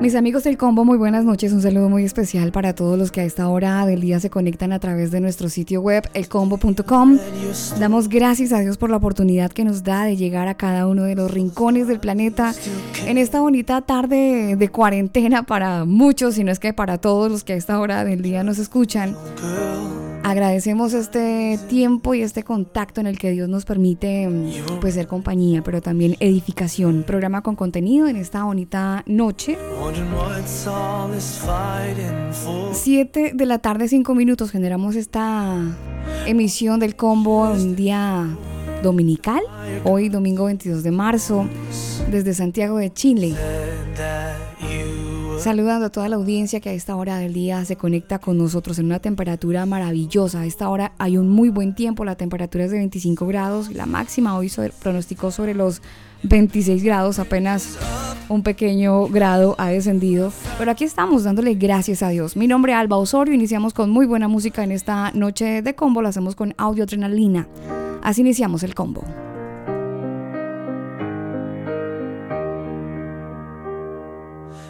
Mis amigos del combo, muy buenas noches. Un saludo muy especial para todos los que a esta hora del día se conectan a través de nuestro sitio web, elcombo.com. Damos gracias a Dios por la oportunidad que nos da de llegar a cada uno de los rincones del planeta en esta bonita tarde de cuarentena para muchos, si no es que para todos los que a esta hora del día nos escuchan. Agradecemos este tiempo y este contacto en el que Dios nos permite pues ser compañía, pero también edificación. Programa con contenido en esta bonita noche. Siete de la tarde, cinco minutos. Generamos esta emisión del combo un día dominical. Hoy, domingo 22 de marzo, desde Santiago de Chile. Saludando a toda la audiencia que a esta hora del día se conecta con nosotros en una temperatura maravillosa. A esta hora hay un muy buen tiempo, la temperatura es de 25 grados, la máxima hoy pronosticó sobre los 26 grados, apenas un pequeño grado ha descendido. Pero aquí estamos dándole gracias a Dios. Mi nombre es Alba Osorio, iniciamos con muy buena música en esta noche de combo, lo hacemos con audio adrenalina. Así iniciamos el combo.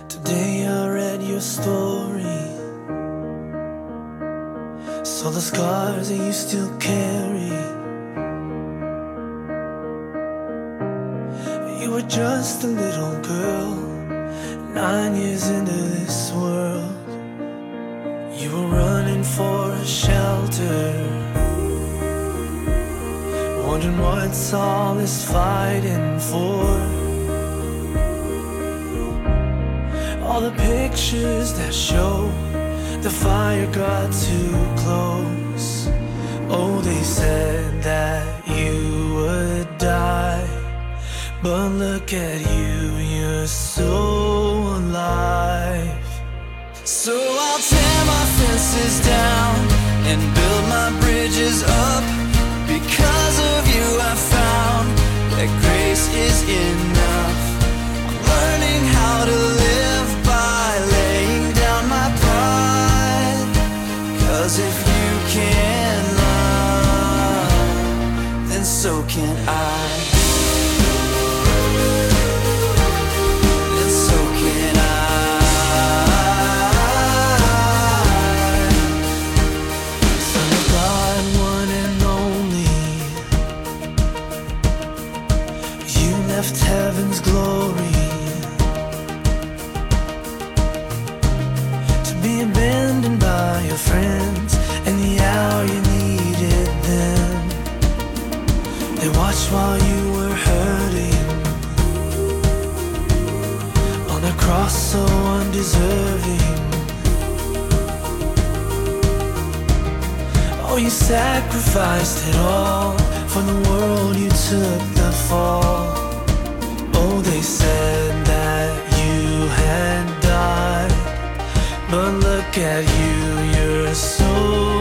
Today I read your story. Saw the scars that you still carry. You were just a little girl, nine years into this world. You were running for a shelter. Wondering what's all this fighting for? All the pictures that show the fire got too close. Oh, they said that you would die. But look at you, you're so alive. So I'll tear my fences down and build my bridges up. Because of you, I found that grace is enough. I'm learning how to live so can I. left heaven's glory to be abandoned by your friends. While you were hurting on a cross so undeserving. Oh, you sacrificed it all for the world. You took the fall. Oh, they said that you had died, but look at you, you're so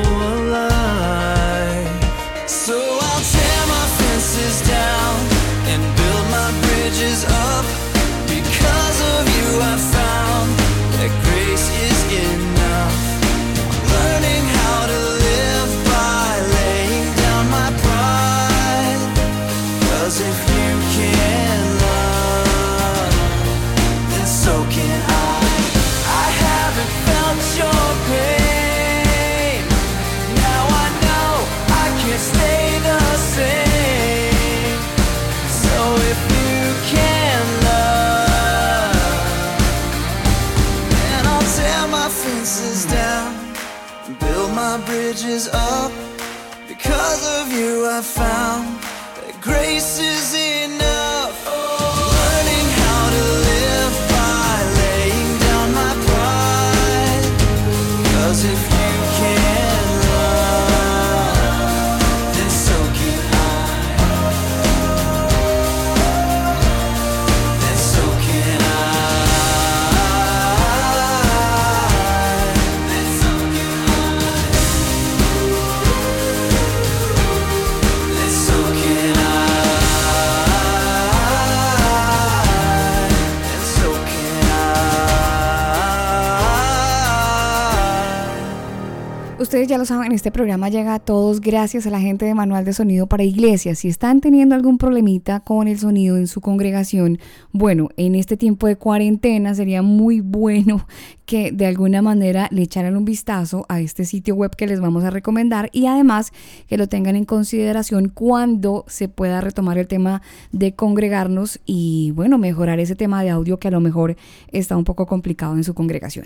Ustedes ya lo saben, este programa llega a todos gracias a la gente de Manual de Sonido para Iglesias. Si están teniendo algún problemita con el sonido en su congregación, bueno, en este tiempo de cuarentena sería muy bueno que de alguna manera le echaran un vistazo a este sitio web que les vamos a recomendar y además que lo tengan en consideración cuando se pueda retomar el tema de congregarnos y bueno, mejorar ese tema de audio que a lo mejor está un poco complicado en su congregación.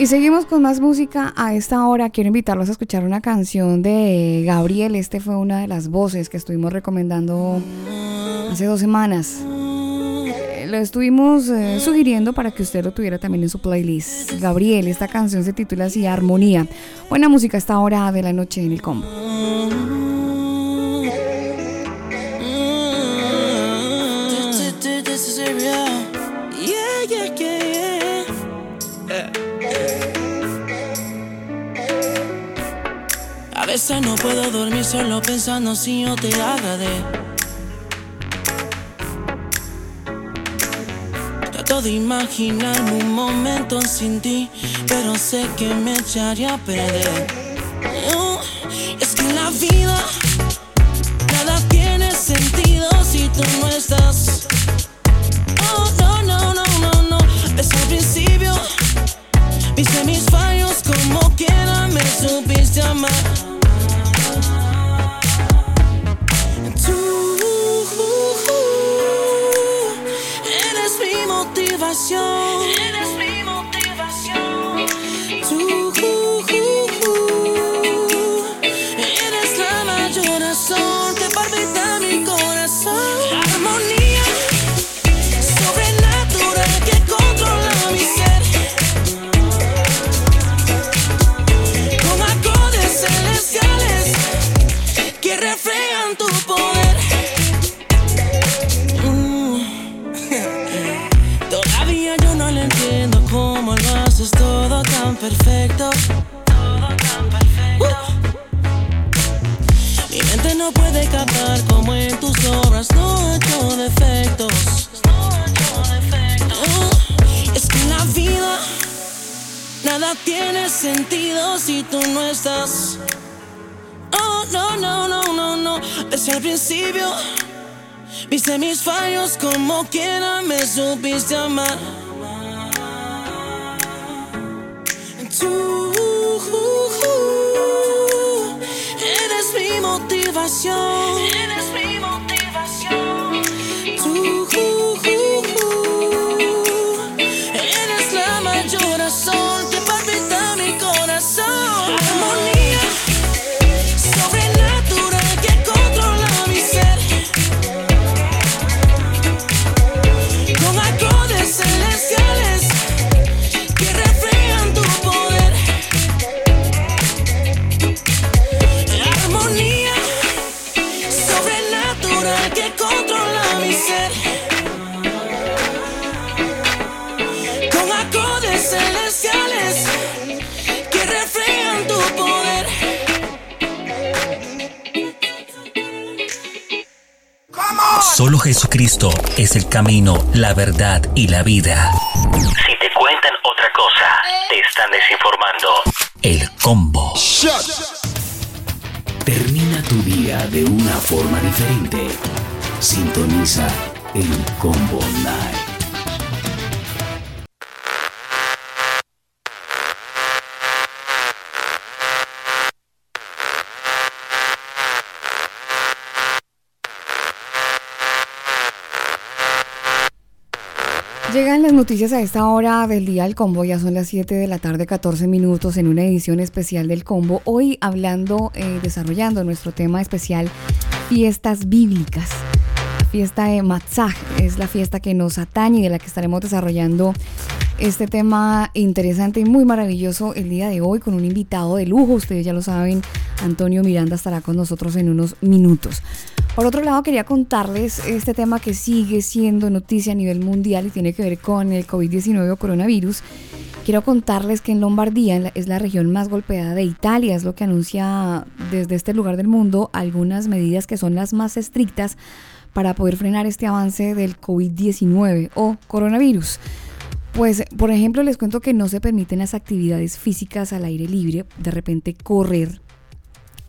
Y seguimos con más música a esta hora. Quiero invitarlos a escuchar una canción de Gabriel. Este fue una de las voces que estuvimos recomendando hace dos semanas. Eh, Lo estuvimos eh, sugiriendo para que usted lo tuviera también en su playlist. Gabriel, esta canción se titula así Armonía. Buena música a esta hora de la noche en el combo. Veces no puedo dormir solo pensando si yo te agradé. Trato de imaginarme un momento sin ti, pero sé que me echaría a perder. Oh, es que la vida nada tiene sentido si tú no estás. Oh, no, no, no, no, no. Desde el principio viste mis fallos como quiera me supiste amar. Eres mi motivación. Como en tus obras no hecho defectos. Oh, es que en la vida nada tiene sentido si tú no estás. Oh, no, no, no, no, no. Desde el principio viste mis fallos como quiera me supiste amar. Tú eres mi motivación. Eres mi motivación. Tú eres Solo Jesucristo es el camino, la verdad y la vida. Si te cuentan otra cosa, te están desinformando. El combo. Termina tu día de una forma diferente. Sintoniza el Combo Night. Noticias a esta hora del día del combo, ya son las 7 de la tarde, 14 minutos en una edición especial del combo. Hoy hablando, eh, desarrollando nuestro tema especial, fiestas bíblicas. La fiesta de Matzah es la fiesta que nos atañe y de la que estaremos desarrollando este tema interesante y muy maravilloso el día de hoy con un invitado de lujo. Ustedes ya lo saben, Antonio Miranda estará con nosotros en unos minutos. Por otro lado, quería contarles este tema que sigue siendo noticia a nivel mundial y tiene que ver con el COVID-19 o coronavirus. Quiero contarles que en Lombardía es la región más golpeada de Italia, es lo que anuncia desde este lugar del mundo algunas medidas que son las más estrictas para poder frenar este avance del COVID-19 o coronavirus. Pues, por ejemplo, les cuento que no se permiten las actividades físicas al aire libre, de repente correr.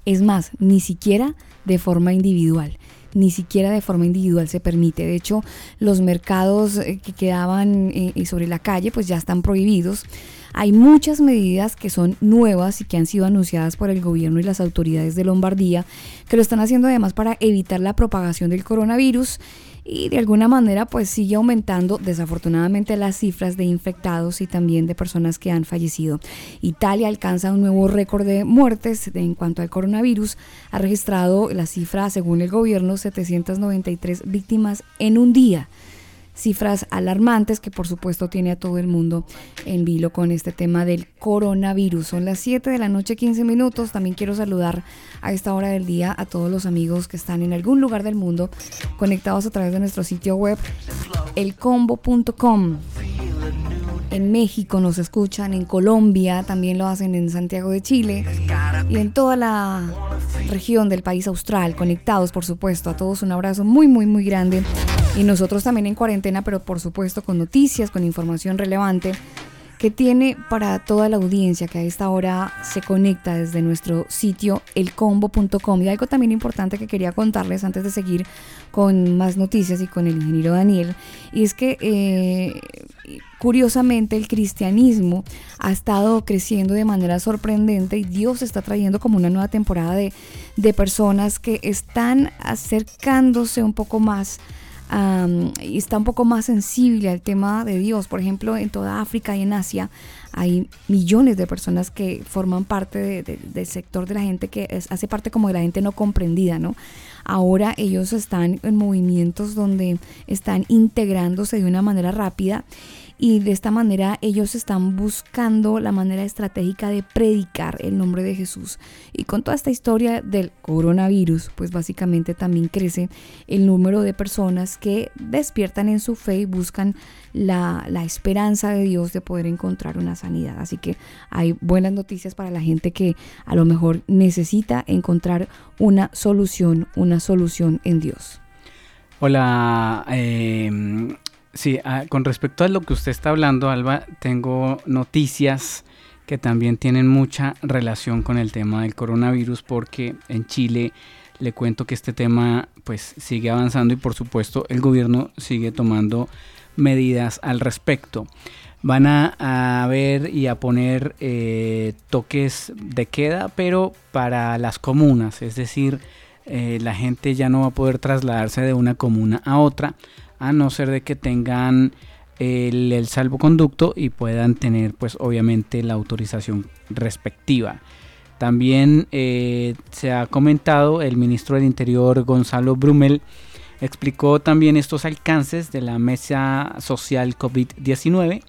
Es más, ni siquiera de forma individual. Ni siquiera de forma individual se permite. De hecho, los mercados eh, que quedaban eh, sobre la calle pues ya están prohibidos. Hay muchas medidas que son nuevas y que han sido anunciadas por el gobierno y las autoridades de Lombardía, que lo están haciendo además para evitar la propagación del coronavirus y de alguna manera pues sigue aumentando desafortunadamente las cifras de infectados y también de personas que han fallecido. Italia alcanza un nuevo récord de muertes en cuanto al coronavirus, ha registrado la cifra según el gobierno 793 víctimas en un día cifras alarmantes que por supuesto tiene a todo el mundo en vilo con este tema del coronavirus. Son las 7 de la noche 15 minutos. También quiero saludar a esta hora del día a todos los amigos que están en algún lugar del mundo conectados a través de nuestro sitio web elcombo.com. En México nos escuchan, en Colombia también lo hacen en Santiago de Chile y en toda la región del país austral, conectados por supuesto. A todos un abrazo muy, muy, muy grande. Y nosotros también en cuarentena, pero por supuesto con noticias, con información relevante que tiene para toda la audiencia que a esta hora se conecta desde nuestro sitio elcombo.com. Y algo también importante que quería contarles antes de seguir con más noticias y con el ingeniero Daniel, y es que eh, curiosamente el cristianismo ha estado creciendo de manera sorprendente y Dios está trayendo como una nueva temporada de, de personas que están acercándose un poco más y está un poco más sensible al tema de Dios. Por ejemplo, en toda África y en Asia hay millones de personas que forman parte del sector de la gente que hace parte como de la gente no comprendida, ¿no? Ahora ellos están en movimientos donde están integrándose de una manera rápida y de esta manera ellos están buscando la manera estratégica de predicar el nombre de Jesús. Y con toda esta historia del coronavirus, pues básicamente también crece el número de personas que despiertan en su fe y buscan la, esperanza de Dios de poder encontrar una sanidad. Así que hay buenas noticias para la gente que a lo mejor necesita encontrar una solución, una solución en Dios. Hola, eh, Sí, ah, con respecto a lo que usted está hablando, Alba, tengo noticias que también tienen mucha relación con el tema del coronavirus porque en Chile le cuento que este tema pues sigue avanzando y por supuesto el gobierno sigue tomando medidas al respecto. Van a, ver y a poner eh, toques de queda, pero para las comunas, es decir, eh, la gente ya no va a poder trasladarse de una comuna a otra a no ser de que tengan el, salvoconducto y puedan tener pues obviamente la autorización respectiva. También eh, se ha comentado, el ministro del Interior Gonzalo Brumel explicó también estos alcances de la mesa social COVID-19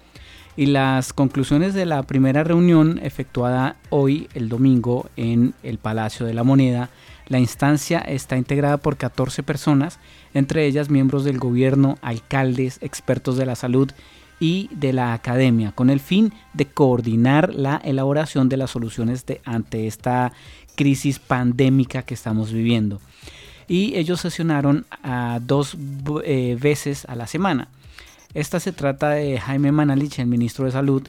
y las conclusiones de la primera reunión efectuada hoy, el domingo, en el Palacio de la Moneda. La instancia está integrada por 14 personas entre ellas miembros del gobierno, alcaldes, expertos de la salud y de la academia, con el fin de coordinar la elaboración de las soluciones ante esta crisis pandémica que estamos viviendo. Y ellos sesionaron dos eh, veces a la semana. Esta se trata de Jaime Manalich, el ministro de Salud,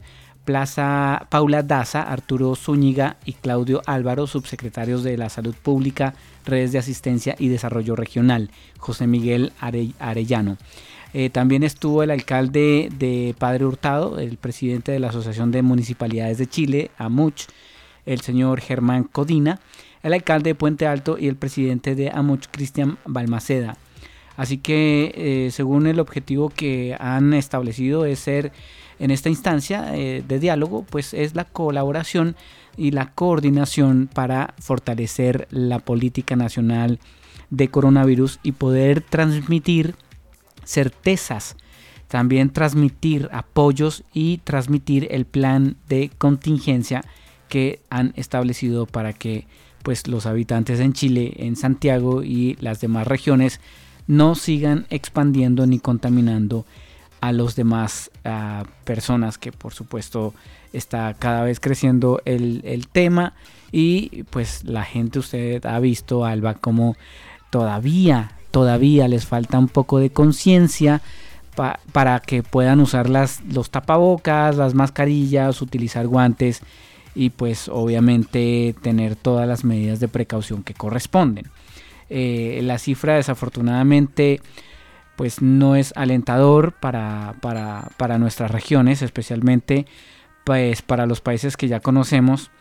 Plaza Paula Daza, Arturo Zúñiga y Claudio Álvaro, subsecretarios de la Salud Pública, Redes de Asistencia y Desarrollo Regional, José Miguel Arellano. Eh, también estuvo el alcalde de Padre Hurtado, el presidente de la Asociación de Municipalidades de Chile, AMUCH, el señor Germán Codina, el alcalde de Puente Alto y el presidente de AMUCH, Cristian Balmaceda. Así que, eh, según el objetivo que han establecido es ser en esta instancia eh, de diálogo, pues es la colaboración y la coordinación para fortalecer la política nacional de coronavirus y poder transmitir certezas también transmitir apoyos y transmitir el plan de contingencia que han establecido para que pues los habitantes en Chile, en Santiago y las demás regiones no sigan expandiendo ni contaminando a los demás ah, personas que por supuesto está cada vez creciendo el, el, tema y pues la gente usted ha visto Alba como todavía todavía les falta un poco de conciencia para que puedan usar las, los tapabocas, las mascarillas, utilizar guantes y pues obviamente tener todas las medidas de precaución que corresponden. Eh, la cifra desafortunadamente pues no es alentador para, para, nuestras regiones, especialmente pues para los países que ya conocemos,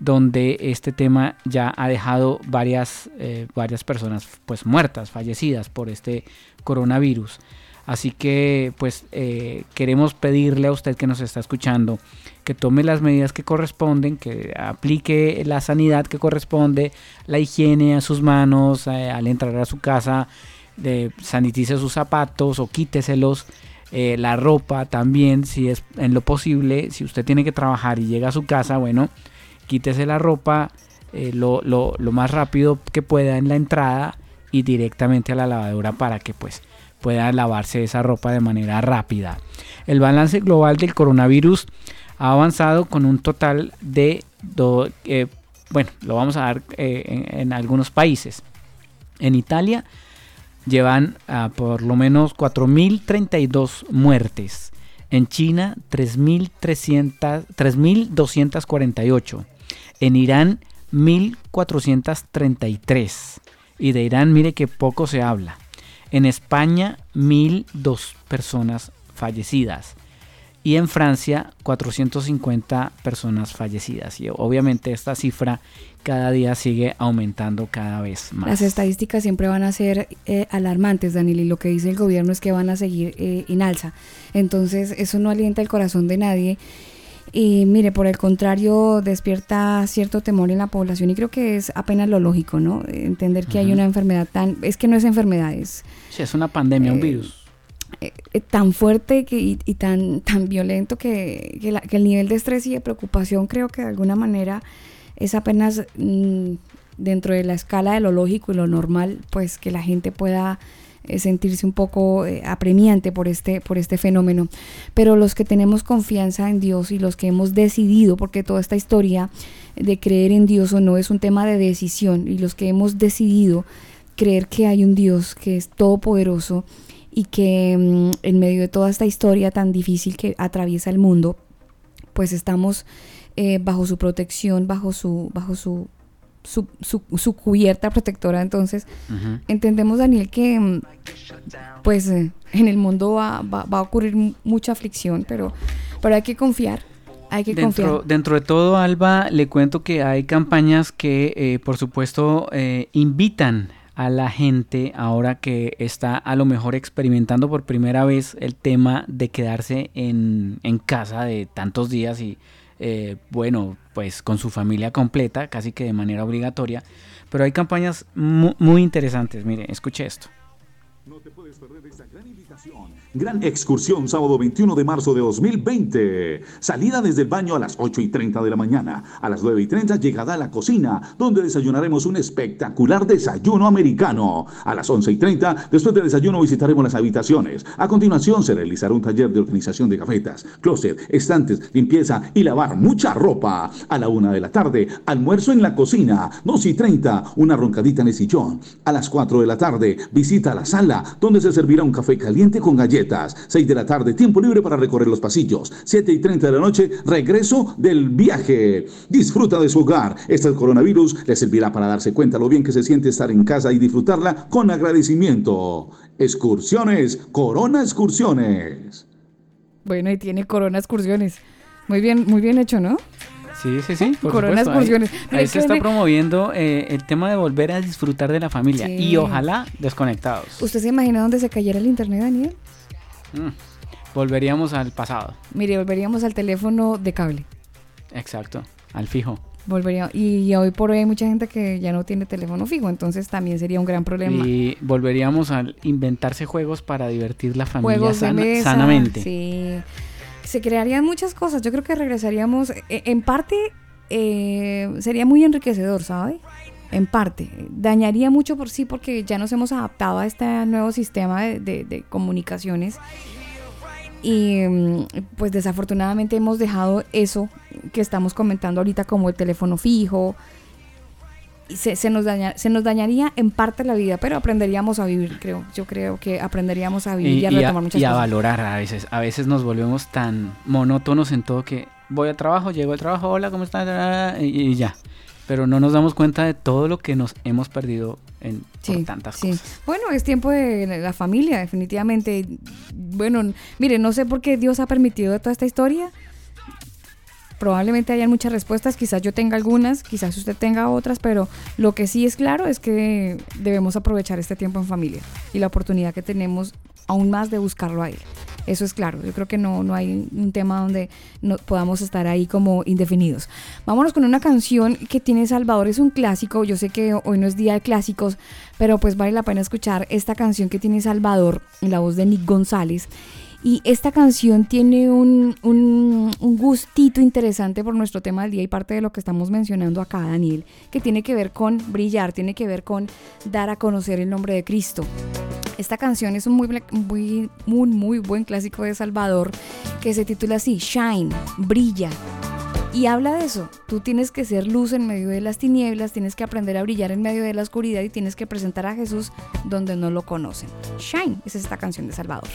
donde este tema ya ha dejado varias, eh, varias personas pues muertas, fallecidas por este coronavirus. Así que pues eh, queremos pedirle a usted que nos está escuchando que tome las medidas que corresponden, que aplique la sanidad que corresponde, la higiene a sus manos eh, al entrar a su casa, sanitice sus zapatos o quíteselos. Eh, la ropa también, si es en lo posible, si usted tiene que trabajar y llega a su casa, bueno, quítese la ropa lo, lo más rápido que pueda en la entrada y directamente a la lavadora para que pues pueda lavarse esa ropa de manera rápida. El balance global del coronavirus ha avanzado con un total de, eh, bueno, lo vamos a dar eh, en, algunos países. En Italia llevan por lo menos 4.032 muertes. En China 3.248. En Irán 1.433. Y de Irán mire que poco se habla. En España, 1.002 personas fallecidas. Y en Francia, 450 personas fallecidas. Y obviamente esta cifra cada día sigue aumentando cada vez más. Las estadísticas siempre van a ser eh, alarmantes, Daniel, y lo que dice el gobierno es que van a seguir eh, en alza. Entonces, eso no alienta el corazón de nadie. Y mire, por el contrario, despierta cierto temor en la población y creo que es apenas lo lógico, ¿no? Entender que hay una enfermedad tan... Es que no es enfermedad, es... Sí, es una pandemia, un eh, virus. Eh, eh, tan fuerte que, y, tan, tan violento que, que, el nivel de estrés y de preocupación creo que de alguna manera es apenas mm, dentro de la escala de lo lógico y lo normal, pues que la gente pueda eh, sentirse un poco apremiante por este, por este fenómeno. Pero los que tenemos confianza en Dios y los que hemos decidido, porque toda esta historia de creer en Dios o no es un tema de decisión, y los que hemos decidido creer que hay un Dios que es todopoderoso y que mm, en medio de toda esta historia tan difícil que atraviesa el mundo, pues estamos eh, bajo su protección, bajo su, bajo su su, su, cubierta protectora. Entonces, entendemos, Daniel, que mm, pues eh, en el mundo va, a ocurrir mucha aflicción, pero, pero hay que confiar. Hay que dentro, confiar. Dentro de todo, Alba, le cuento que hay campañas que, eh, por supuesto, eh, invitan a la gente ahora que está a lo mejor experimentando por primera vez el tema de quedarse en, en casa de tantos días y eh, bueno, pues con su familia completa, casi que de manera obligatoria. Pero hay campañas muy, interesantes. Mire, escuche esto. No te puedes perder gran invitación Gran excursión sábado 21 de marzo de 2020. Salida desde el baño a las 8 y 30 de la mañana. A las 9 y 30 llegada a la cocina, donde desayunaremos un espectacular desayuno americano. A las 11 y 30, después del desayuno visitaremos las habitaciones. A continuación se realizará un taller de organización de cafetas, closet, estantes, limpieza y lavar mucha ropa. A la 1 de la tarde, almuerzo en la cocina. 2 y 30, una roncadita en el sillón. A las 4 de la tarde, visita a la sala, donde se servirá un café caliente con galletas 6 de la tarde, tiempo libre para recorrer los pasillos. 7 y 30 de la noche, regreso del viaje. Disfruta de su hogar. Este coronavirus le servirá para darse cuenta lo bien que se siente estar en casa y disfrutarla con agradecimiento. Excursiones, Corona Excursiones. Bueno, y tiene Corona Excursiones. Muy bien, muy bien hecho, ¿no? Sí, sí, sí. Corona Excursiones. Ahí, se está promoviendo eh, el tema de volver a disfrutar de la familia y ojalá desconectados. ¿Usted se imagina dónde se cayera el internet, Daniel? Mm. Volveríamos al pasado. Mire, volveríamos al teléfono de cable. Exacto, al fijo. Volvería, y hoy por hoy hay mucha gente que ya no tiene teléfono fijo, entonces también sería un gran problema. Y volveríamos a inventarse juegos para divertir la familia Juegos de sana- mesa, sanamente. Sí. Se crearían muchas cosas. Yo creo que regresaríamos. e- En parte, eh, sería muy enriquecedor, ¿sabe? En parte. Dañaría mucho por sí, porque ya nos hemos adaptado a este nuevo sistema de, de- de comunicaciones. Y mm, pues desafortunadamente hemos dejado eso que estamos comentando ahorita, como el teléfono fijo. Se, se nos daña- se nos dañaría en parte la vida, pero aprenderíamos a vivir, creo. Yo creo que aprenderíamos a vivir y, a y, a, retomar muchas y a valorar a veces. A veces nos volvemos tan monótonos en todo que voy al trabajo, llego al trabajo, hola, ¿cómo estás? Y, y ya. Pero no nos damos cuenta de todo lo que nos hemos perdido en por tantas sí. cosas. Bueno, es tiempo de la familia, definitivamente. Bueno, mire, no sé por qué Dios ha permitido toda esta historia. Probablemente hayan muchas respuestas, quizás yo tenga algunas, quizás usted tenga otras, pero lo que sí es claro es que debemos aprovechar este tiempo en familia y la oportunidad que tenemos aún más de buscarlo a él. Eso es claro, yo creo que no, no hay un tema donde no podamos estar ahí como indefinidos. Vámonos con una canción que tiene Salvador, es un clásico, yo sé que hoy no es día de clásicos, pero pues vale la pena escuchar esta canción que tiene Salvador en la voz de Nick González. Y esta canción tiene un, gustito interesante por nuestro tema del día y parte de lo que estamos mencionando acá, Daniel, que tiene que ver con brillar, tiene que ver con dar a conocer el nombre de Cristo. Esta canción es un muy, buen clásico de Salvador que se titula así, Shine, brilla. Y habla de eso, tú tienes que ser luz en medio de las tinieblas, tienes que aprender a brillar en medio de la oscuridad y tienes que presentar a Jesús donde no lo conocen. Shine, es esta canción de Salvador.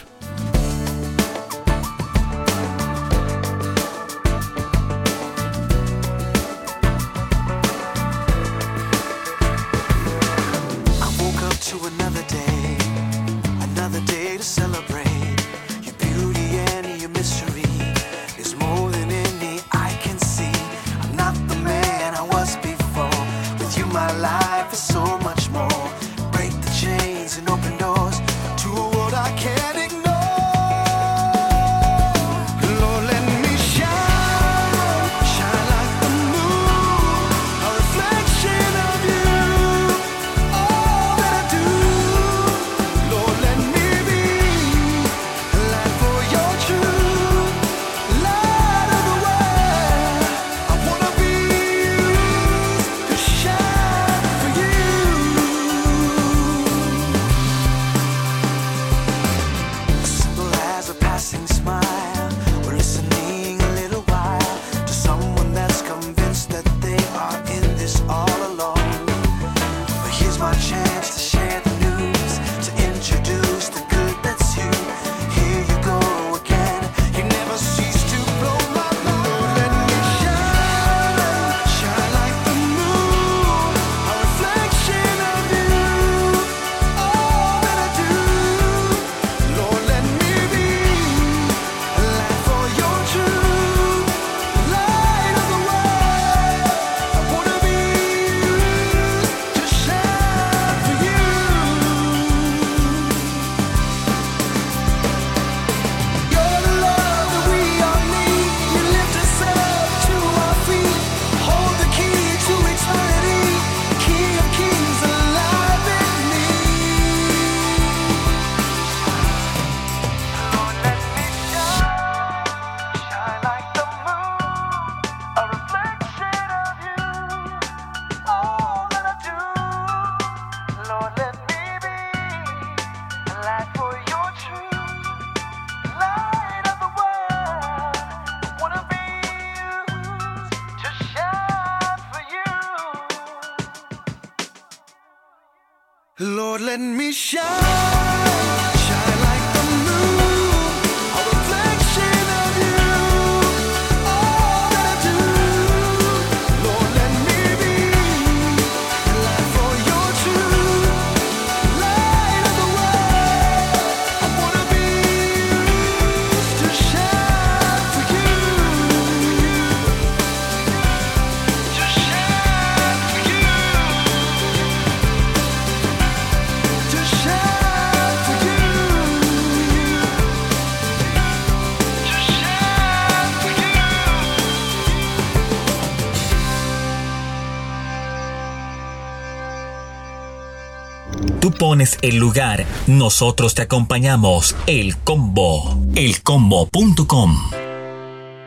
El lugar, nosotros te acompañamos. El Combo. Elcombo.com.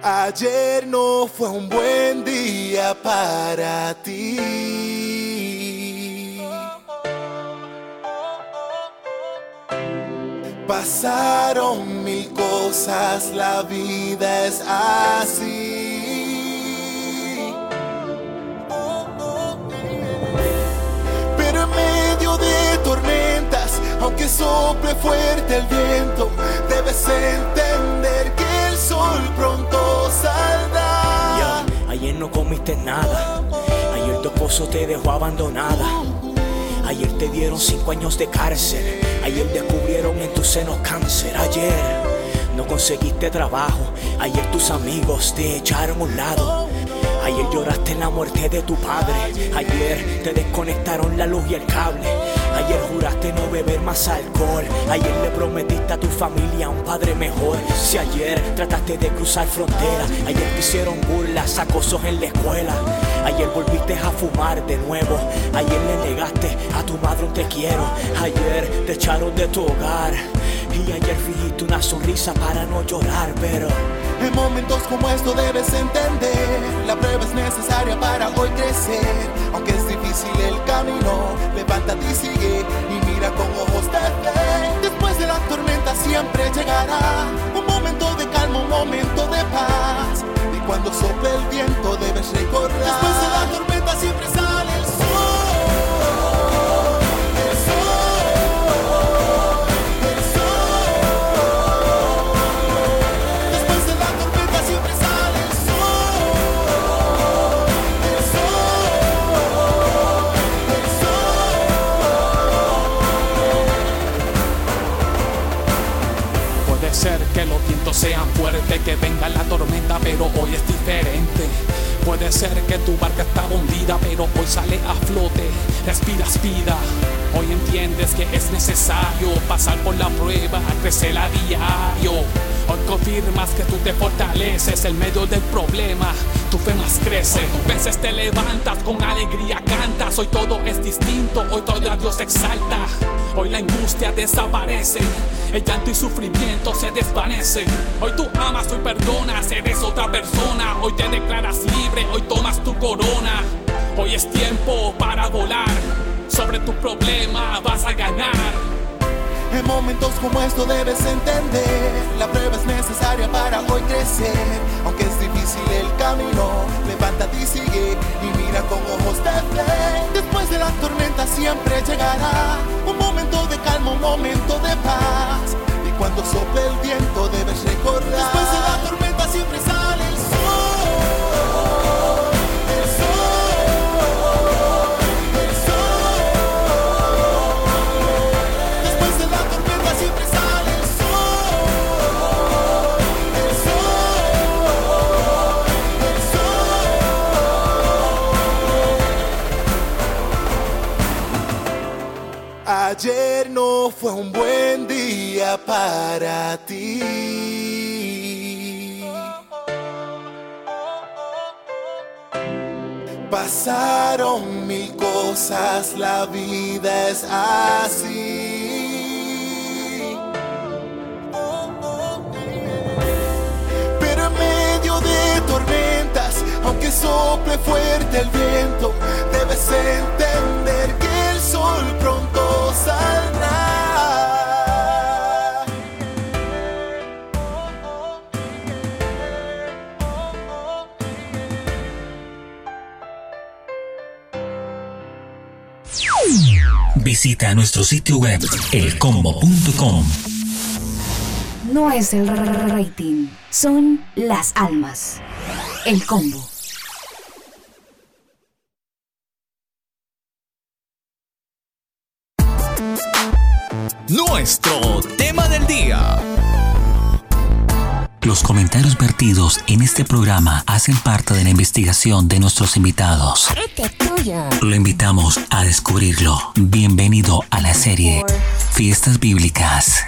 Ayer no fue un buen día para ti. Pasaron mil cosas, la vida es así. Fuerte el viento, debes entender que el sol pronto saldrá. Ayer no comiste nada. Ayer tu esposo te dejó abandonada. Ayer te dieron cinco años de cárcel. Ayer descubrieron en tus senos cáncer. Ayer no conseguiste trabajo. Ayer tus amigos te echaron a un lado. Ayer lloraste la muerte de tu padre. Ayer te desconectaron la luz y el cable. Ayer juraste no beber más alcohol. Ayer le prometiste a tu familia un padre mejor. Si ayer trataste de cruzar fronteras. Ayer te hicieron burlas, acosos en la escuela. Ayer volviste a fumar de nuevo. Ayer le negaste a tu madre un te quiero. Ayer te echaron de tu hogar. Y ayer fingiste una sonrisa para no llorar, pero En momentos como esto debes entender, la prueba es necesaria para hoy crecer. Aunque es difícil el camino, levántate y sigue y mira con ojos de fe. Después de la tormenta siempre llegará un momento de calma, un momento de paz. Y cuando sople el viento debes recordar. Después de la tormenta siempre sale fuertes, que venga la tormenta, pero hoy es diferente. Puede ser que tu barca estaba hundida, pero hoy sale a flote. Respira, vida. Hoy entiendes que es necesario pasar por la prueba, crecer a diario. Hoy confirmas que tú te fortaleces en medio del problema. Tu fe más crece. Hoy veces te levantas con alegría, cantas. Hoy todo es distinto, hoy todo a Dios exalta. Hoy la angustia desaparece, el llanto y sufrimiento se desvanecen. Hoy tú amas, hoy perdonas, eres otra persona. Hoy te declaras libre, hoy tomas tu corona. Hoy es tiempo para volar. Sobre tu problema vas a ganar. En momentos como esto debes entender, la prueba es necesaria para hoy crecer. Aunque es difícil el camino, levántate y sigue y mira con ojos de fe. Después de la tormenta siempre llegará calma, un momento de paz. Y cuando sople fue un buen día para ti. Pasaron mil cosas, la vida es así. Pero en medio de tormentas, aunque sople fuerte el viento, debes entender Visita nuestro sitio web elcombo.com. No es el rating, son las almas. El combo. Nuestro tema del día. Los comentarios vertidos en este programa hacen parte de la investigación de nuestros invitados. Lo invitamos a descubrirlo. Bienvenido a la serie Fiestas Bíblicas.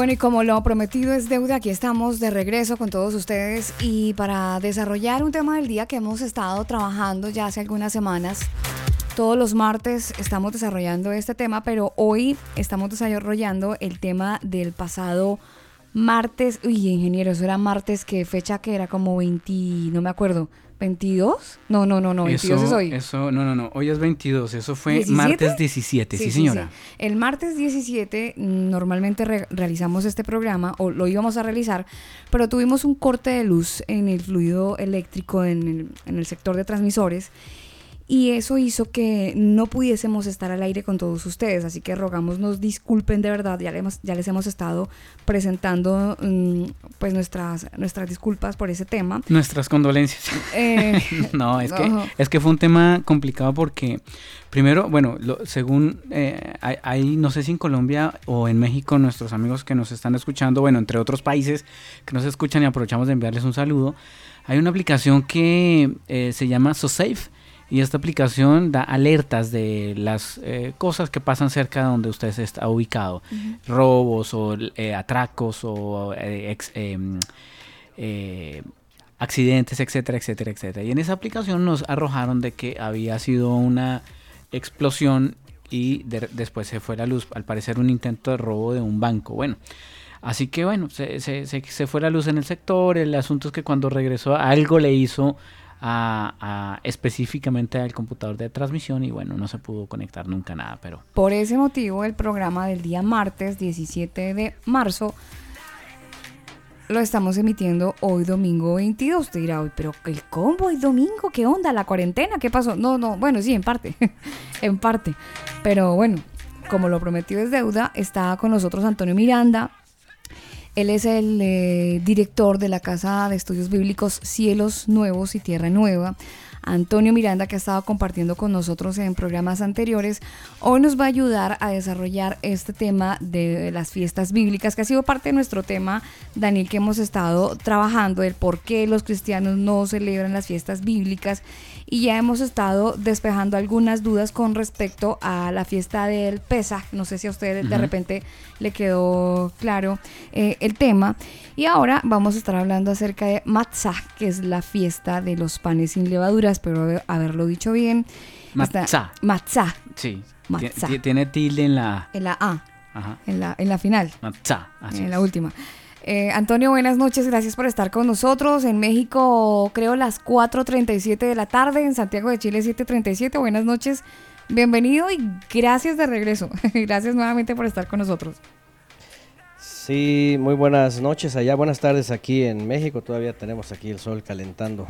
Bueno, y como lo prometido es deuda, aquí estamos de regreso con todos ustedes y para desarrollar un tema del día que hemos estado trabajando ya hace algunas semanas. Todos los martes estamos desarrollando este tema, pero hoy estamos desarrollando el tema del pasado martes. Uy, ingeniero, eso era martes, ¿qué fecha que era? Como 20, no me acuerdo. ¿22? No, no, no, no, 22 es hoy. Eso, no, no, no, hoy es 22, eso fue martes 17, sí, señora. El martes 17 mm, normalmente realizamos este programa, o lo íbamos a realizar, pero tuvimos un corte de luz en el fluido eléctrico en el, en el sector de transmisores y eso hizo que no pudiésemos estar al aire con todos ustedes, así que rogamos nos disculpen de verdad, ya, les, ya les hemos estado presentando mm, pues nuestras, nuestras disculpas por ese tema. Nuestras condolencias. Eh, no, es, Que, es que fue un tema complicado porque primero, bueno, según eh, hay, no sé si en Colombia o en México nuestros amigos que nos están escuchando, bueno, entre otros países que nos escuchan y aprovechamos de enviarles un saludo, hay una aplicación que eh, se llama SoSafe y esta aplicación da alertas de las eh, cosas que pasan cerca de donde usted está ubicado. Robos o eh, atracos o eh, em, accidentes, etcétera, etcétera, etcétera. Y en esa aplicación nos arrojaron de que había sido una explosión y después se fue la luz. Al parecer un intento de robo de un banco. Bueno. Así que bueno, se, se, se fue la luz en el sector. El asunto es que cuando regresó algo le hizo específicamente al computador de transmisión y bueno, no se pudo conectar nunca nada, pero... Por ese motivo, el programa del día martes 17 de marzo lo estamos emitiendo hoy domingo 22. Usted dirá, hoy, pero el combo hoy domingo, ¿qué onda? ¿La cuarentena? ¿Qué pasó? No, no, bueno, sí, en parte, en parte. Pero bueno, como lo prometido es deuda, está con nosotros Antonio Miranda, él es el eh, director de la Casa de Estudios Bíblicos Cielos Nuevos y Tierra Nueva. Antonio Miranda, que ha estado compartiendo con nosotros en programas anteriores, hoy nos va a ayudar a desarrollar este tema de las fiestas bíblicas, que ha sido parte de nuestro tema, Daniel, que hemos estado trabajando, el por qué los cristianos no celebran las fiestas bíblicas y ya hemos estado despejando algunas dudas con respecto a la fiesta del Pesaj. No sé si a usted de repente le quedó claro eh, el tema. Y ahora vamos a estar hablando acerca de Matzah, que es la fiesta de los panes sin levaduras, pero haberlo dicho bien. Matzah. Matzah. Sí. Matzah. Tiene tilde en la... En la A. Ajá. En la, en la final. Matzah. en la última. Eh, Antonio, buenas noches, gracias por estar con nosotros. En México, creo las 4.37 de la tarde, en Santiago de Chile 7.37. Buenas noches, bienvenido y gracias de regreso. gracias nuevamente por estar con nosotros. Sí, muy buenas noches allá, buenas tardes aquí en México. Todavía tenemos aquí el sol calentando.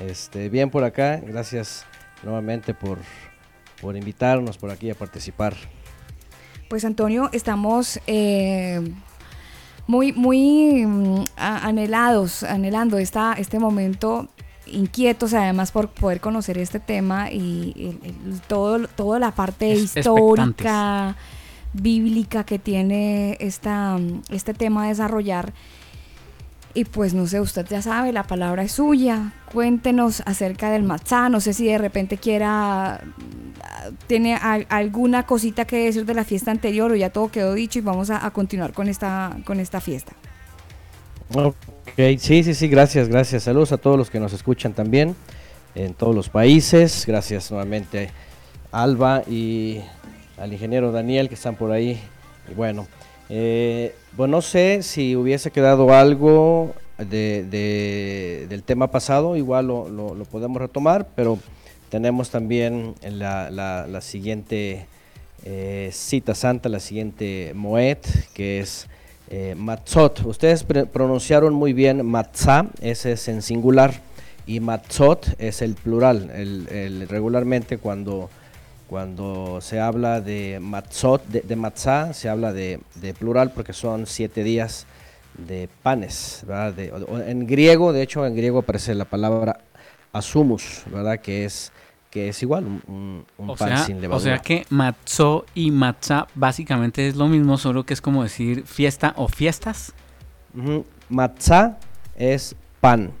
Este, bien por acá, gracias nuevamente por, por invitarnos por aquí a participar. Pues Antonio, estamos eh, muy, muy mm, anhelados, anhelando esta, este momento inquietos además por poder conocer este tema y, todo, toda la parte histórica, bíblica que tiene esta, este tema a desarrollar. Y pues no sé, usted ya sabe, la palabra es suya. Cuéntenos acerca del matzá. No sé si de repente quiera, tiene alguna cosita que decir de la fiesta anterior o ya todo quedó dicho y vamos a, continuar con esta, con esta fiesta. Ok, sí, sí, sí, gracias, gracias. Saludos a todos los que nos escuchan también en todos los países. Gracias nuevamente a Alba y al ingeniero Daniel que están por ahí. Y bueno, eh, bueno, no sé si hubiese quedado algo de, del tema pasado, igual lo, lo, podemos retomar, pero tenemos también la, la, siguiente eh, cita santa, la siguiente Moed, que es eh, Matzot. Ustedes pronunciaron muy bien Matzah, ese es en singular, y Matzot es el plural. el, regularmente cuando cuando se habla de matzot, de, de se habla de, plural porque son siete días de panes, ¿verdad? en griego, de hecho, en griego aparece la palabra asumus, ¿verdad? Que es que es igual un, pan sin levadura. O sea que matzó y matzah básicamente es lo mismo, solo que es como decir fiesta o fiestas. Matzah es pan.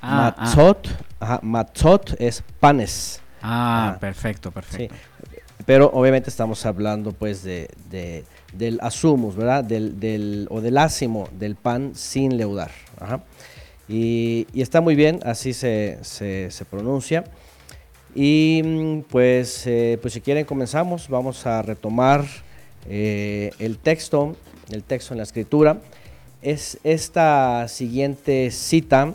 Ah, matzot, ah. matzot es panes. Ah, perfecto, perfecto. Pero obviamente estamos hablando pues de, del asumus, ¿verdad? Del, del, o del ácimo del pan sin leudar. Ajá. Y, y, está muy bien, así se, se, se pronuncia. Y mm, pues, eh, pues si quieren comenzamos, vamos a retomar eh, el texto, el texto en la escritura. Es esta siguiente cita,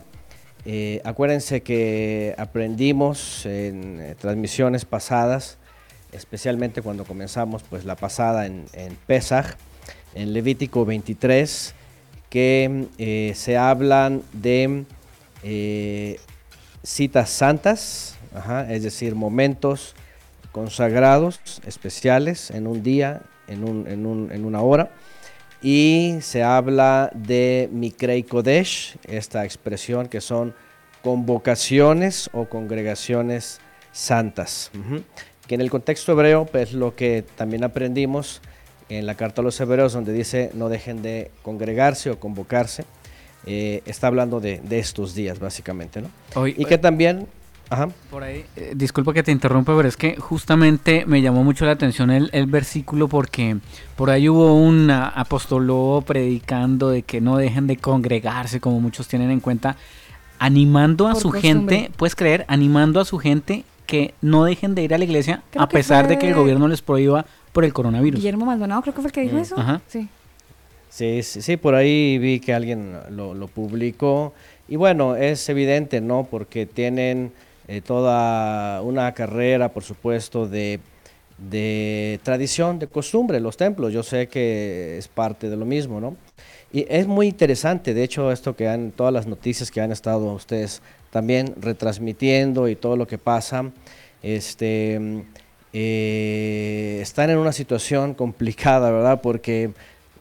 eh, acuérdense que aprendimos en transmisiones pasadas, especialmente cuando comenzamos pues la pasada en, en Pesaj, en Levítico 23, que se hablan de citas santas, ajá, es decir, momentos consagrados, especiales, en un día, en, un, en, un, en una hora. Y se habla de Mikrei Kodesh, esta expresión que son convocaciones o congregaciones santas. Ujú. Que en el contexto hebreo, pues lo que también aprendimos en la carta a los hebreos, donde dice no dejen de congregarse o convocarse, eh, está hablando de, de, estos días, básicamente, ¿no? Hoy, y que también Ajá. Por ahí, eh, disculpa que te interrumpa, pero es que justamente me llamó mucho la atención el, el versículo porque por ahí hubo un apostoló predicando de que no dejen de congregarse, como muchos tienen en cuenta, animando a Por su costumbre. gente, puedes creer, animando a su gente que no dejen de ir a la iglesia Creo a pesar de que el gobierno les prohíba por el coronavirus. Guillermo Maldonado creo que fue el que dijo Mm. eso. Ajá. Sí. Sí, sí, sí, por ahí vi que alguien lo, lo publicó. Y bueno, es evidente, ¿no? Porque tienen eh, toda una carrera, por supuesto, de, de tradición, de costumbre, los templos. Yo sé que es parte de lo mismo, ¿no? Y es muy interesante, de hecho, esto que han, todas las noticias que han estado ustedes también retransmitiendo y todo lo que pasa, este, eh, están en una situación complicada, ¿verdad? Porque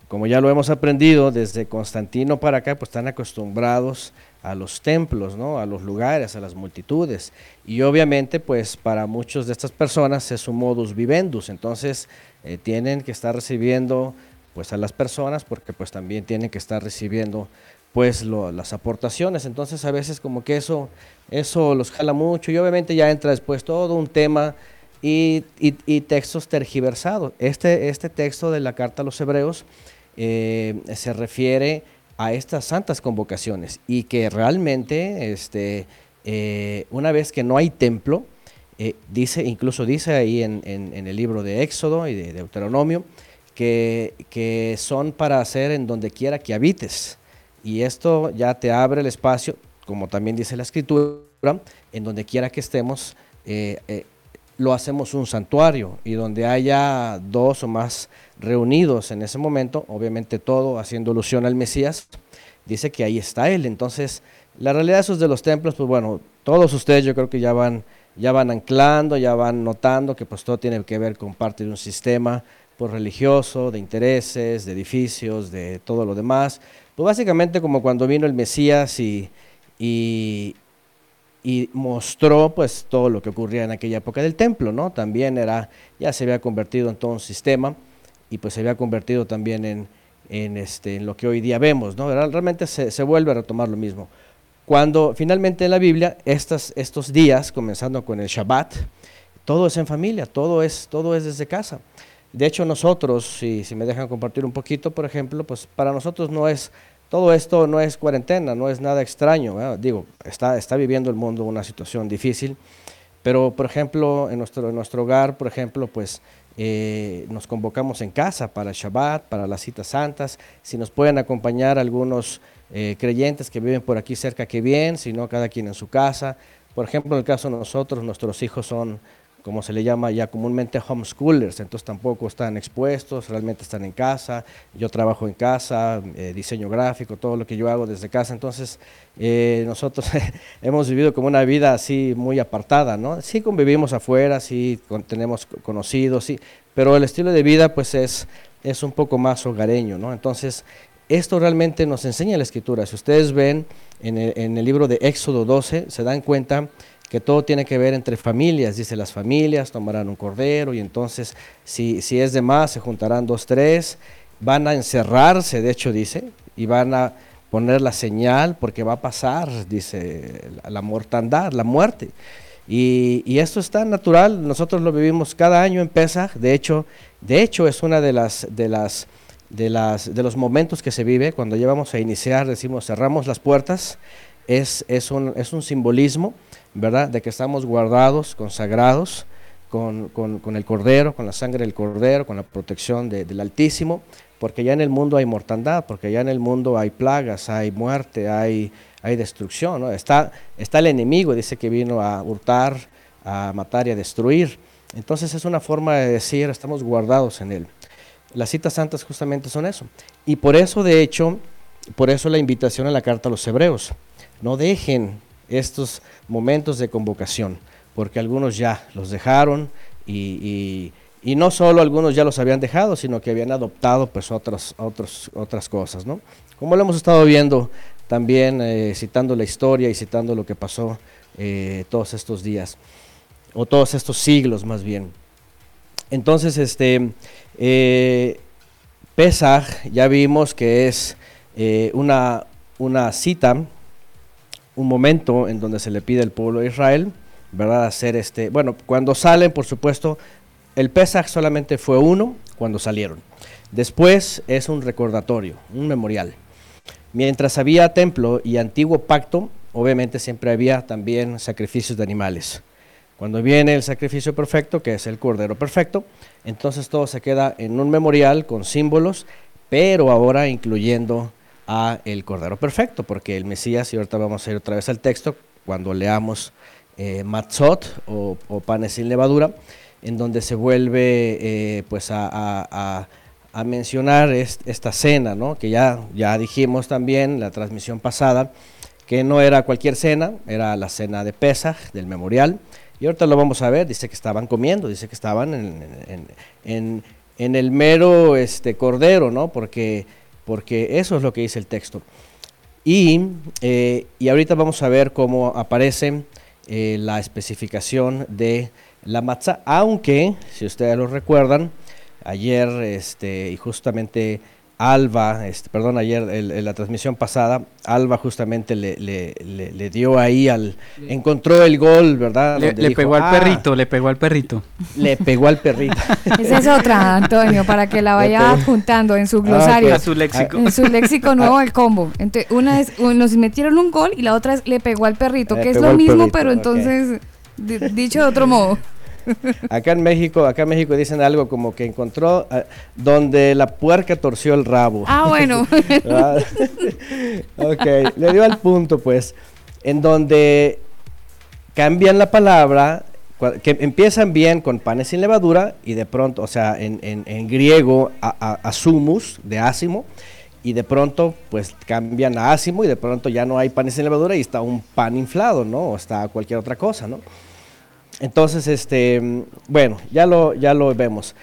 como ya lo hemos aprendido desde Constantino para acá, pues están acostumbrados a los templos, ¿no? A los lugares, a las multitudes. Y obviamente, pues para muchas de estas personas es un modus vivendus, entonces eh, tienen que estar recibiendo pues a las personas porque pues también tienen que estar recibiendo pues las aportaciones, entonces a veces como que eso, eso los jala mucho y obviamente ya entra después todo un tema y, y- y textos tergiversados. Este, este texto de la carta a los hebreos eh, se refiere a estas santas convocaciones y que realmente este, eh, una vez que no hay templo, eh, dice, incluso dice ahí en, en- el libro de Éxodo y de Deuteronomio, que, que son para hacer en donde quiera que habites. Y esto ya te abre el espacio, como también dice la escritura, en donde quiera que estemos, eh, lo hacemos un santuario y donde haya dos o más reunidos en ese momento, obviamente todo haciendo alusión al Mesías, dice que ahí está Él. Entonces, la realidad de esos de los templos, pues bueno, todos ustedes yo creo que ya van, ya van anclando, ya van notando que pues todo tiene que ver con parte de un sistema pues, religioso, de intereses, de edificios, de todo lo demás. Pues básicamente como cuando vino el Mesías y, y, y mostró pues todo lo que ocurría en aquella época del templo, ¿no? También era, ya se había convertido en todo un sistema y pues se había convertido también en, en, este, en lo que hoy día vemos, ¿no? Real- Realmente se, se vuelve a retomar lo mismo. Cuando finalmente en la Biblia, estas, estos días, comenzando con el Shabbat, todo es en familia, todo es, todo es desde casa. De hecho, nosotros, si, si me dejan compartir un poquito, por ejemplo, pues para nosotros no es, todo esto no es cuarentena, no es nada extraño. Digo, está, está viviendo el mundo una situación difícil, pero por ejemplo, en nuestro, en nuestro hogar, por ejemplo, pues eh, nos convocamos en casa para el Shabbat, para las citas santas. Si nos pueden acompañar algunos eh, creyentes que viven por aquí cerca, que bien, si no, cada quien en su casa. Por ejemplo, en el caso de nosotros, nuestros hijos son, como se le llama ya comúnmente, homeschoolers, entonces tampoco están expuestos, realmente están en casa. Yo trabajo en casa, eh, diseño gráfico, todo lo que yo hago desde casa. Entonces, eh, nosotros hemos vivido como una vida así muy apartada, ¿no? Sí convivimos afuera, sí con- tenemos co- conocidos, sí, pero el estilo de vida pues es, es un poco más hogareño, ¿no? Entonces, esto realmente nos enseña la escritura. Si ustedes ven en el, en el libro de Éxodo 12, se dan cuenta que todo tiene que ver entre familias. Dice, las familias tomarán un cordero y entonces si, si es de más, se juntarán dos, tres, van a encerrarse, de hecho dice, y van a poner la señal porque va a pasar, dice, la, mortandad, la muerte. Y, y, esto está natural, nosotros lo vivimos cada año en Pesach, de hecho, de hecho es una de las, de las, de las, de los momentos que se vive cuando llevamos a iniciar, decimos cerramos las puertas, es, es, un, es un simbolismo, ¿verdad? De que estamos guardados, consagrados con, con, el Cordero, con la sangre del Cordero, con la protección de, del Altísimo, porque ya en el mundo hay mortandad, porque ya en el mundo hay plagas, hay muerte, hay hay destrucción, ¿no? Está, está el enemigo, dice que vino a hurtar, a matar y a destruir. Entonces es una forma de decir, estamos guardados en él. Las citas santas justamente son eso. Y por eso, de hecho, por eso la invitación a la carta a los hebreos. No dejen estos momentos de convocación, porque algunos ya los dejaron y, no solo algunos ya los habían dejado, sino que habían adoptado pues otras, otros, otras cosas, ¿no? Como lo hemos estado viendo también eh, citando la historia y citando lo que pasó eh, todos estos días, o todos estos siglos más bien. Entonces, este, eh, ya vimos que es eh, una, una cita, un momento en donde se le pide al pueblo de Israel, ¿verdad? Hacer este, bueno, cuando salen, por supuesto, el Pesach solamente fue uno cuando salieron. Después es un recordatorio, un memorial. Mientras había templo y antiguo pacto, obviamente siempre había también sacrificios de animales. Cuando viene el sacrificio perfecto, que es el cordero perfecto, entonces todo se queda en un memorial con símbolos, pero ahora incluyendo a el cordero perfecto, porque el Mesías, y ahorita vamos a ir otra vez al texto, cuando leamos eh, matzot o, o, panes sin levadura, en donde se vuelve eh, pues a, mencionar est esta cena, ¿no? que ya, ya dijimos también la transmisión pasada, que no era cualquier cena, era la cena de Pesaj, del memorial, y ahorita lo vamos a ver, dice que estaban comiendo, dice que estaban en, en, en el mero este, cordero, ¿no? porque, porque eso es lo que dice el texto. Y, eh, y ahorita vamos a ver cómo aparece eh, la especificación de la matzah, aunque, si ustedes lo recuerdan, ayer este, y justamente Alba, este, perdón, ayer en la transmisión pasada, Alba justamente le, le, le, le, dio ahí al, encontró el gol, ¿verdad? Le, dijo, pegó al ah, perrito, le pegó al perrito. Le pegó al perrito. Esa es otra, Antonio, para que la vaya juntando en su glosario. Ah, okay. su léxico. En su léxico nuevo el combo. Entonces, una es, nos metieron un gol y la otra es le pegó al perrito, que es lo mismo, perrito, pero entonces, dicho de otro modo. Acá en México, acá en México dicen algo como que encontró uh, donde la puerca torció el rabo. Ah, bueno. ok, le dio al punto, pues, en donde cambian la palabra, que empiezan bien con panes sin levadura y de pronto, o sea, en, en, en griego, a, de ácimo, y de pronto pues cambian a ácimo y de pronto ya no hay panes sin levadura y está un pan inflado, ¿no? O está cualquier otra cosa, ¿no? Entonces, este, bueno, ya lo, ya lo vemos.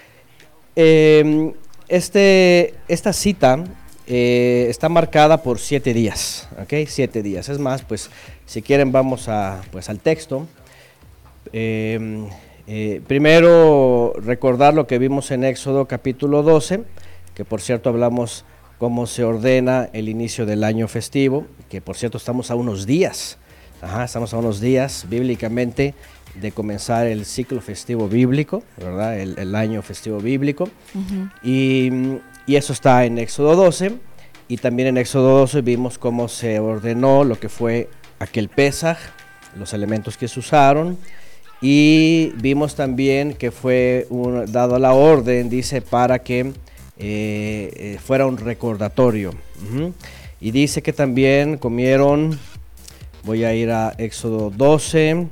Eh, este, esta cita eh, está marcada por siete días, ¿ok? Siete días. Es más, pues, si quieren vamos a, pues, al texto. Eh, primero, recordar lo que vimos en Éxodo capítulo 12, que por cierto hablamos cómo se ordena el inicio del año festivo, que por cierto estamos a unos días, Ajá, estamos a unos días bíblicamente de comenzar el ciclo festivo bíblico, ¿verdad? El, el año festivo bíblico. Uh -huh. y, y, eso está en Éxodo 12. Y también en Éxodo 12 vimos cómo se ordenó lo que fue aquel Pesaj, los elementos que se usaron. Y vimos también que fue un, dado la orden, dice, para que eh, eh, fuera un recordatorio. Uh -huh. Y dice que también comieron, voy a ir a Éxodo 12,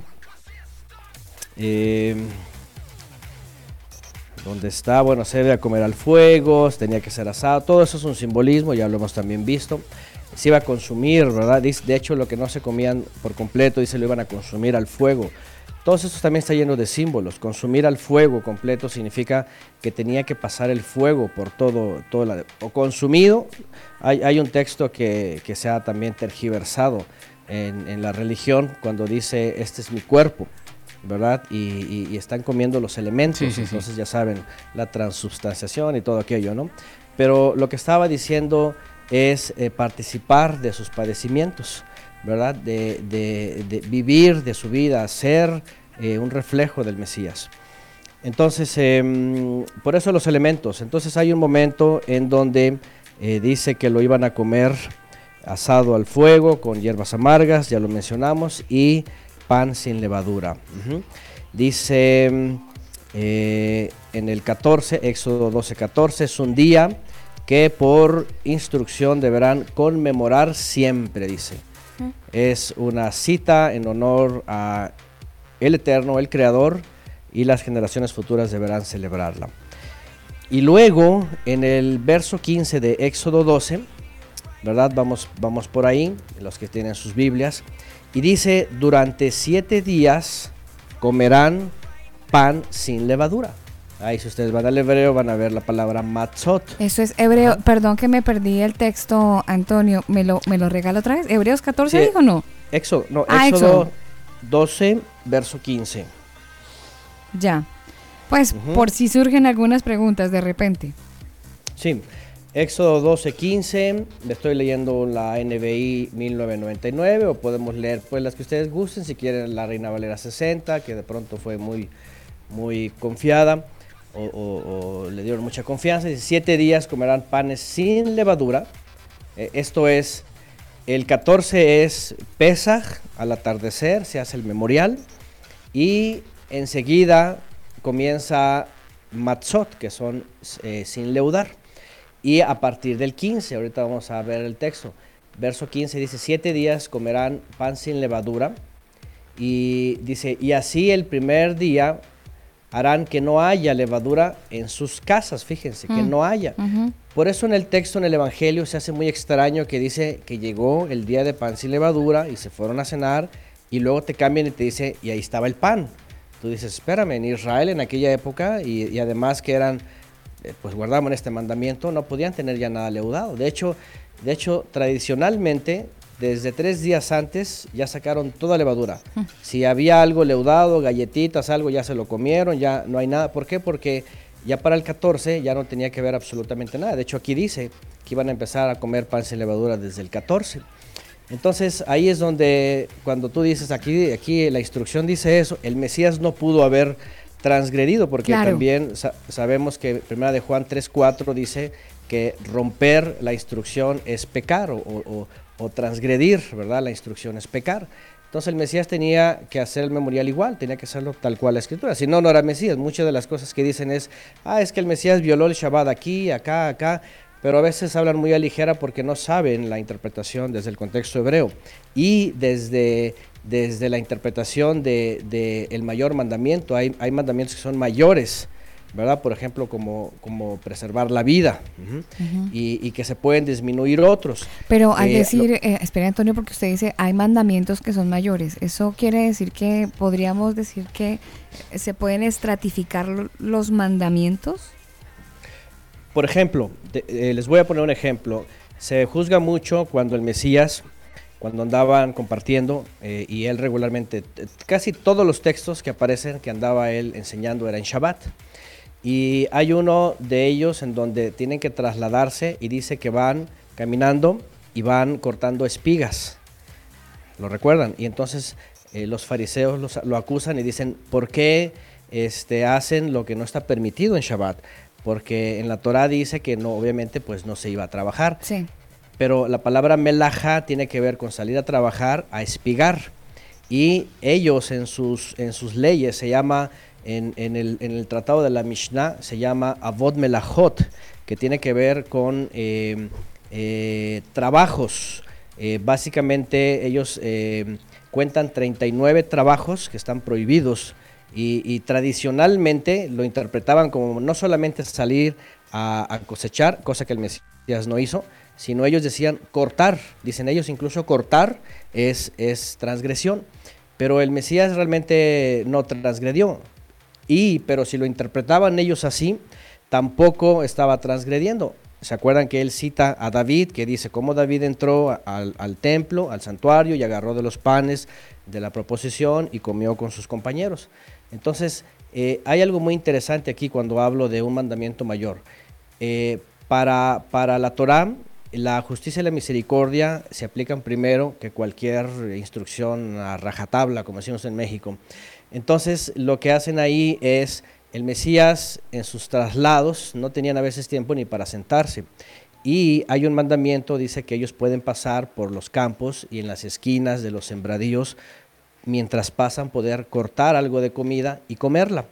eh, donde está, bueno, se debe comer al fuego, tenía que ser asado, todo eso es un simbolismo, ya lo hemos también visto. Se iba a consumir, ¿verdad? De hecho, lo que no se comían por completo, dice, lo iban a consumir al fuego. Todo esto también está lleno de símbolos. Consumir al fuego completo significa que tenía que pasar el fuego por todo, todo la, o consumido. Hay, hay un texto que, que, se ha también tergiversado en, en la religión cuando dice, este es mi cuerpo. ¿verdad? Y, y, y, están comiendo los elementos, sí, sí, entonces sí. ya saben, la transubstanciación y todo aquello, ¿no? Pero lo que estaba diciendo es eh, participar de sus padecimientos, ¿verdad? De, de- de vivir de su vida, ser eh, un reflejo del Mesías. Entonces, em, por eso los elementos. Entonces hay un momento en donde eh, dice que lo iban a comer asado al fuego con hierbas amargas, ya lo mencionamos, y pan sin levadura. Dice eh, en el 14, Éxodo 12, 14, es un día que por instrucción deberán conmemorar siempre, dice. Es una cita en honor a el Eterno, el Creador, y las generaciones futuras deberán celebrarla. Y luego, en el verso 15 de Éxodo 12, ¿verdad? Vamos, vamos por ahí, los que tienen sus Biblias, y dice, durante siete días comerán pan sin levadura. Ahí si ustedes van al hebreo van a ver la palabra matzot. Eso es hebreo. Perdón que me perdí el texto, Antonio. ¿Me lo, me lo regala otra vez? ¿Hebreos 14 Sí. dijo o no? Éxodo, no, Ah, Éxodo Éxodo. 12, verso 15. Ya. Pues por si surgen algunas preguntas de repente. Sí, Éxodo 12, 15, le estoy leyendo la NBI 1999 o podemos leer pues las que ustedes gusten, si quieren la Reina Valera 60, que de pronto fue muy, muy confiada o, le dieron mucha confianza. Dice, siete días comerán panes sin levadura. Eh, esto es, el 14 es Pesaj, al atardecer se hace el memorial y enseguida comienza Matzot, que son eh, sin leudar. Y a partir del 15, ahorita vamos a ver el texto, verso 15 dice, siete días comerán pan sin levadura. Y dice, y así el primer día harán que no haya levadura en sus casas, fíjense, que Mm. no haya. Por eso en el texto, en el Evangelio, se hace muy extraño que dice que llegó el día de pan sin levadura y se fueron a cenar y luego te cambian y te dice, y ahí estaba el pan. Tú dices, espérame, en Israel en aquella época y, y además que eran, pues guardaban este mandamiento, no podían tener ya nada leudado. De hecho, de hecho, tradicionalmente, desde tres días antes ya sacaron toda levadura. Si había algo leudado, galletitas, algo, ya se lo comieron, ya no hay nada. ¿Por qué? Porque ya para el 14 ya no tenía que ver absolutamente nada. De hecho, aquí dice que iban a empezar a comer pan sin levadura desde el 14. Entonces ahí es donde cuando tú dices aquí, aquí la instrucción dice eso, el Mesías no pudo haber transgredido porque Claro. también sa- sabemos que primera de Juan 3.4 dice que romper la instrucción es pecar o, o- o- o transgredir, ¿verdad? La instrucción es pecar. Entonces el Mesías tenía que hacer el memorial igual, tenía que hacerlo tal cual la escritura. Si no, no era Mesías. Muchas de las cosas que dicen es, ah, es que el Mesías violó el Shabbat aquí, acá, acá, pero a veces hablan muy a ligera porque no saben la interpretación desde el contexto hebreo. Y desde, desde la interpretación del de, el mayor mandamiento, hay, hay mandamientos que son mayores, ¿verdad? Por ejemplo, como, como preservar la vida y, y que se pueden disminuir otros. Pero al Eh, lo- decir, eh, espera Antonio, porque usted dice hay mandamientos que son mayores, ¿eso quiere decir que podríamos decir que se pueden estratificar lo- los mandamientos? Por ejemplo, de- eh, les voy a poner un ejemplo. Se juzga mucho cuando el Mesías, cuando andaban compartiendo, eh, y él regularmente, casi todos los textos que aparecen que andaba él enseñando era en Shabbat. Y hay uno de ellos en donde tienen que trasladarse y dice que van caminando y van cortando espigas. ¿Lo recuerdan? Y entonces eh, los fariseos los- lo acusan y dicen, ¿por qué este, hacen lo que no está permitido en Shabbat? Porque en la Torah dice que no, obviamente, pues no se iba a trabajar. Sí. Pero la palabra melaja tiene que ver con salir a trabajar, a espigar. Y ellos en sus, en sus leyes se llama, en, el, en el tratado de la Mishnah, se llama Avod Melachot, que tiene que ver con eh, eh, trabajos. Eh, básicamente ellos eh, cuentan 39 trabajos que están prohibidos y, tradicionalmente lo interpretaban como no solamente salir a cosechar, cosa que el Mesías no hizo, sino ellos decían cortar, dicen ellos incluso cortar es, es transgresión, pero el Mesías realmente no transgredió, y pero si lo interpretaban ellos así, tampoco estaba transgrediendo. ¿Se acuerdan que él cita a David, que dice cómo David entró al templo, al santuario, y agarró de los panes de la proposición y comió con sus compañeros? Entonces, eh, hay algo muy interesante aquí cuando hablo de un mandamiento mayor. Eh, para, para la Torá, la justicia y la misericordia se aplican primero que cualquier instrucción a rajatabla, como decimos en México. Entonces, lo que hacen ahí es, el Mesías en sus traslados no tenían a veces tiempo ni para sentarse. Y hay un mandamiento, dice que ellos pueden pasar por los campos y en las esquinas de los sembradíos, mientras pasan poder cortar algo de comida y comerla.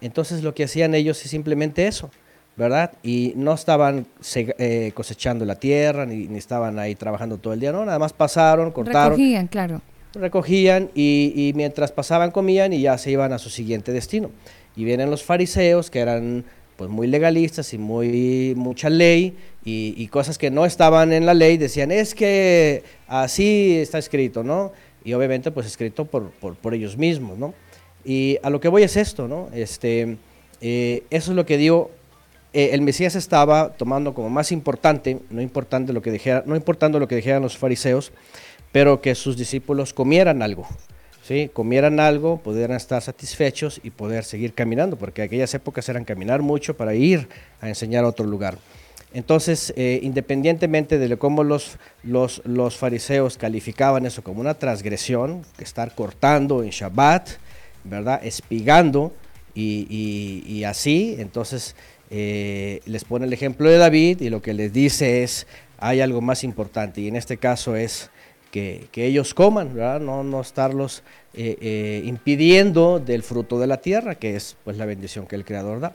Entonces lo que hacían ellos es simplemente eso, ¿verdad? Y no estaban eh, cosechando la tierra, ni, ni, estaban ahí trabajando todo el día, no, nada más pasaron, cortaron. Recogían, claro. Recogían y, y mientras pasaban comían y ya se iban a su siguiente destino. Y vienen los fariseos, que eran pues muy legalistas y muy mucha ley y, y, cosas que no estaban en la ley, decían, es que así está escrito, ¿no? Y obviamente pues escrito por, por, por ellos mismos, ¿no? Y a lo que voy es esto, ¿no? Este, eh, eso es lo que digo, eh, el Mesías estaba tomando como más importante, no, importante lo que dijera, no importando lo que dijeran los fariseos, pero que sus discípulos comieran algo, ¿sí? comieran algo, pudieran estar satisfechos y poder seguir caminando, porque aquellas épocas eran caminar mucho para ir a enseñar a otro lugar. Entonces, eh, independientemente de cómo los, los, los, fariseos calificaban eso como una transgresión, estar cortando en Shabbat, ¿verdad? Espigando y, y así, entonces eh, les pone el ejemplo de David y lo que les dice es, hay algo más importante y en este caso es que, que ellos coman. No, no estarlos eh, eh, impidiendo del fruto de la tierra, que es pues la bendición que el Creador da.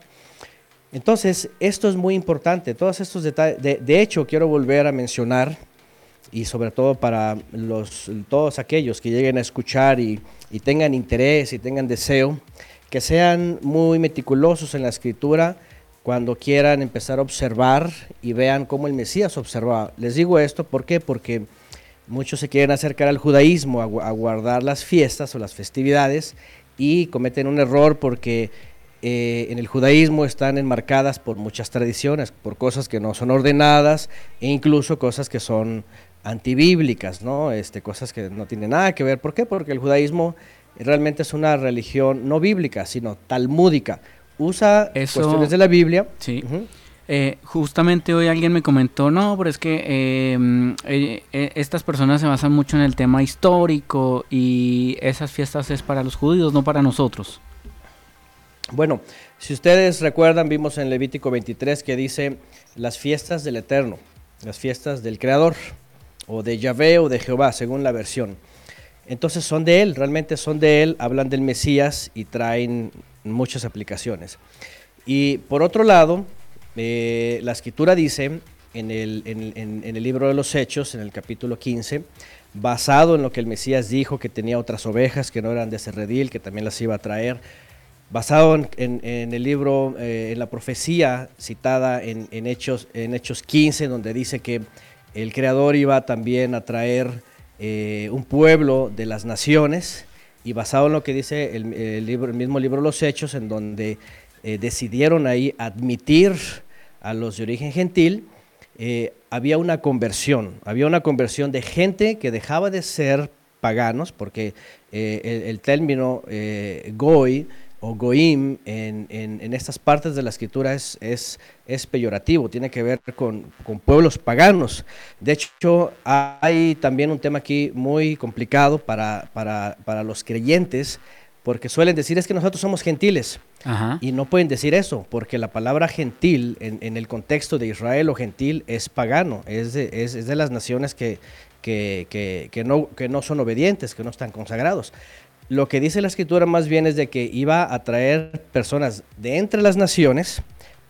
Entonces, esto es muy importante, todos estos detalles, de, de, hecho quiero volver a mencionar, y sobre todo para los, todos aquellos que lleguen a escuchar y, y tengan interés y tengan deseo, que sean muy meticulosos en la escritura cuando quieran empezar a observar y vean cómo el Mesías observaba. Les digo esto, ¿por qué? Porque muchos se quieren acercar al judaísmo, a, guardar las fiestas o las festividades y cometen un error porque eh, en el judaísmo están enmarcadas por muchas tradiciones, por cosas que no son ordenadas e incluso cosas que son antibíblicas, ¿no? Este, cosas que no tienen nada que ver. ¿Por qué? Porque el judaísmo realmente es una religión no bíblica, sino talmúdica. Usa Eso, cuestiones de la Biblia. Sí. Uh -huh. eh, justamente hoy alguien me comentó, no, pero es que eh, eh, estas personas se basan mucho en el tema histórico y esas fiestas es para los judíos, no para nosotros. Bueno, si ustedes recuerdan, vimos en Levítico 23 que dice las fiestas del Eterno, las fiestas del Creador, o de Yahvé o de Jehová, según la versión. Entonces son de Él, realmente son de Él, hablan del Mesías y traen muchas aplicaciones. Y por otro lado, eh, la escritura dice en el, en, el libro de los Hechos, en el capítulo 15, basado en lo que el Mesías dijo, que tenía otras ovejas que no eran de ese redil, que también las iba a traer, basado en, el libro, eh, en la profecía citada en, en, Hechos, en Hechos 15, donde dice que el Creador iba también a traer eh, un pueblo de las naciones, y basado en lo que dice el, libro, mismo libro Los Hechos, en donde eh, decidieron ahí admitir a los de origen gentil, eh, había una conversión, había una conversión de gente que dejaba de ser paganos, porque el, el, término goy, o goim en, en, en, estas partes de la escritura es, es, es peyorativo, tiene que ver con, con, pueblos paganos. De hecho, hay también un tema aquí muy complicado para, para, para los creyentes, porque suelen decir es que nosotros somos gentiles. Ajá. Y no pueden decir eso, porque la palabra gentil en, en, el contexto de Israel o gentil es pagano, es de, es, es de las naciones que, que, que, que, no, que no son obedientes, que no están consagrados. Lo que dice la escritura más bien es de que iba a traer personas de entre las naciones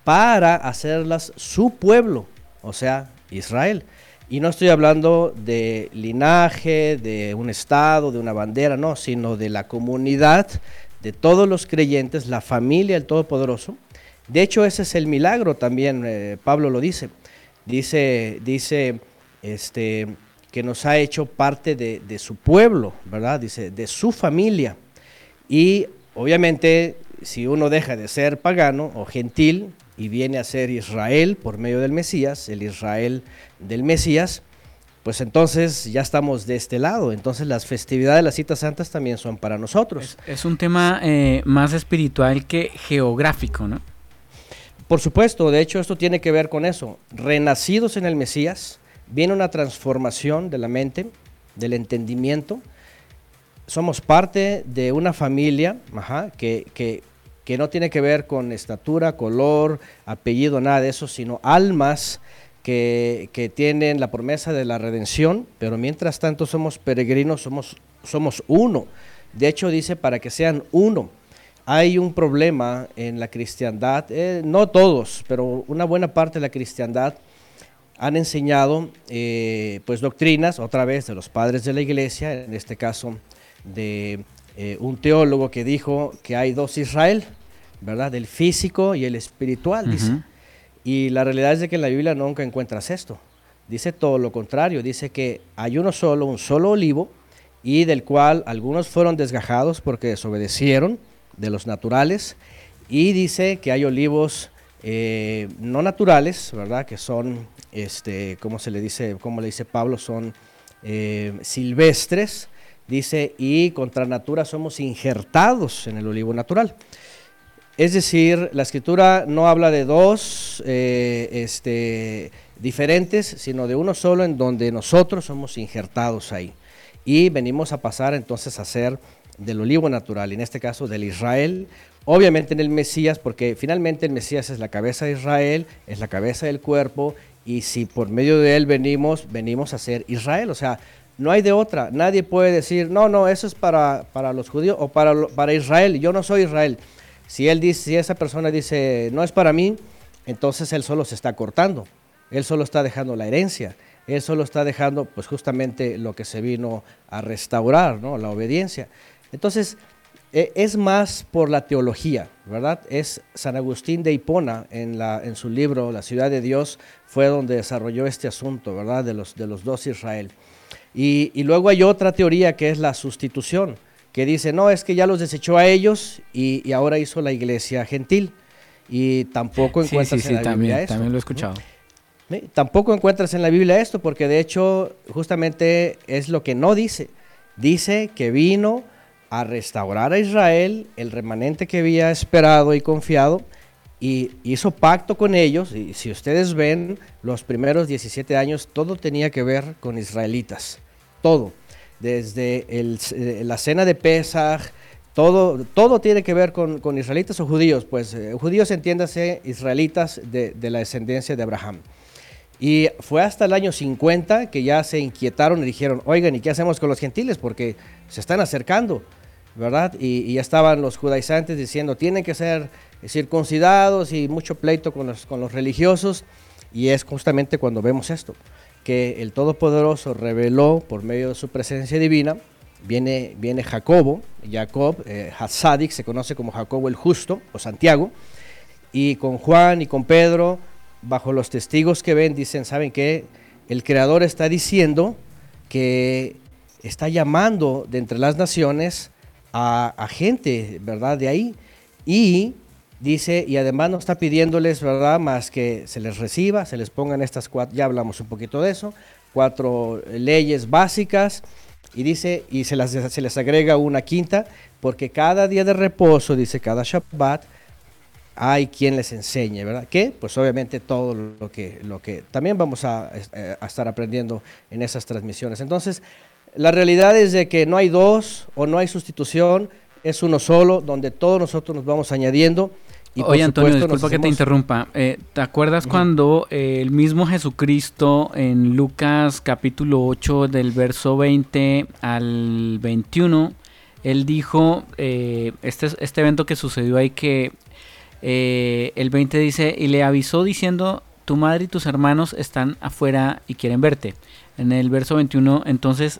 para hacerlas su pueblo, o sea, Israel. Y no estoy hablando de linaje, de un estado, de una bandera, no, sino de la comunidad, de todos los creyentes, la familia del Todopoderoso. De hecho, ese es el milagro también, eh, Pablo lo dice. Dice, dice, este, que nos ha hecho parte de, de, su pueblo, ¿verdad? Dice, de su familia. Y obviamente, si uno deja de ser pagano o gentil y viene a ser Israel por medio del Mesías, el Israel del Mesías, pues entonces ya estamos de este lado. Entonces las festividades de las citas santas también son para nosotros. Es, es un tema eh, más espiritual que geográfico, ¿no? Por supuesto, de hecho esto tiene que ver con eso. Renacidos en el Mesías, viene una transformación de la mente, del entendimiento. Somos parte de una familia que, que, que no tiene que ver con estatura, color, apellido, nada de eso, sino almas que, que, tienen la promesa de la redención, pero mientras tanto somos peregrinos, somos, somos uno. De hecho dice para que sean uno. Hay un problema en la cristiandad, eh, no todos, pero una buena parte de la cristiandad han enseñado eh, pues doctrinas, otra vez, de los padres de la iglesia, en este caso de eh, un teólogo que dijo que hay dos Israel, ¿verdad? El físico y el espiritual, dice. Y la realidad es de que en la Biblia nunca encuentras esto. Dice todo lo contrario, dice que hay uno solo, un solo olivo, y del cual algunos fueron desgajados porque desobedecieron de los naturales, y dice que hay olivos eh, no naturales, ¿verdad? Que son, este, ¿cómo se le dice? ¿Cómo le dice Pablo? Son eh, silvestres, dice, y contra natura somos injertados en el olivo natural. Es decir, la escritura no habla de dos eh, este, diferentes, sino de uno solo en donde nosotros somos injertados ahí. Y venimos a pasar entonces a ser del olivo natural, en este caso del Israel, obviamente en el Mesías, porque finalmente el Mesías es la cabeza de Israel, es la cabeza del cuerpo, y si por medio de él venimos, venimos a ser Israel. O sea, no hay de otra. Nadie puede decir, no, no, eso es para, para los judíos o para, para Israel, yo no soy Israel. Si él dice, si esa persona dice, no es para mí, entonces él solo se está cortando. Él solo está dejando la herencia. Él solo está dejando, pues justamente lo que se vino a restaurar, ¿no? La obediencia. Entonces, es más por la teología, ¿verdad? Es San Agustín de Hipona en, la, en su libro La ciudad de Dios fue donde desarrolló este asunto, ¿verdad? De los, de los dos Israel. Y, y luego hay otra teoría que es la sustitución que dice, no, es que ya los desechó a ellos y, ahora hizo la iglesia gentil. Y tampoco encuentras en la también, Biblia esto. También lo he escuchado. Tampoco encuentras en la Biblia esto, porque de hecho justamente es lo que no dice. Dice que vino a restaurar a Israel, el remanente que había esperado y confiado, y hizo pacto con ellos. Y si ustedes ven, los primeros 17 años, todo tenía que ver con israelitas. Todo desde eh, la cena de Pesach, todo, todo tiene que ver con, israelitas o judíos, pues eh, judíos entiéndase israelitas de, la descendencia de Abraham. Y fue hasta el año 50 que ya se inquietaron y dijeron, oigan, ¿y qué hacemos con los gentiles? Porque se están acercando, ¿verdad? Y, ya estaban los judaizantes diciendo, tienen que ser circuncidados y mucho pleito con los, con los religiosos. Y es justamente cuando vemos esto que el Todopoderoso reveló por medio de su presencia divina. Viene, viene Jacobo, Jacob, eh, se conoce como Jacobo el Justo o Santiago, y con Juan y con Pedro, bajo los testigos que ven, dicen, ¿saben qué? El Creador está diciendo que está llamando de entre las naciones a, gente, ¿verdad? De ahí. Y Dice, y además no está pidiéndoles, ¿verdad?, más que se les reciba, se les pongan estas cuatro, ya hablamos un poquito de eso, cuatro leyes básicas, y dice, y se, las, se les agrega una quinta, porque cada día de reposo, dice cada Shabbat, hay quien les enseñe, ¿verdad? ¿Qué? Pues obviamente todo lo que, lo que también vamos a, eh, a estar aprendiendo en esas transmisiones. Entonces, la realidad es de que no hay dos o no hay sustitución, es uno solo, donde todos nosotros nos vamos añadiendo Oye, Antonio, disculpa que te interrumpa. Eh, ¿Te acuerdas cuando eh, el mismo Jesucristo en Lucas capítulo 8 del verso 20 al 21, él dijo, eh, este, este evento que sucedió ahí que el 20 dice, y le avisó diciendo, tu madre y tus hermanos están afuera y quieren verte. En el verso 21, entonces,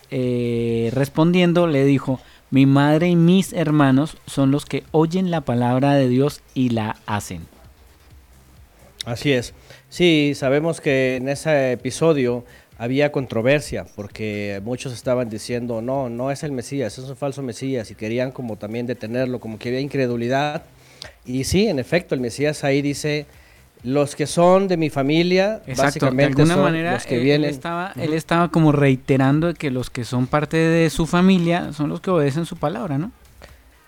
respondiendo, le dijo, mi madre y mis hermanos son los que oyen la palabra de Dios y la hacen. Así es. Sí, sabemos que en ese episodio había controversia porque muchos estaban diciendo, no, no es el Mesías, es un falso Mesías y querían como también detenerlo, como que había incredulidad. Y sí, en efecto, el Mesías ahí dice, los que son de mi familia, básicamente de alguna son manera, los que él, vienen. Él estaba, él estaba como reiterando que los que son parte de su familia son los que obedecen su palabra, ¿no?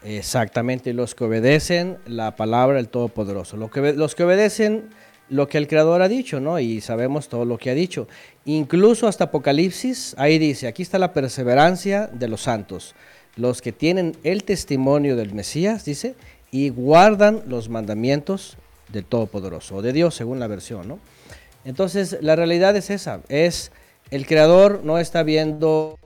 Exactamente, los que obedecen la palabra del Todopoderoso. Los que, los que obedecen lo que el Creador ha dicho, ¿no? Y sabemos todo lo que ha dicho. Incluso hasta Apocalipsis, ahí dice, aquí está la perseverancia de los santos, los que tienen el testimonio del Mesías, dice, y guardan los mandamientos del Todopoderoso, o de Dios, según la versión, ¿no? Entonces, la realidad es esa, es el Creador no está viendo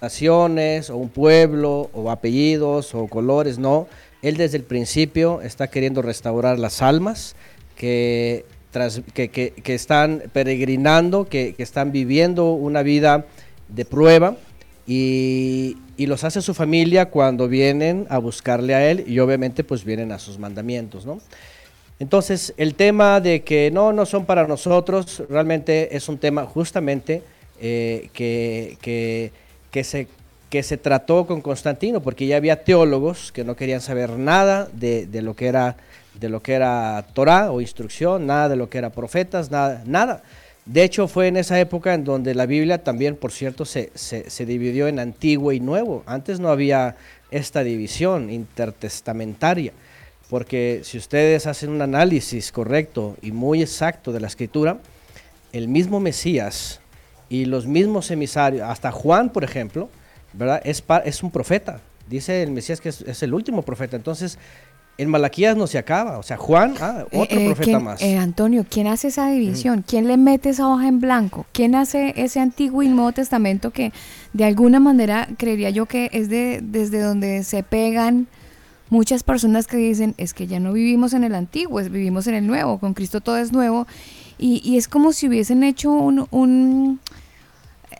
naciones o un pueblo o apellidos o colores, no. Él desde el principio está queriendo restaurar las almas que, están peregrinando, que, están viviendo una vida de prueba y, y, los hace su familia cuando vienen a buscarle a Él y obviamente pues vienen a sus mandamientos, ¿no? Entonces, el tema de que no, no son para nosotros, realmente es un tema justamente eh, que, que, se, que se trató con Constantino, porque ya había teólogos que no querían saber nada de, de, lo que era de lo que era Torah o instrucción, nada de lo que era profetas, nada, nada. De hecho, fue en esa época en donde la Biblia también, por cierto, se, se dividió en antiguo y nuevo. Antes no había esta división intertestamentaria porque si ustedes hacen un análisis correcto y muy exacto de la escritura, el mismo Mesías y los mismos emisarios, hasta Juan, por ejemplo, ¿verdad? Es, es un profeta. Dice el Mesías que es, el último profeta. Entonces, en Malaquías no se acaba. O sea, Juan, ah, eh, otro eh, profeta más. Eh, Antonio, ¿quién hace esa división? ¿Quién le mete esa hoja en blanco? ¿Quién hace ese antiguo y nuevo testamento que de alguna manera creería yo que es de, desde donde se pegan muchas personas que dicen, es que ya no vivimos en el antiguo, es, vivimos en el nuevo, con Cristo todo es nuevo, y, es como si hubiesen hecho un,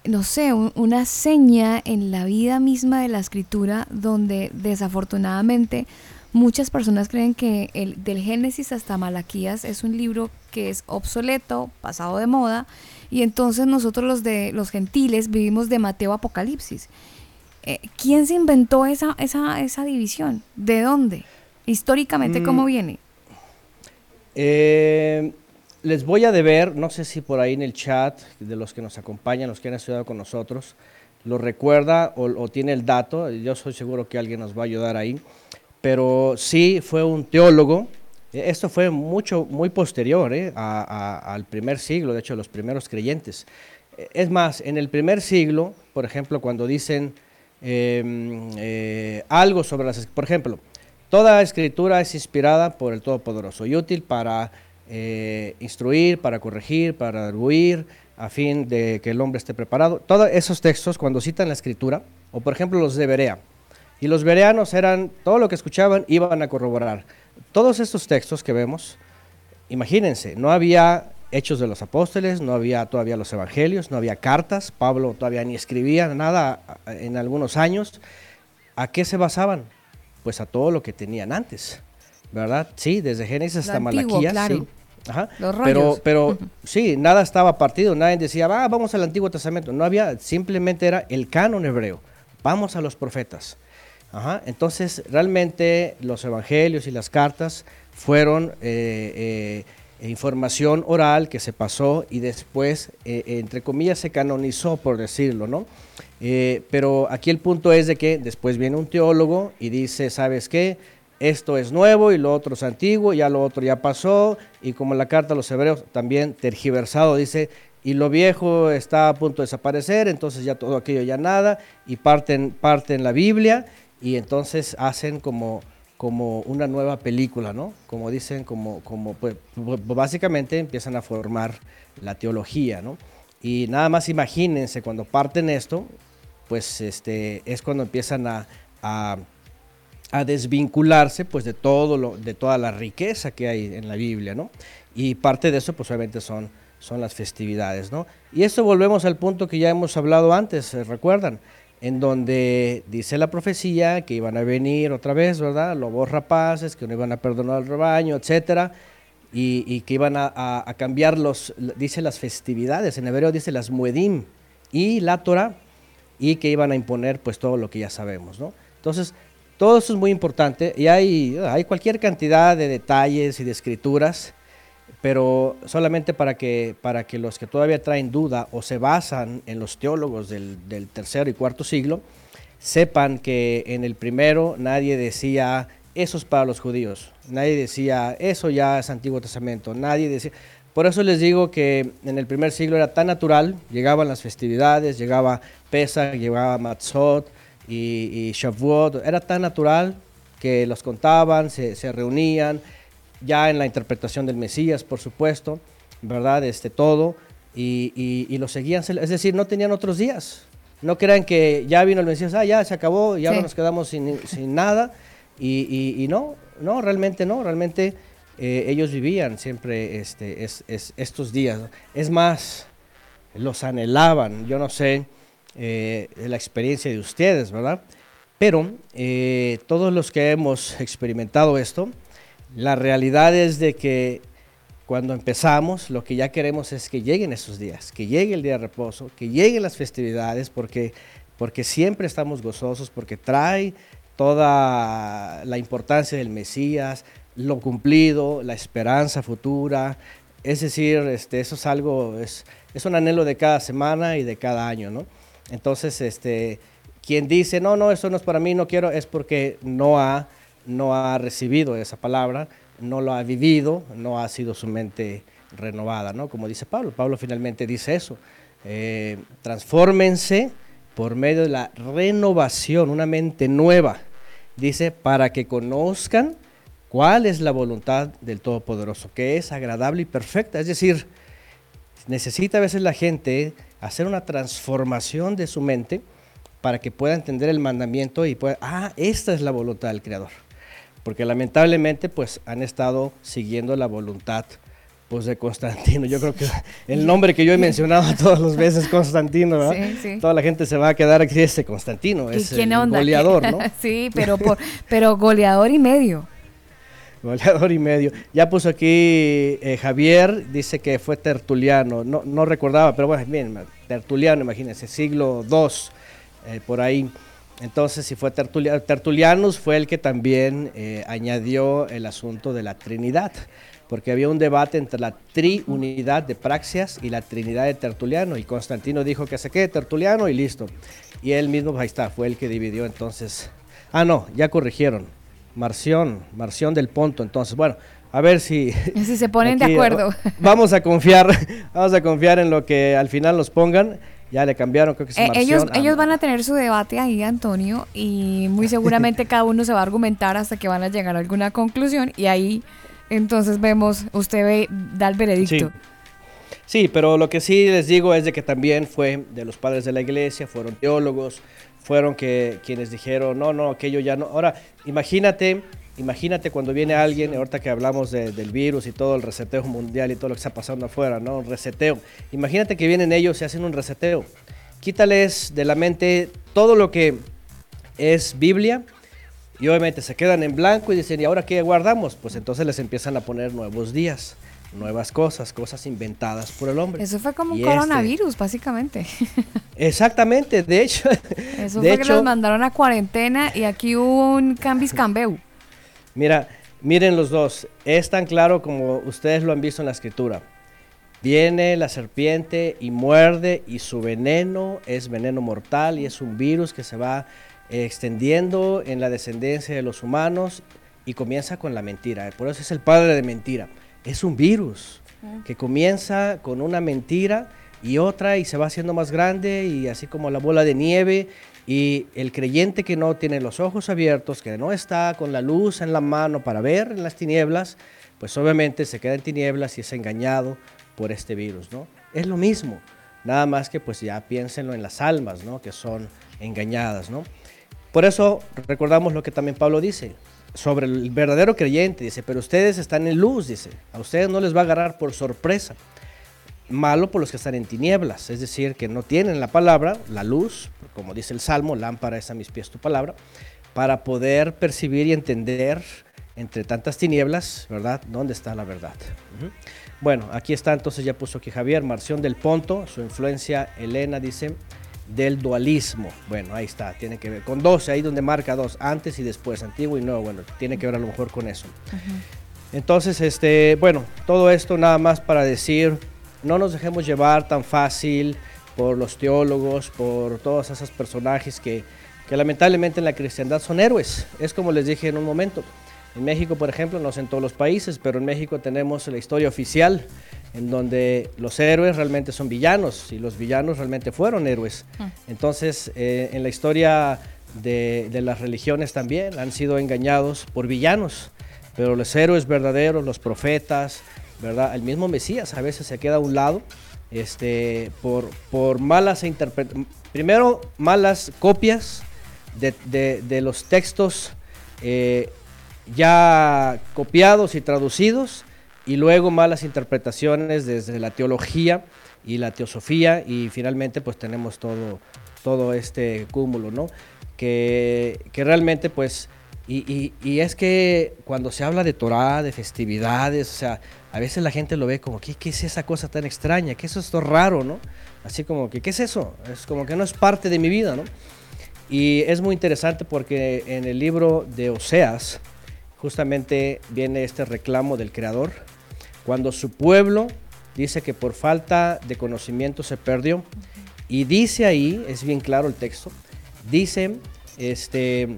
no sé, una seña en la vida misma de la escritura donde desafortunadamente muchas personas creen que el, del Génesis hasta Malaquías es un libro que es obsoleto, pasado de moda, y entonces nosotros los de los gentiles vivimos de Mateo Apocalipsis. Eh, ¿quién se inventó esa, esa, esa división? ¿De dónde? Históricamente, ¿cómo mm. viene? Eh, les voy a deber, no sé si por ahí en el chat de los que nos acompañan, los que han estudiado con nosotros, lo recuerda o, tiene el dato, yo soy seguro que alguien nos va a ayudar ahí, pero sí fue un teólogo, e, esto fue mucho, muy posterior eh, al primer siglo, de hecho los primeros creyentes. E, es más, en el primer siglo, por ejemplo, cuando dicen eh, algo sobre las... Por ejemplo, toda escritura es inspirada por el Todopoderoso y útil para eh, instruir, para corregir, para arguir, a fin de que el hombre esté preparado. Todos esos textos, cuando citan la escritura, o por ejemplo los de Berea, y los bereanos eran, todo lo que escuchaban iban a corroborar. Todos estos textos que vemos, imagínense, no había Hechos de los Apóstoles, no había todavía los Evangelios, no había cartas, Pablo todavía ni escribía nada en algunos años. ¿A qué se basaban? Pues a todo lo que tenían antes, ¿verdad? Sí, desde Génesis hasta Malaquías, sí. pero, pero sí, nada estaba partido, nadie decía, va, vamos al Antiguo Testamento. No había, simplemente era el canon hebreo. Vamos a los profetas. Entonces, realmente los evangelios y las cartas fueron eh, eh, información oral que se pasó y después, eh, entre comillas, se canonizó, por decirlo, ¿no? Eh, pero aquí el punto es de que después viene un teólogo y dice, ¿sabes qué? Esto es nuevo y lo otro es antiguo, ya lo otro ya pasó, y como la carta a los hebreos también tergiversado dice, y lo viejo está a punto de desaparecer, entonces ya todo aquello ya nada, y parten, parten la Biblia, y entonces hacen como como una nueva película, ¿no? Como dicen, como, como pues, básicamente empiezan a formar la teología, ¿no? Y nada más imagínense, cuando parten esto, pues este, es cuando empiezan a, a, desvincularse pues de, todo lo, de toda la riqueza que hay en la Biblia, ¿no? Y parte de eso pues obviamente son, son las festividades, ¿no? Y esto volvemos al punto que ya hemos hablado antes, ¿recuerdan? En donde dice la profecía que iban a venir otra vez, ¿verdad? Lobos rapaces, que no iban a perdonar al rebaño, etcétera, y, que iban a, cambiar los, dice las festividades, en hebreo dice las muedim y la Torah, y que iban a imponer pues todo lo que ya sabemos, ¿no? Entonces, todo eso es muy importante y hay, hay cualquier cantidad de detalles y de escrituras pero solamente para que, para que los que todavía traen duda o se basan en los teólogos del, tercer y cuarto siglo, sepan que en el primero nadie decía eso es para los judíos. Nadie decía, eso ya es Antiguo Testamento. Nadie decía. Por eso les digo que en el primer siglo era tan natural, llegaban las festividades, llegaba Pesach, llegaba Matzot y, y Shavuot, era tan natural que los contaban, se, se reunían, ya en la interpretación del Mesías, por supuesto, ¿verdad? Este, todo, y, y, y lo seguían, es decir, no tenían otros días. No crean que ya vino el Mesías, ah, ya se acabó y ahora Sí. nos quedamos sin, sin nada. Y, y- y no, no, realmente no, realmente eh, ellos vivían siempre este, es- es- estos días. Es más, los anhelaban, yo no sé eh, la experiencia de ustedes, ¿verdad? Pero eh, todos los que hemos experimentado esto, la realidad es de que cuando empezamos, lo que ya queremos es que lleguen esos días, que llegue el día de reposo, que lleguen las festividades, porque, porque siempre estamos gozosos, porque trae toda la importancia del Mesías, lo cumplido, la esperanza futura. Es decir, este, eso es algo, es, es un anhelo de cada semana y de cada año, ¿no? Entonces, este, quien dice, no, no, eso no es para mí, no quiero, es porque no ha, no ha recibido esa palabra, no lo ha vivido, no ha sido su mente renovada, ¿no? Como dice Pablo, Pablo finalmente dice eso, eh, transfórmense por medio de la renovación, una mente nueva, dice, para que conozcan cuál es la voluntad del Todopoderoso, que es agradable y perfecta, es decir, necesita a veces la gente hacer una transformación de su mente para que pueda entender el mandamiento y pueda, ah, esta es la voluntad del Creador. Porque lamentablemente pues han estado siguiendo la voluntad pues de Constantino. Yo creo que el nombre que yo he mencionado todas las veces Constantino, ¿verdad? Sí, sí. Toda la gente se va a quedar aquí este Constantino, ¿Y es quién el onda? goleador, ¿no? sí, pero, por, pero goleador y medio. Goleador y medio. Ya puso aquí eh, Javier, dice que fue tertuliano. No, no recordaba, pero bueno, bien, tertuliano, imagínense, siglo II, eh, por ahí. Entonces, si fue tertuliano, Tertulianus fue el que también eh, añadió el asunto de la Trinidad, porque había un debate entre la triunidad de Praxias y la Trinidad de Tertuliano, y Constantino dijo que se quede Tertuliano y listo. Y él mismo, ahí está, fue el que dividió entonces. Ah, no, ya corrigieron. Marción, Marción del Ponto, entonces, bueno, a ver si... Si se ponen de acuerdo. va- Vamos a confiar, vamos a confiar en lo que al final nos pongan. Ya le cambiaron, creo que es Eh, ellos, ellos van a tener su debate ahí, Antonio, y muy seguramente cada uno se va a argumentar hasta que van a llegar a alguna conclusión y ahí entonces vemos, usted ve, da el veredicto. Sí, pero lo que sí les digo es de que también fue de los padres de la iglesia, fueron teólogos, fueron que quienes dijeron, no, no, aquello ya no. Ahora, imagínate, imagínate cuando viene alguien, ahorita que hablamos de- del virus y todo el reseteo mundial y todo lo que está pasando afuera, ¿no? Un reseteo. Imagínate que vienen ellos y hacen un reseteo. Quítales de la mente todo lo que es Biblia y obviamente se quedan en blanco y dicen, ¿y ahora qué guardamos? Pues entonces les empiezan a poner nuevos días, nuevas cosas, cosas inventadas por el hombre. Eso fue como un Y este- coronavirus, básicamente. Exactamente, de hecho. Eso de fue que hecho, los mandaron a cuarentena y aquí hubo un cambis cambeu. Mira, miren los dos. Es tan claro como ustedes lo han visto en la escritura. Viene la serpiente y muerde y su veneno es veneno mortal y es un virus que se va extendiendo en la descendencia de los humanos y comienza con la mentira. Por eso es el padre de mentira. Es un virus que comienza con una mentira y otra y se va haciendo más grande y así como la bola de nieve y el creyente que no tiene los ojos abiertos, que no está con la luz en la mano para ver en las tinieblas, pues obviamente se queda en tinieblas y es engañado por este virus, ¿no? Es lo mismo, nada más que pues ya piénsenlo en las almas, ¿no? Que son engañadas, ¿no? Por eso recordamos lo que también Pablo dice sobre el verdadero creyente, dice, pero ustedes están en luz, dice, a ustedes no les va a agarrar por sorpresa. Malo por los que están en tinieblas, es decir, que no tienen la palabra, la luz, como dice el Salmo, lámpara es a mis pies tu palabra, para poder percibir y entender entre tantas tinieblas, ¿verdad? ¿Dónde está la verdad? Bueno, aquí está, entonces ya puso aquí Javier, Marción del Ponto, su influencia, Elena dice, del dualismo. Bueno, ahí está, tiene que ver con dos, ahí donde marca dos, antes y después, antiguo y nuevo, bueno, tiene que ver a lo mejor con eso. Entonces, este, bueno, todo esto nada más para decir, no nos dejemos llevar tan fácil por los teólogos, por todos esos personajes que, que lamentablemente en la cristiandad son héroes. Es como les dije en un momento, En México, por ejemplo, no sé en todos los países, pero en México tenemos la historia oficial en donde los héroes realmente son villanos y los villanos realmente fueron héroes. Entonces, eh, en la historia de, de las religiones también han sido engañados por villanos, pero los héroes verdaderos, los profetas, ¿verdad? El mismo Mesías a veces se queda a un lado este, por, por malas interpretaciones, primero malas copias de, de- de los textos eh, ya copiados y traducidos y luego malas interpretaciones desde la teología y la teosofía y finalmente pues tenemos todo, todo este cúmulo, ¿no? Que, que realmente pues, y, y- y es que cuando se habla de Torah, de festividades, o sea, a veces la gente lo ve como, ¿qué, qué es esa cosa tan extraña? ¿Qué es esto raro, no? Así como que, ¿qué es eso? Es como que no es parte de mi vida, ¿no? Y es muy interesante porque en el libro de Oseas justamente viene este reclamo del Creador, cuando su pueblo dice que por falta de conocimiento se perdió. Y dice ahí, es bien claro el texto, dice este,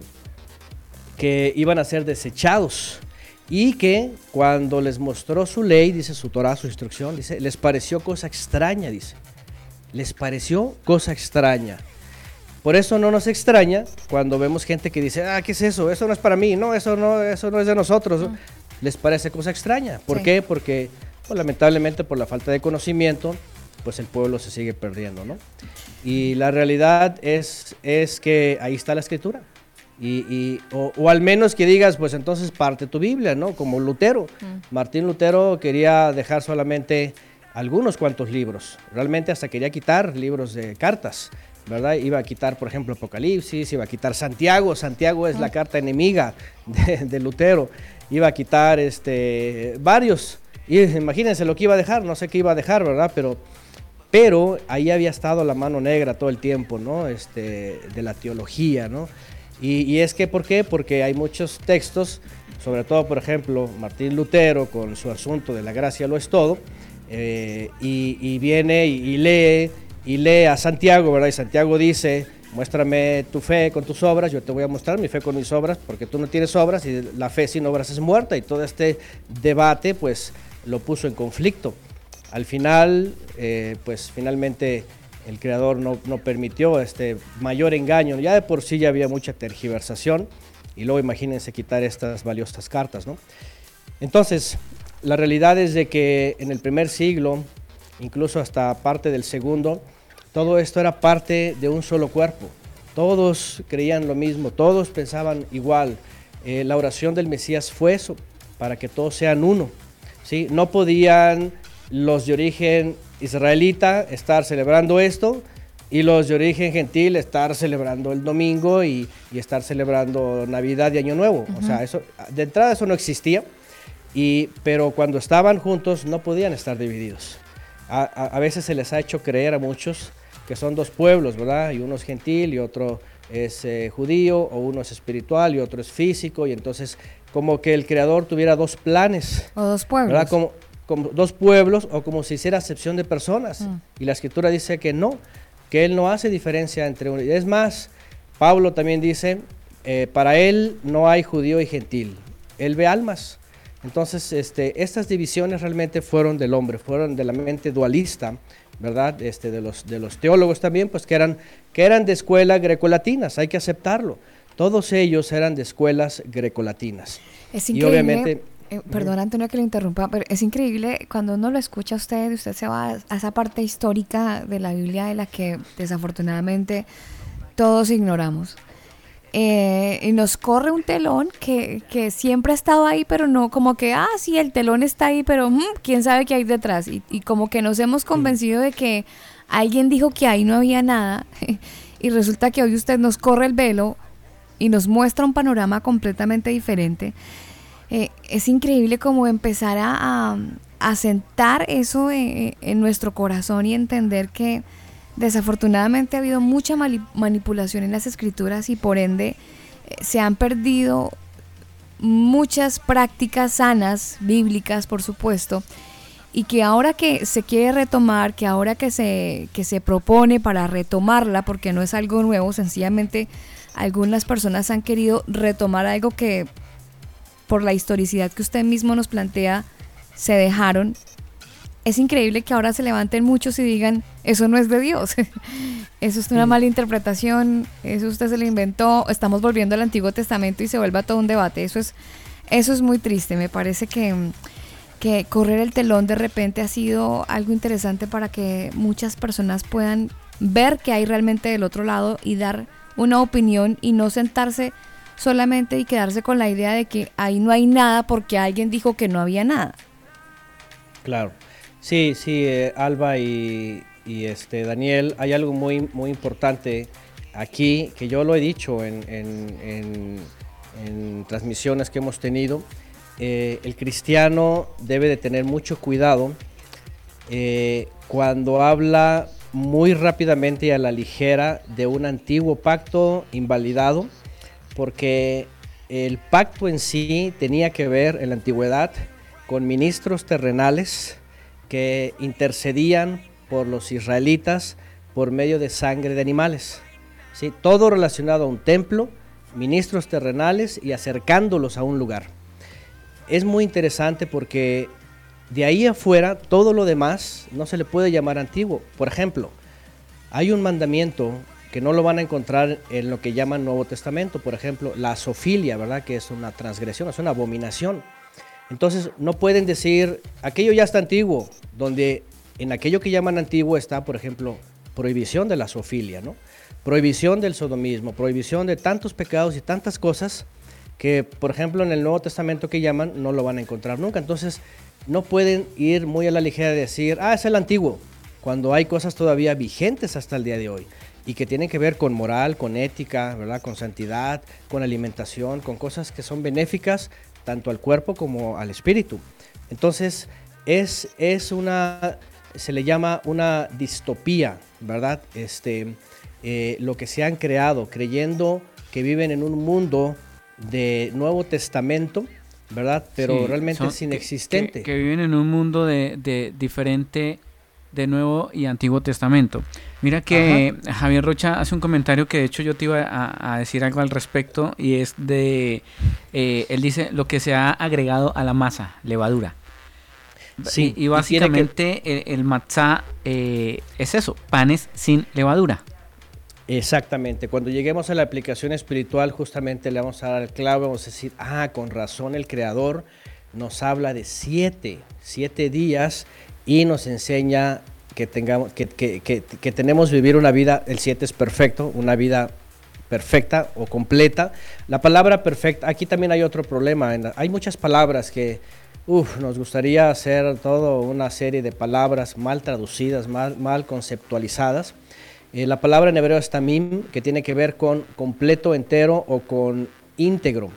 que iban a ser desechados y que cuando les mostró su ley, dice su Torah, su instrucción, dice, les pareció cosa extraña, dice. Les pareció cosa extraña. Por eso no nos extraña cuando vemos gente que dice, ah, ¿qué es eso? Eso no es para mí, no, eso no, eso no es de nosotros. Les parece cosa extraña. ¿Por Sí. qué? Porque pues, lamentablemente por la falta de conocimiento, pues el pueblo se sigue perdiendo, ¿no? Y la realidad es, es que ahí está la escritura. Y, y- o, o al menos que digas, pues entonces parte tu Biblia, ¿no? Como Lutero. Martín Lutero quería dejar solamente algunos cuantos libros. Realmente hasta quería quitar libros de cartas, ¿verdad? Iba a quitar, por ejemplo, Apocalipsis, iba a quitar Santiago. Santiago es la carta enemiga de, de Lutero. Iba a quitar este, varios. Y imagínense lo que iba a dejar, no sé qué iba a dejar, ¿verdad? Pero, pero ahí había estado la mano negra todo el tiempo, ¿no? Este, de la teología, ¿no? Y, es que, ¿por qué? Porque hay muchos textos, sobre todo, por ejemplo, Martín Lutero con su asunto de la gracia lo es todo, eh, y, viene y, y lee, y lee a Santiago, ¿verdad? Y Santiago dice, muéstrame tu fe con tus obras, yo te voy a mostrar mi fe con mis obras, porque tú no tienes obras y la fe sin obras es muerta, y todo este debate, pues, lo puso en conflicto. Al final, eh, pues, finalmente el creador no, no permitió este mayor engaño. Ya de por sí ya había mucha tergiversación y luego imagínense quitar estas valiosas cartas, ¿no? Entonces, la realidad es de que en el primer siglo, incluso hasta parte del segundo, todo esto era parte de un solo cuerpo. Todos creían lo mismo, todos pensaban igual. Eh, la oración del Mesías fue eso, para que todos sean uno. ¿sí? No podían los de origen israelita estar celebrando esto y los de origen gentil estar celebrando el domingo y, y estar celebrando Navidad y Año Nuevo. O sea, eso, de entrada eso no existía, y, pero cuando estaban juntos no podían estar divididos. A, a- a veces se les ha hecho creer a muchos que son dos pueblos, ¿verdad? Y uno es gentil y otro es eh, judío, o uno es espiritual y otro es físico, y entonces como que el creador tuviera dos planes. O dos pueblos. ¿verdad? Como, como dos pueblos o como si hiciera acepción de personas. Mm. Y la escritura dice que no, que él no hace diferencia entre uno. y Es más, Pablo también dice, eh, para él no hay judío y gentil, él ve almas. Entonces, este, estas divisiones realmente fueron del hombre, fueron de la mente dualista, ¿verdad? Este, de, los, de los teólogos también, pues que eran, que eran de escuela grecolatinas, hay que aceptarlo. Todos ellos eran de escuelas grecolatinas. Es Y increíble. obviamente... eh, perdón, Antonio, que le interrumpa, pero es increíble cuando uno lo escucha a usted, usted se va a esa parte histórica de la Biblia de la que desafortunadamente todos ignoramos. Eh, y nos corre un telón que, que siempre ha estado ahí, pero no como que, ah, sí, el telón está ahí, pero mm, quién sabe qué hay detrás. Y, y como que nos hemos convencido de que alguien dijo que ahí no había nada. y resulta que hoy usted nos corre el velo y nos muestra un panorama completamente diferente. Eh, es increíble como empezar a, a- a sentar eso en, en nuestro corazón y entender que desafortunadamente ha habido mucha manipulación en las escrituras y por ende eh, se han perdido muchas prácticas sanas, bíblicas por supuesto, y que ahora que se quiere retomar, que ahora que se, que se propone para retomarla, porque no es algo nuevo, sencillamente algunas personas han querido retomar algo que por la historicidad que usted mismo nos plantea, se dejaron, es increíble que ahora se levanten muchos y digan, eso no es de Dios, eso es una mala interpretación, eso usted se lo inventó, estamos volviendo al Antiguo Testamento y se vuelva todo un debate. Eso es, eso es muy triste, me parece que, que correr el telón de repente ha sido algo interesante para que muchas personas puedan ver qué hay realmente del otro lado y dar una opinión y no sentarse solamente y quedarse con la idea de que ahí no hay nada porque alguien dijo que no había nada. Claro. Sí, sí, eh, Alba y, este Daniel, hay algo muy, muy importante aquí que yo lo he dicho en, transmisiones que hemos tenido. Eh, el cristiano debe de tener mucho cuidado eh, cuando habla muy rápidamente y a la ligera de un antiguo pacto invalidado, porque el pacto en sí tenía que ver en la antigüedad con ministros terrenales que intercedían por los israelitas por medio de sangre de animales. ¿sí? Todo relacionado a un templo, ministros terrenales y acercándolos a un lugar. Es muy interesante porque de ahí afuera, todo lo demás no se le puede llamar antiguo. Por ejemplo, hay un mandamiento que no lo van a encontrar en lo que llaman Nuevo Testamento, por ejemplo, la sofilia, ¿verdad? Que es una transgresión, es una abominación. Entonces, no pueden decir, aquello ya está antiguo, donde en aquello que llaman antiguo está, por ejemplo, prohibición de la sofilia, ¿no? Prohibición del sodomismo, prohibición de tantos pecados y tantas cosas que, por ejemplo, en el Nuevo Testamento que llaman, no lo van a encontrar nunca. Entonces, no pueden ir muy a la ligera de decir, ah, es el antiguo, cuando hay cosas todavía vigentes hasta el día de hoy y que tienen que ver con moral, con ética, ¿verdad? con santidad, con alimentación, con cosas que son benéficas tanto al cuerpo como al espíritu. Entonces, es, es una, se le llama una distopía, ¿verdad? Este, eh, lo que se han creado, creyendo que viven en un mundo de Nuevo Testamento, ¿verdad? Pero realmente es inexistente. Que, viven en un mundo de, diferente de Nuevo y Antiguo Testamento. Mira que Javier Rocha hace un comentario que de hecho yo te iba a, decir algo al respecto y es de, eh, él dice lo que se ha agregado a la masa, levadura. Sí, y, básicamente el, matzá eh, es eso, panes sin levadura. Exactamente, cuando lleguemos a la aplicación espiritual justamente le vamos a dar el clave, vamos a decir, ah, con razón el Creador nos habla de siete, siete días y nos enseña que, tengamos, que, que, que, tenemos vivir una vida, el siete es perfecto, una vida perfecta o completa. La palabra perfecta, aquí también hay otro problema, hay muchas palabras que Uf, nos gustaría hacer todo una serie de palabras mal traducidas, mal, mal conceptualizadas. Eh, la palabra en hebreo es tamim, que tiene que ver con completo, entero o con íntegro.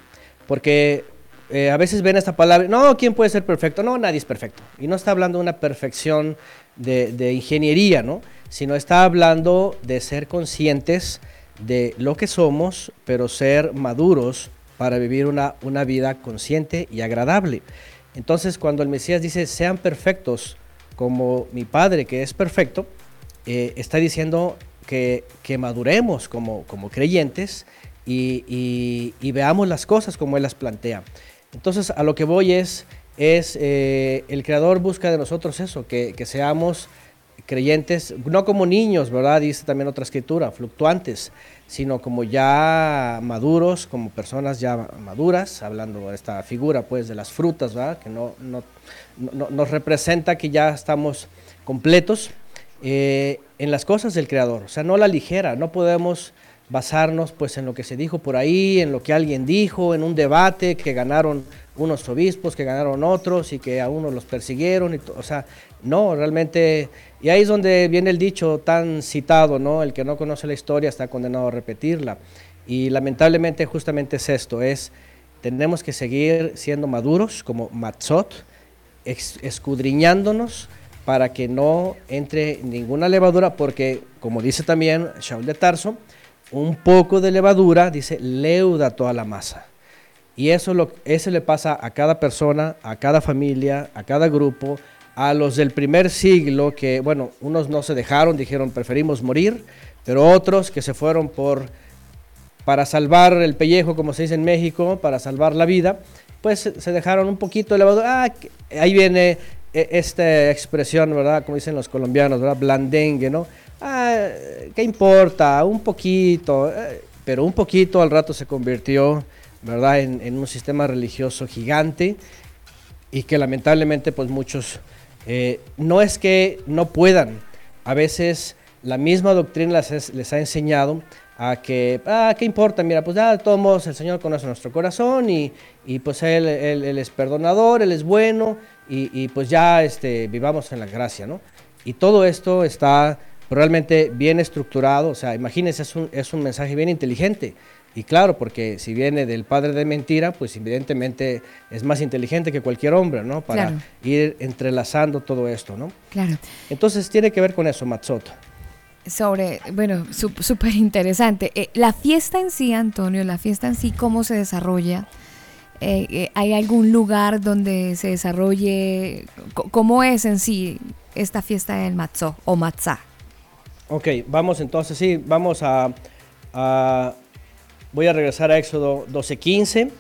Porque eh, a veces ven esta palabra, no, ¿quién puede ser perfecto? No, nadie es perfecto. Y no está hablando de una perfección de, ingeniería, ¿no? Sino está hablando de ser conscientes de lo que somos, pero ser maduros para vivir una, una vida consciente y agradable. Entonces, cuando el Mesías dice, sean perfectos como mi Padre que es perfecto, eh, está diciendo que, maduremos como, como creyentes y, veamos las cosas como Él las plantea. Entonces, a lo que voy es, es eh, el Creador busca de nosotros eso, que, que seamos creyentes, no como niños, ¿verdad? Dice también otra escritura, fluctuantes, sino como ya maduros, como personas ya maduras, hablando de esta figura pues de las frutas, ¿verdad? que no, no, nos representa que ya estamos completos eh, en las cosas del Creador, o sea, no la ligera, no podemos basarnos pues en lo que se dijo por ahí, en lo que alguien dijo, en un debate que ganaron unos obispos, que ganaron otros y que a unos los persiguieron, y o sea, no, realmente y ahí es donde viene el dicho tan citado, ¿no? El que no conoce la historia está condenado a repetirla. Y lamentablemente justamente es esto, es tenemos que seguir siendo maduros como matzot, escudriñándonos para que no entre ninguna levadura, porque como dice también Shaul de Tarso, un poco de levadura, dice, leuda toda la masa. Y eso, lo, eso le pasa a cada persona, a cada familia, a cada grupo, a los del primer siglo que, bueno, unos no se dejaron, dijeron preferimos morir, pero otros que se fueron por para salvar el pellejo, como se dice en México, para salvar la vida, pues se dejaron un poquito de levadura. Ah, ahí viene eh, esta expresión, ¿verdad? Como dicen los colombianos, ¿verdad? Blandengue, ¿no? Ah, ¿qué importa? Un poquito, eh, pero un poquito al rato se convirtió, ¿verdad? En, un sistema religioso gigante y que lamentablemente pues muchos, eh, no es que no puedan, a veces la misma doctrina les, ha enseñado a que, ah, ¿qué importa? Mira, pues ya todos modos el Señor conoce nuestro corazón y, y pues él, él, es perdonador, Él es bueno y, y, pues ya este, vivamos en la gracia, ¿no? Y todo esto está realmente bien estructurado, o sea, imagínense, es un, es un mensaje bien inteligente. Y claro, porque si viene del padre de mentira, pues evidentemente es más inteligente que cualquier hombre, ¿no? Para ir entrelazando todo esto, ¿no? Claro. Entonces tiene que ver con eso, Mazzotto sobre, bueno, súper interesante. Eh, la fiesta en sí, Antonio, la fiesta en sí, ¿cómo se desarrolla? Eh, eh, ¿Hay algún lugar donde se desarrolle? ¿Cómo es en sí esta fiesta del Matzó o Matzá? Ok, vamos entonces, sí, vamos a, voy a regresar a Éxodo 12:15.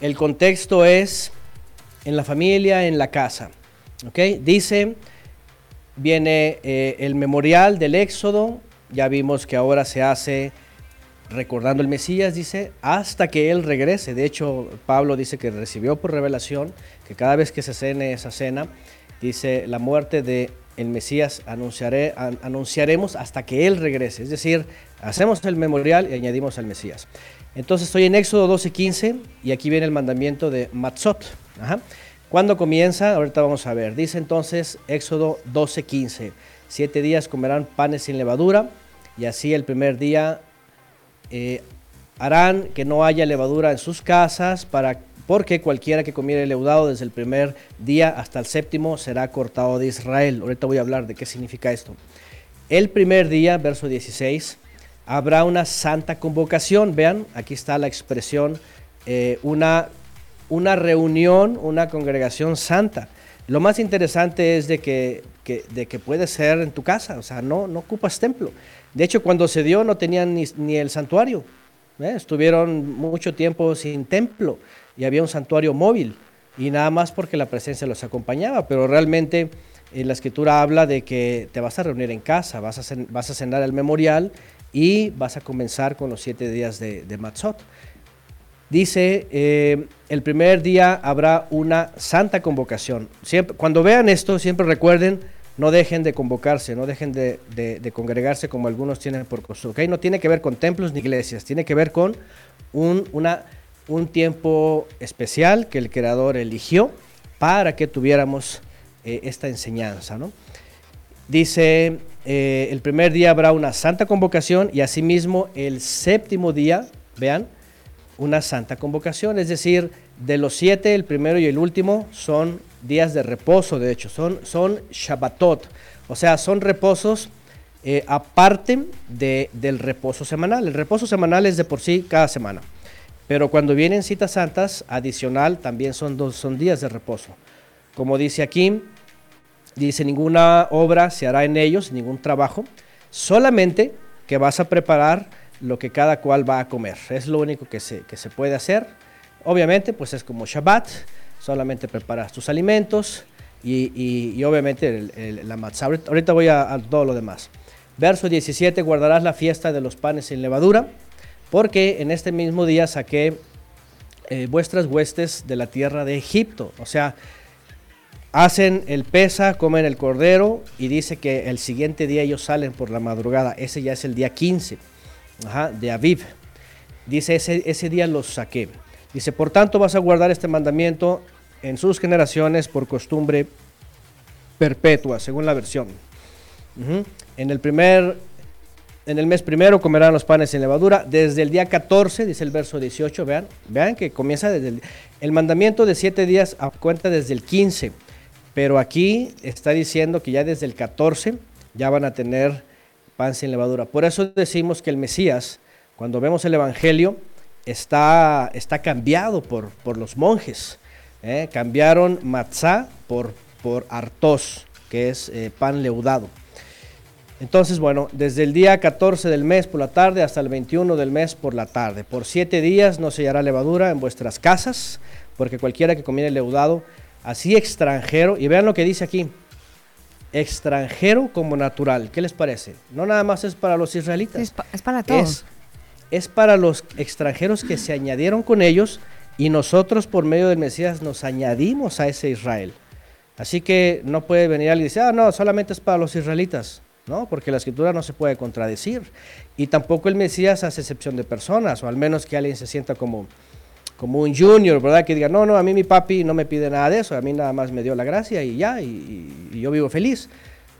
El contexto es en la familia, en la casa. Ok, dice viene eh, el memorial del Éxodo, ya vimos que ahora se hace recordando el Mesías, dice, hasta que Él regrese. De hecho, Pablo dice que recibió por revelación que cada vez que se cene esa cena, dice, la muerte de el Mesías anunciaremos hasta que Él regrese. Es decir, hacemos el memorial y añadimos al Mesías. Entonces estoy en Éxodo 12:15 y aquí viene el mandamiento de Matzot. Ajá. ¿Cuándo comienza? Ahorita vamos a ver. Dice entonces Éxodo 12:15. Siete días comerán panes sin levadura y así el primer día eh, harán que no haya levadura en sus casas para porque cualquiera que comiere leudado desde el primer día hasta el séptimo será cortado de Israel. Ahorita voy a hablar de qué significa esto. El primer día, verso 16, habrá una santa convocación. Vean, aquí está la expresión, eh, una una reunión, una congregación santa. Lo más interesante es de que, de que puede ser en tu casa, o sea, no, no ocupas templo. De hecho, cuando se dio no tenían ni, el santuario. ¿eh? Estuvieron mucho tiempo sin templo y había un santuario móvil y nada más porque la presencia los acompañaba, pero realmente en la escritura habla de que te vas a reunir en casa, vas a, vas a cenar el memorial y vas a comenzar con los siete días de, de Matzot. Dice, eh, el primer día habrá una santa convocación. Siempre, cuando vean esto, siempre recuerden, no dejen de convocarse, no dejen de, congregarse como algunos tienen por costumbre. No tiene que ver con templos ni iglesias, tiene que ver con un tiempo especial que el Creador eligió para que tuviéramos eh, esta enseñanza. ¿no? Dice, eh, el primer día habrá una santa convocación y asimismo el séptimo día, vean, una santa convocación, es decir, de los siete, el primero y el último son días de reposo, de hecho, son, son Shabbatot, o sea, son reposos eh, aparte de, del reposo semanal. El reposo semanal es de por sí cada semana, pero cuando vienen citas santas, adicional, también son, son días de reposo. Como dice aquí, dice, ninguna obra se hará en ellos, ningún trabajo, solamente que vas a preparar lo que cada cual va a comer. Es lo único que se, que se puede hacer. Obviamente, pues es como Shabbat, solamente preparas tus alimentos y, y, obviamente la matzah. Ahorita voy a, todo lo demás. Verso 17, guardarás la fiesta de los panes sin levadura, porque en este mismo día saqué eh, vuestras huestes de la tierra de Egipto. O sea, hacen el pesa, comen el cordero y dice que el siguiente día ellos salen por la madrugada. Ese ya es el día 15 de Aviv. Dice, ese, ese día los saqué. Dice, por tanto vas a guardar este mandamiento en sus generaciones por costumbre perpetua, según la versión. En el primer, en el mes primero comerán los panes sin levadura. Desde el día 14, dice el verso 18, vean, vean que comienza desde el, el mandamiento de siete días a cuenta desde el 15. Pero aquí está diciendo que ya desde el 14 ya van a tener pan sin levadura. Por eso decimos que el Mesías, cuando vemos el Evangelio, está, está cambiado por, por los monjes. ¿eh? Cambiaron matzá por, por artos, que es eh, pan leudado. Entonces, bueno, desde el día 14 del mes por la tarde hasta el 21 del mes por la tarde. Por siete días no se hallará levadura en vuestras casas, porque cualquiera que comiere leudado, así extranjero, y vean lo que dice aquí, extranjero como natural. ¿Qué les parece? No nada más es para los israelitas. Es, para todos. Es, para los extranjeros que se añadieron con ellos y nosotros por medio del Mesías nos añadimos a ese Israel. Así que no puede venir alguien y decir, ah, no, solamente es para los israelitas. ¿no? Porque la escritura no se puede contradecir. Y tampoco el Mesías hace excepción de personas, o al menos que alguien se sienta como, como un junior, ¿verdad? Que diga, no, no, a mí mi papi no me pide nada de eso, a mí nada más me dio la gracia y ya, y, yo vivo feliz.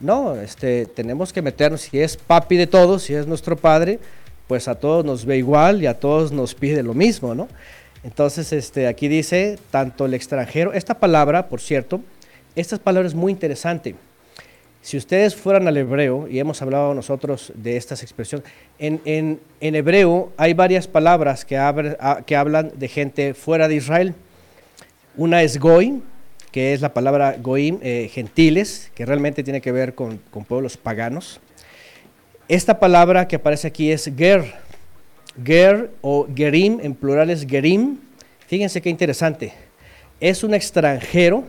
No, este, tenemos que meternos, si es papi de todos, si es nuestro padre, pues a todos nos ve igual y a todos nos pide lo mismo, ¿no? Entonces, este, aquí dice, tanto el extranjero, esta palabra, por cierto, esta palabra es muy interesante. Si ustedes fueran al hebreo, y hemos hablado nosotros de estas expresiones, en, hebreo hay varias palabras que, hablan de gente fuera de Israel. Una es goy, que es la palabra goim, eh, gentiles, que realmente tiene que ver con, pueblos paganos. Esta palabra que aparece aquí es ger, ger o gerim, en plural es gerim. Fíjense qué interesante. Es un extranjero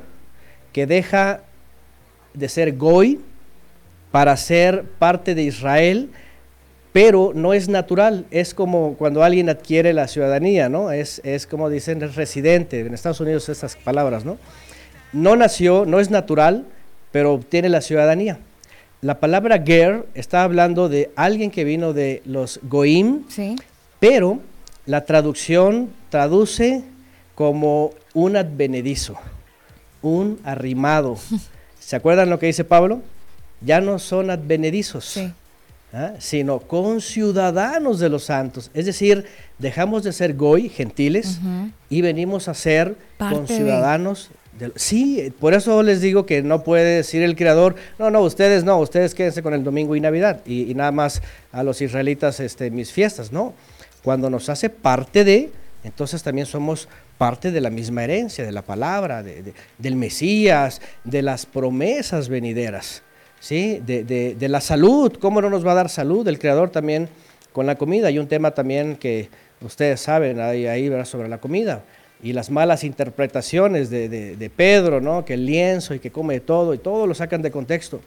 que deja de ser goy para ser parte de Israel, pero no es natural, es como cuando alguien adquiere la ciudadanía, ¿no? Es, es como dicen, es residente, en Estados Unidos esas palabras, ¿no? No nació, no es natural, pero obtiene la ciudadanía. La palabra ger está hablando de alguien que vino de los goim, pero la traducción traduce como un advenedizo, un arrimado. ¿Se acuerdan lo que dice Pablo? Ya no son advenedizos, ¿ah? sino conciudadanos de los santos. Es decir, dejamos de ser goy, gentiles, y venimos a ser conciudadanos. De... Sí, por eso les digo que no puede decir el Creador, no, no, ustedes no, ustedes quédense con el domingo y Navidad, y, nada más a los israelitas este, mis fiestas, no. Cuando nos hace parte de, entonces también somos parte de la misma herencia, de la palabra, del Mesías, de las promesas venideras. ¿Sí? De, la salud, ¿cómo no nos va a dar salud el Creador también con la comida? Hay un tema también que ustedes saben ahí, ahí sobre la comida y las malas interpretaciones de, Pedro, ¿no? que el lienzo y que come todo y todo lo sacan de contexto.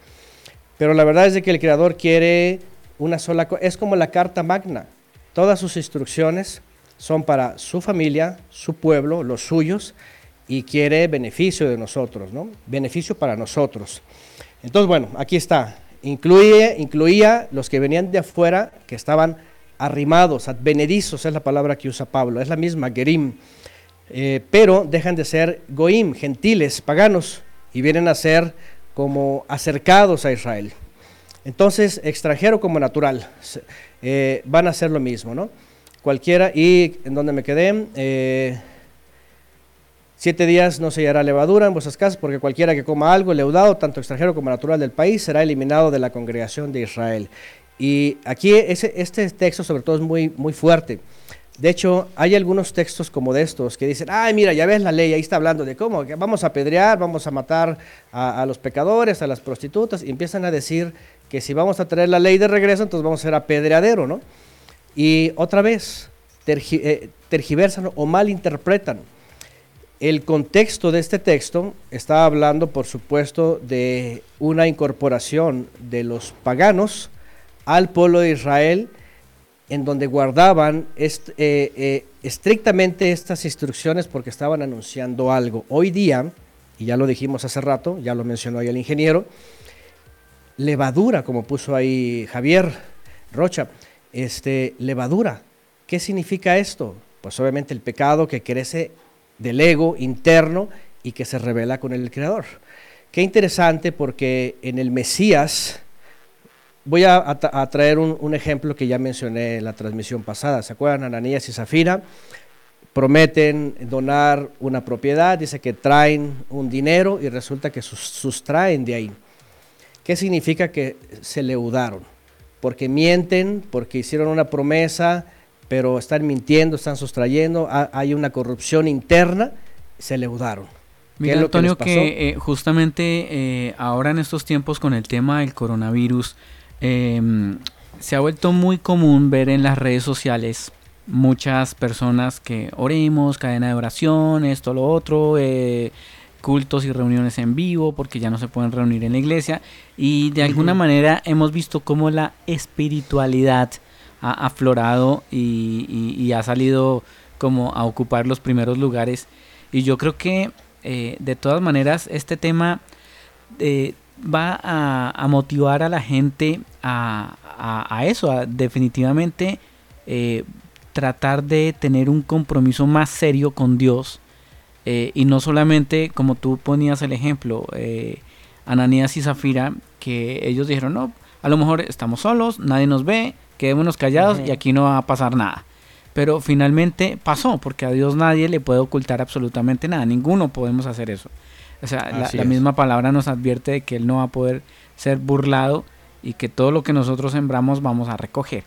Pero la verdad es de que el Creador quiere una sola cosa, es como la carta magna, todas sus instrucciones son para su familia, su pueblo, los suyos, y quiere beneficio de nosotros, ¿no? Beneficio para nosotros. Entonces, bueno, aquí está. Incluye, incluía los que venían de afuera, que estaban arrimados, advenedizos, es la palabra que usa Pablo, es la misma, gerim, eh, pero dejan de ser goim, gentiles, paganos, y vienen a ser como acercados a Israel. Entonces, extranjero como natural, eh, van a ser lo mismo, ¿no? Cualquiera, y en donde me quedé, eh, Siete días no se hallará levadura en vuestras casas, porque cualquiera que coma algo leudado, tanto extranjero como natural del país, será eliminado de la congregación de Israel. Y aquí este texto sobre todo es muy, muy fuerte. De hecho, hay algunos textos como de estos que dicen, ay, mira, ya ves la ley, ahí está hablando de cómo, que vamos a apedrear, vamos a matar a, los pecadores, a las prostitutas, y empiezan a decir que si vamos a traer la ley de regreso, entonces vamos a ser apedreadero, ¿no? Y otra vez, eh, tergiversan o malinterpretan el contexto de este texto está hablando, por supuesto, de una incorporación de los paganos al pueblo de Israel, en donde guardaban eh, eh, estrictamente estas instrucciones porque estaban anunciando algo. Hoy día, y ya lo dijimos hace rato, ya lo mencionó ahí el ingeniero, levadura, como puso ahí Javier Rocha, este, levadura. ¿Qué significa esto? Pues obviamente el pecado que crece del ego interno y que se revela con el Creador. Qué interesante porque en el Mesías, voy a, traer un, ejemplo que ya mencioné en la transmisión pasada, ¿se acuerdan? Ananías y Zafira prometen donar una propiedad, dice que traen un dinero y resulta que sustraen de ahí. ¿Qué significa que se leudaron? Porque mienten, porque hicieron una promesa, pero están mintiendo, están sustrayendo, hay una corrupción interna, se leudaron. Miguel Antonio, que, eh, justamente eh, ahora en estos tiempos con el tema del coronavirus, em, se ha vuelto muy común ver en las redes sociales muchas personas que oremos, cadena de oración, esto, lo otro, eh, cultos y reuniones en vivo porque ya no se pueden reunir en la iglesia. Y de alguna manera hemos visto cómo la espiritualidad ha aflorado y, ha salido como a ocupar los primeros lugares. Y yo creo que eh, de todas maneras este tema eh, va a, motivar a la gente a, eso, a definitivamente eh, tratar de tener un compromiso más serio con Dios. Y no solamente como tú ponías el ejemplo, Ananías y Zafira, que ellos dijeron, no, a lo mejor estamos solos, nadie nos ve, quedémonos callados y aquí no va a pasar nada. Pero finalmente pasó, porque a Dios nadie le puede ocultar absolutamente nada, ninguno podemos hacer eso. O sea, la, misma palabra nos advierte de que Él no va a poder ser burlado y que todo lo que nosotros sembramos vamos a recoger.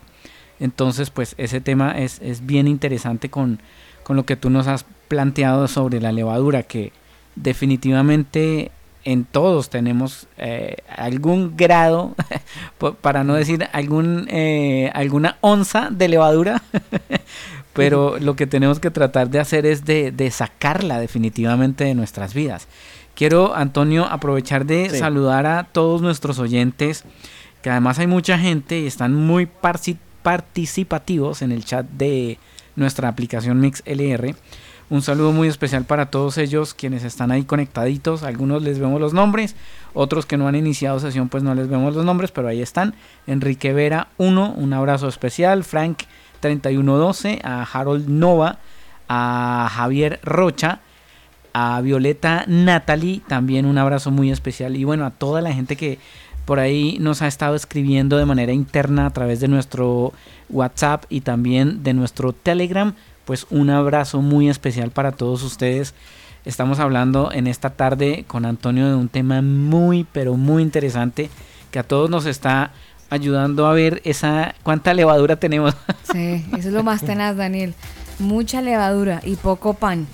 Entonces, pues ese tema es, es bien interesante con, con lo que tú nos has planteado sobre la levadura, que definitivamente en todos tenemos eh, algún grado, para no decir algún, eh, alguna onza de levadura, pero lo que tenemos que tratar de hacer es de, de sacarla definitivamente de nuestras vidas. Quiero, Antonio, aprovechar de saludar a todos nuestros oyentes, que además hay mucha gente y están muy participativos en el chat de nuestra aplicación MixLR. Un saludo muy especial para todos ellos quienes están ahí conectaditos. Algunos les vemos los nombres, otros que no han iniciado sesión pues no les vemos los nombres, pero ahí están. Enrique Vera 1, un abrazo especial. Frank 3112, a Harold Nova, a Javier Rocha, a Violeta Natalie, también un abrazo muy especial y bueno, a toda la gente que por ahí nos ha estado escribiendo de manera interna a través de nuestro WhatsApp y también de nuestro Telegram, pues un abrazo muy especial para todos ustedes. Estamos hablando en esta tarde con Antonio de un tema muy pero muy interesante que a todos nos está ayudando a ver esa cuánta levadura tenemos. Sí, eso es lo más tenaz, Daniel. Mucha levadura y poco pan.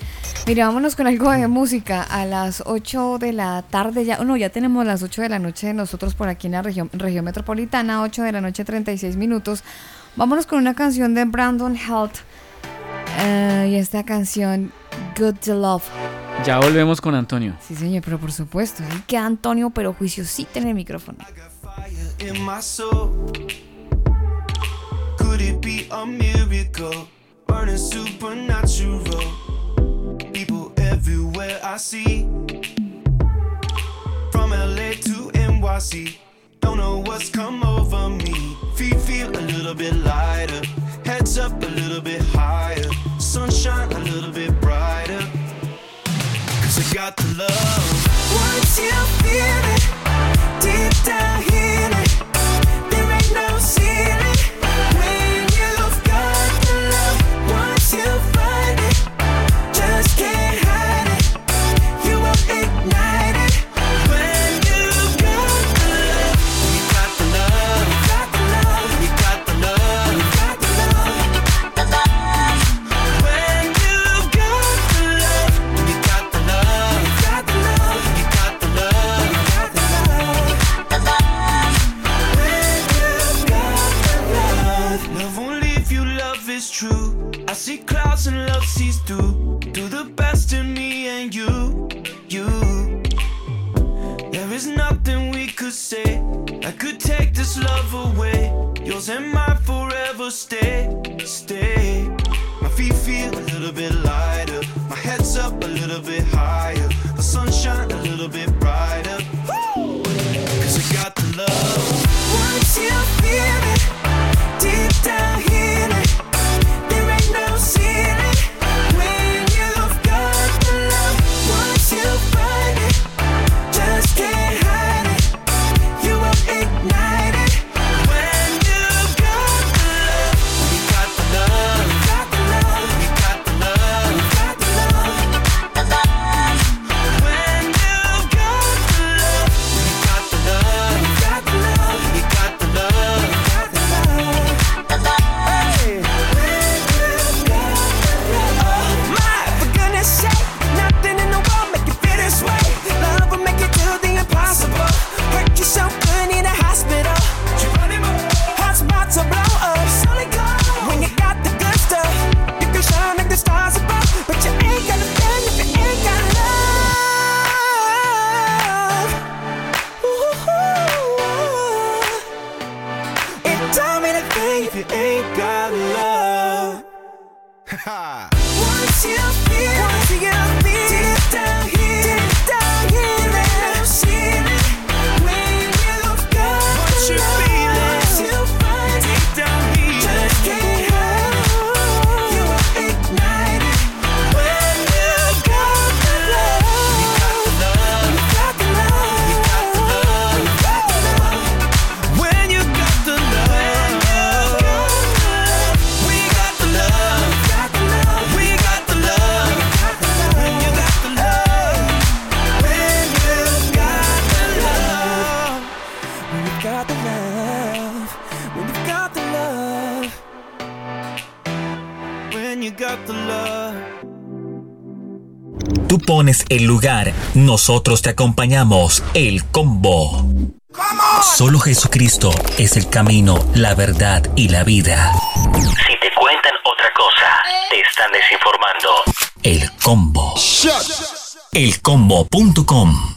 Mira, vámonos con algo de música. A las 8 de la tarde, ya, no, ya tenemos las 8 de la noche nosotros por aquí en la región, región metropolitana, 8 de la noche, 36 minutos. Vámonos con una canción de Brandon Health. Eh, y esta canción, Good to Love. Ya volvemos con Antonio. Sí, señor, pero por supuesto. Ahí queda Antonio, pero juiciosito en el micrófono. Could it be a miracle? Burning supernatural. everywhere I see. From LA to NYC, don't know what's come over me. Feet feel a little bit lighter, heads up a little bit higher, sunshine a little bit brighter. Cause I got the love. Once you feel it, deep down here, sees through. Do the best in me and you, you. There is nothing we could say that could take this love away. Yours and mine forever stay, stay. My feet feel a little bit lighter. My head's up a little bit higher. The sunshine a little bit brighter. Cause I got the love. Once you feel it deep down here. Terra. Tú pones el lugar, nosotros te acompañamos. El combo. Solo Jesucristo es el camino, la verdad y la vida. Si te cuentan otra cosa, te están desinformando. El combo. Elcombo.com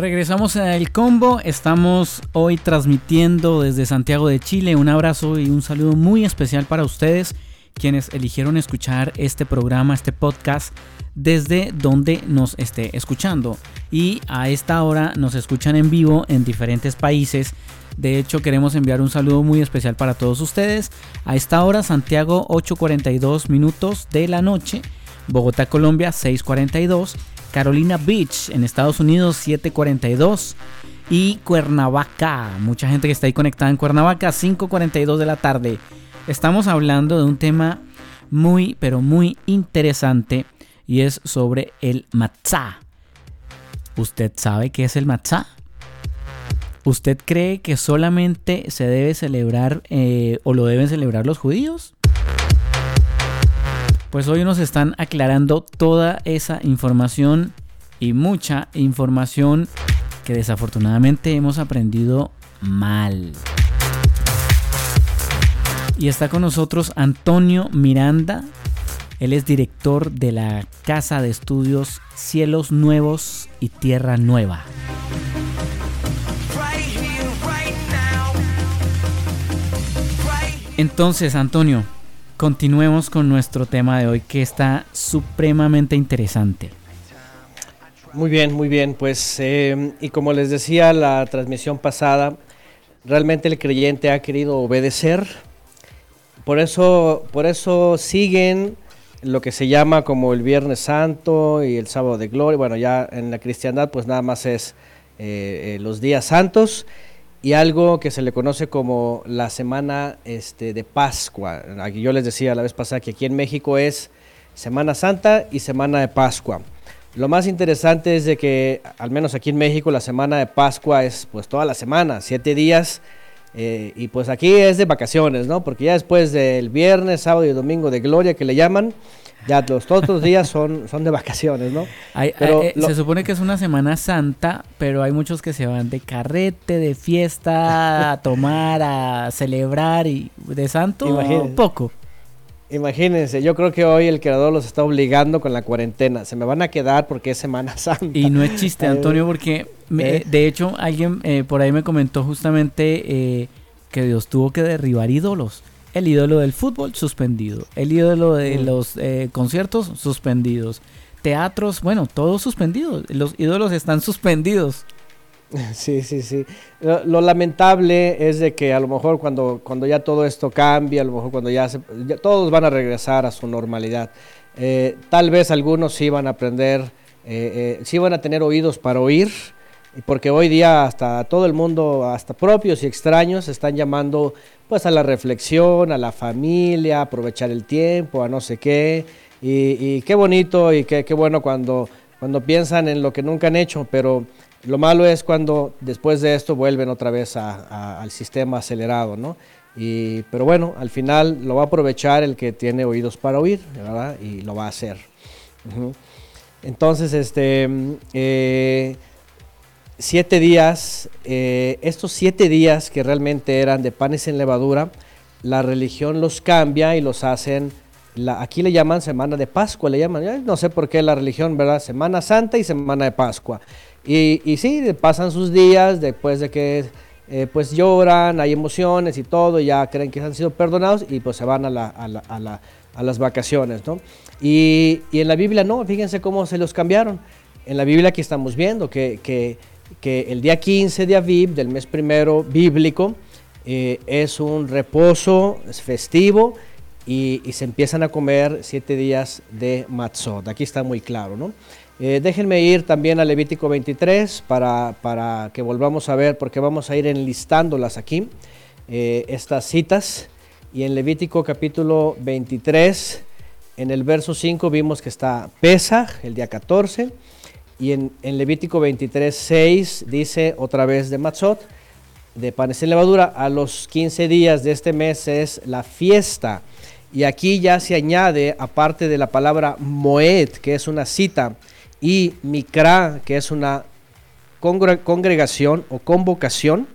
Regresamos al combo, estamos hoy transmitiendo desde Santiago de Chile. Un abrazo y un saludo muy especial para ustedes quienes eligieron escuchar este programa, este podcast, desde donde nos esté escuchando. Y a esta hora nos escuchan en vivo en diferentes países. De hecho, queremos enviar un saludo muy especial para todos ustedes. A esta hora, Santiago, 8.42 minutos de la noche. Bogotá, Colombia, 6.42. Carolina Beach, en Estados Unidos, 7.42 y Cuernavaca. Mucha gente que está ahí conectada en Cuernavaca, 5.42 de la tarde. Estamos hablando de un tema muy, pero muy interesante y es sobre el matzah. ¿Usted sabe qué es el matzah? ¿Usted cree que solamente se debe celebrar eh, o lo deben celebrar los judíos? Pues hoy nos están aclarando toda esa información y mucha información que desafortunadamente hemos aprendido mal. Y está con nosotros Antonio Miranda. Él es director de la Casa de Estudios Cielos Nuevos y Tierra Nueva. Entonces, Antonio, continuemos con nuestro tema de hoy que está supremamente interesante. Muy bien, muy bien. Pues, eh, y como les decía la transmisión pasada, realmente el creyente ha querido obedecer por eso, por eso siguen lo que se llama como el Viernes Santo y el Sábado de Gloria. Bueno, ya en la cristiandad pues nada más es eh, eh, los días santos y algo que se le conoce como la semana este, de Pascua. Aquí yo les decía la vez pasada que aquí en México es Semana Santa y Semana de Pascua. Lo más interesante es de que, al menos aquí en México, la semana de Pascua es pues toda la semana, siete días eh, y pues aquí es de vacaciones, ¿no? Porque ya después del viernes, sábado y domingo de gloria que le llaman, ya los otros días son, son de vacaciones, ¿no? pero eh, Se supone que es una Semana Santa, pero hay muchos que se van de carrete, de fiesta, a tomar, a celebrar y de santo poco. Imagínense, yo creo que hoy el creador los está obligando con la cuarentena. Se me van a quedar porque es Semana Santa. Y no es chiste, Antonio, porque ¿Eh? de hecho alguien eh, por ahí me comentó justamente eh, que Dios tuvo que derribar ídolos. El ídolo del fútbol suspendido, el ídolo de mm. los conciertos suspendidos, teatros, bueno, todos suspendidos. Los ídolos están suspendidos. Sí, sí, sí. Lo, lamentable es de que a lo mejor cuando, cuando ya todo esto cambia, a lo mejor cuando ya, se, todos van a regresar a su normalidad. Eh, tal vez algunos sí van a aprender, eh, eh, sí van a tener oídos para oír y porque hoy día hasta todo el mundo, hasta propios y extraños, están llamando pues a la reflexión, a la familia, a aprovechar el tiempo, a no sé qué, y, qué bonito y qué, qué bueno cuando, cuando piensan en lo que nunca han hecho, pero lo malo es cuando después de esto vuelven otra vez al sistema acelerado, ¿no? Y, pero bueno, al final lo va a aprovechar el que tiene oídos para oír, ¿verdad? Y lo va a hacer. Entonces, este, eh, siete días, eh, estos siete días que realmente eran de panes en levadura, la religión los cambia y los hacen, aquí le llaman Semana de Pascua, le llaman, no sé por qué la religión, ¿verdad? Semana Santa y Semana de Pascua. Y, y sí, pasan sus días después de que eh, pues lloran, hay emociones y todo, ya creen que han sido perdonados y pues se van a, las vacaciones, ¿no? Y, en la Biblia no, fíjense cómo se los cambiaron. En la Biblia aquí estamos viendo que, que, el día 15 de Aviv, del mes primero bíblico, eh, es un reposo es festivo y, y, se empiezan a comer siete días de matzot. Aquí está muy claro, ¿no? Eh, déjenme ir también a Levítico 23 para, para, que volvamos a ver, porque vamos a ir enlistándolas aquí, eh, estas citas. Y en Levítico capítulo 23, en el verso 5 vimos que está Pesaj, el día 14. Y en, en Levítico 23, 6 dice otra vez de Matzot, de panes en levadura. A los 15 días de este mes es la fiesta. Y aquí ya se añade, aparte de la palabra Moed, que es una cita, y Mikra, que es una congregación o convocación,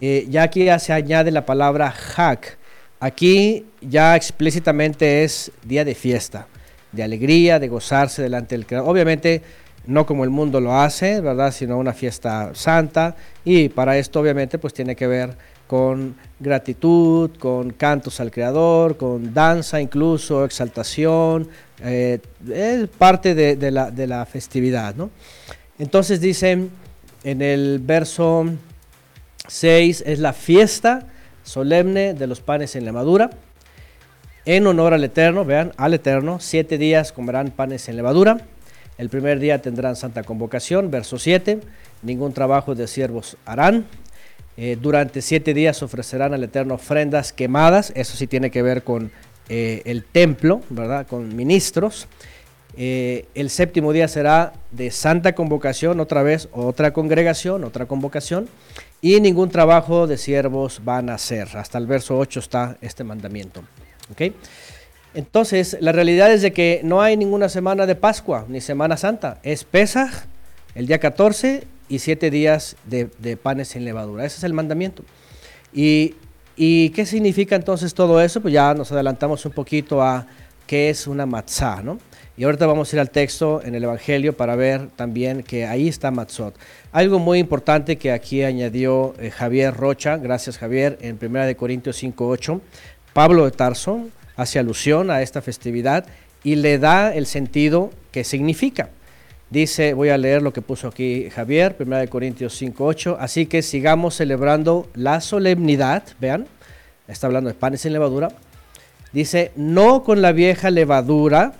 eh, ya aquí ya se añade la palabra Hak. Aquí ya explícitamente es día de fiesta, de alegría, de gozarse delante del Creador. Obviamente no como el mundo lo hace, ¿verdad? Sino una fiesta santa y para esto obviamente pues tiene que ver con gratitud, con cantos al Creador, con danza incluso, exaltación, eh, es parte de, la, festividad. ¿no? Entonces dicen en el verso 6 es la fiesta solemne de los panes en levadura, en honor al Eterno, vean, al Eterno, siete días comerán panes en levadura, el primer día tendrán santa convocación, verso 7, ningún trabajo de siervos harán, eh, durante siete días ofrecerán al Eterno ofrendas quemadas, eso sí tiene que ver con eh, el templo, ¿verdad? Con ministros. Eh, el séptimo día será de santa convocación, otra vez, otra congregación, otra convocación, y ningún trabajo de siervos van a hacer. Hasta el verso 8 está este mandamiento. ¿okay? Entonces, la realidad es de que no hay ninguna semana de Pascua ni Semana Santa. Es Pesaj, el día 14, y siete días de, panes sin levadura. Ese es el mandamiento. Y, qué significa entonces todo eso? Pues ya nos adelantamos un poquito a qué es una matzah, ¿no? Y ahorita vamos a ir al texto en el Evangelio para ver también que ahí está matzot. Algo muy importante que aquí añadió eh, Javier Rocha, gracias Javier, en 1 Corintios 5.8, Pablo de Tarso hace alusión a esta festividad y le da el sentido que significa. Dice, voy a leer lo que puso aquí Javier, 1 Corintios 5.8, así que sigamos celebrando la solemnidad, vean, está hablando de panes en levadura, dice, no con la vieja levadura,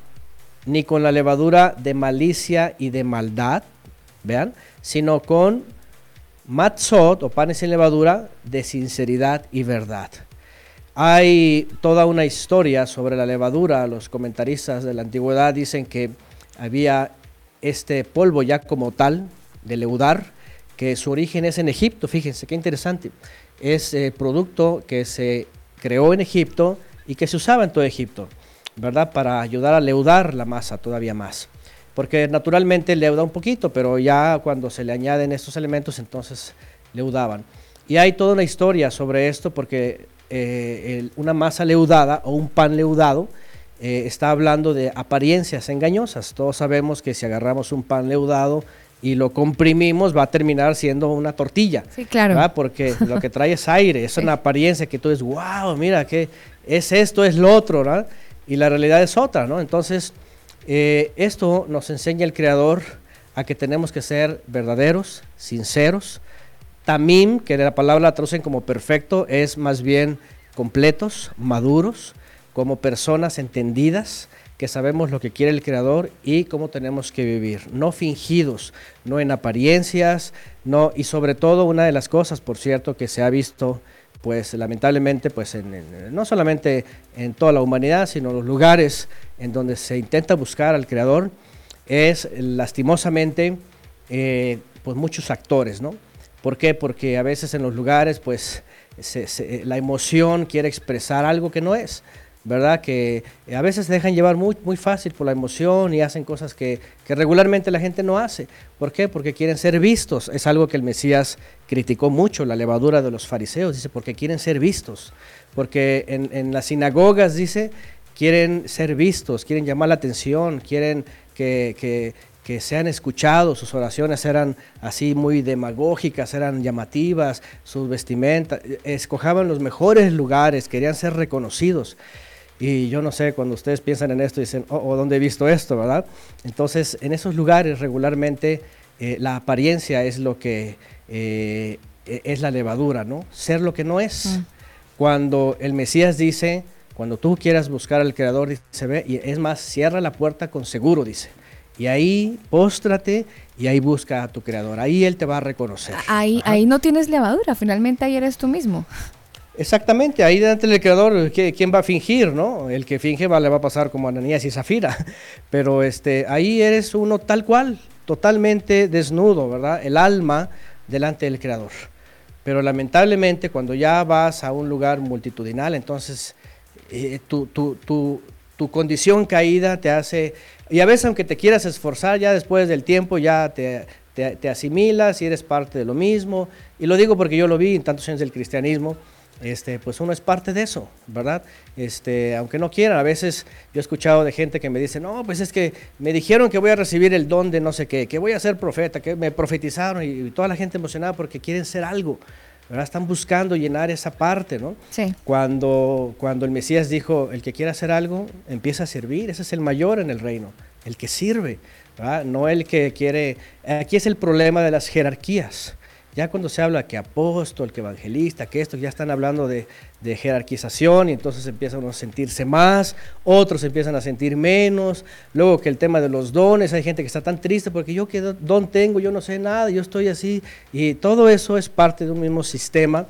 ni con la levadura de malicia y de maldad, vean, sino con matzot o panes en levadura de sinceridad y verdad. Hay toda una historia sobre la levadura, los comentaristas de la antigüedad dicen que había este polvo ya como tal de leudar, que su origen es en Egipto, fíjense qué interesante. Es eh, producto que se creó en Egipto y que se usaba en todo Egipto, ¿verdad? Para ayudar a leudar la masa todavía más. Porque naturalmente leuda un poquito, pero ya cuando se le añaden estos elementos, entonces leudaban. Y hay toda una historia sobre esto, porque eh, una masa leudada o un pan leudado eh, está hablando de apariencias engañosas. Todos sabemos que si agarramos un pan leudado y lo comprimimos va a terminar siendo una tortilla. Sí, claro. Porque lo que trae es aire, es una apariencia que tú dices, wow, mira, que es esto, es lo otro, ¿verdad? Y la realidad es otra, ¿no? Entonces, eh, esto nos enseña el Creador a que tenemos que ser verdaderos, sinceros. Tamim, que de la palabra la traducen como perfecto, es más bien completos, maduros como personas entendidas que sabemos lo que quiere el Creador y cómo tenemos que vivir, no fingidos, no en apariencias, no y sobre todo una de las cosas, por cierto, que se ha visto pues lamentablemente pues no solamente en toda la humanidad, sino en los lugares en donde se intenta buscar al Creador, es lastimosamente eh, pues muchos actores, ¿no? ¿Por qué? Porque a veces en los lugares pues la emoción quiere expresar algo que no es. ¿Verdad? Que a veces se dejan llevar muy, muy fácil por la emoción y hacen cosas que, regularmente la gente no hace. ¿Por qué? Porque quieren ser vistos. Es algo que el Mesías criticó mucho, la levadura de los fariseos, dice, porque quieren ser vistos. Porque en, las sinagogas, dice, quieren ser vistos, quieren llamar la atención, quieren que, que sean escuchados, sus oraciones eran así muy demagógicas, eran llamativas, sus vestimentas, escojaban los mejores lugares, querían ser reconocidos. Y yo no sé, cuando ustedes piensan en esto, dicen, oh, oh ¿dónde he visto esto, verdad? Entonces, en esos lugares regularmente eh, la apariencia es lo que eh, e, es la levadura, ¿no? Ser lo que no es. Mm. Cuando el Mesías dice, cuando tú quieras buscar al Creador, dice, ve, y es más, cierra la puerta con seguro, dice. Y ahí póstrate y ahí busca a tu creador. Ahí él te va a reconocer. Ahí, ahí no tienes levadura, finalmente ahí eres tú mismo. Exactamente, ahí delante del creador, ¿quién va a fingir, no? El que finge va, le va a pasar como Ananías y Zafira, pero este, ahí eres uno tal cual, totalmente desnudo, ¿verdad? El alma delante del creador. Pero lamentablemente cuando ya vas a un lugar multitudinal, entonces eh, tu, tu, tu, tu, condición caída te hace, y a veces aunque te quieras esforzar, ya después del tiempo ya te, te, te asimilas y eres parte de lo mismo. Y lo digo porque yo lo vi en tantos años del cristianismo este, pues uno es parte de eso, ¿verdad? Este, aunque no quiera, a veces yo he escuchado de gente que me dice, no, pues es que me dijeron que voy a recibir el don de no sé qué, que voy a ser profeta, que me profetizaron y, toda la gente emocionada porque quieren ser algo, ¿verdad? Están buscando llenar esa parte, ¿no? Sí. Cuando, cuando el Mesías dijo, el que quiera hacer algo, empieza a servir, ese es el mayor en el reino, el que sirve, ¿verdad? No el que quiere, aquí es el problema de las jerarquías. Ya cuando se habla que apóstol, que evangelista, que esto, ya están hablando de, jerarquización y entonces empiezan a sentirse más, otros empiezan a sentir menos. Luego que el tema de los dones, hay gente que está tan triste porque yo qué don tengo, yo no sé nada, yo estoy así. Y todo eso es parte de un mismo sistema.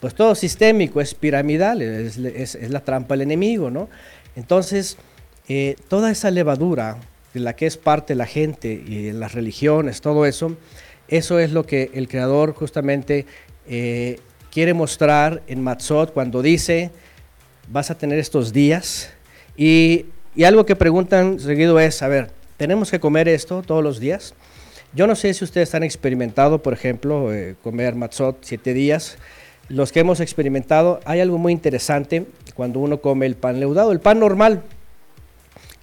Pues todo sistémico es piramidal, es, la trampa del enemigo, ¿no? Entonces, eh, toda esa levadura de la que es parte la gente y las religiones, todo eso, eso es lo que el creador justamente eh, quiere mostrar en Matzot cuando dice, vas a tener estos días. Y, algo que preguntan seguido es, a ver, ¿tenemos que comer esto todos los días? Yo no sé si ustedes han experimentado, por ejemplo, eh, comer matzot siete días. Los que hemos experimentado, hay algo muy interesante cuando uno come el pan leudado, el pan normal,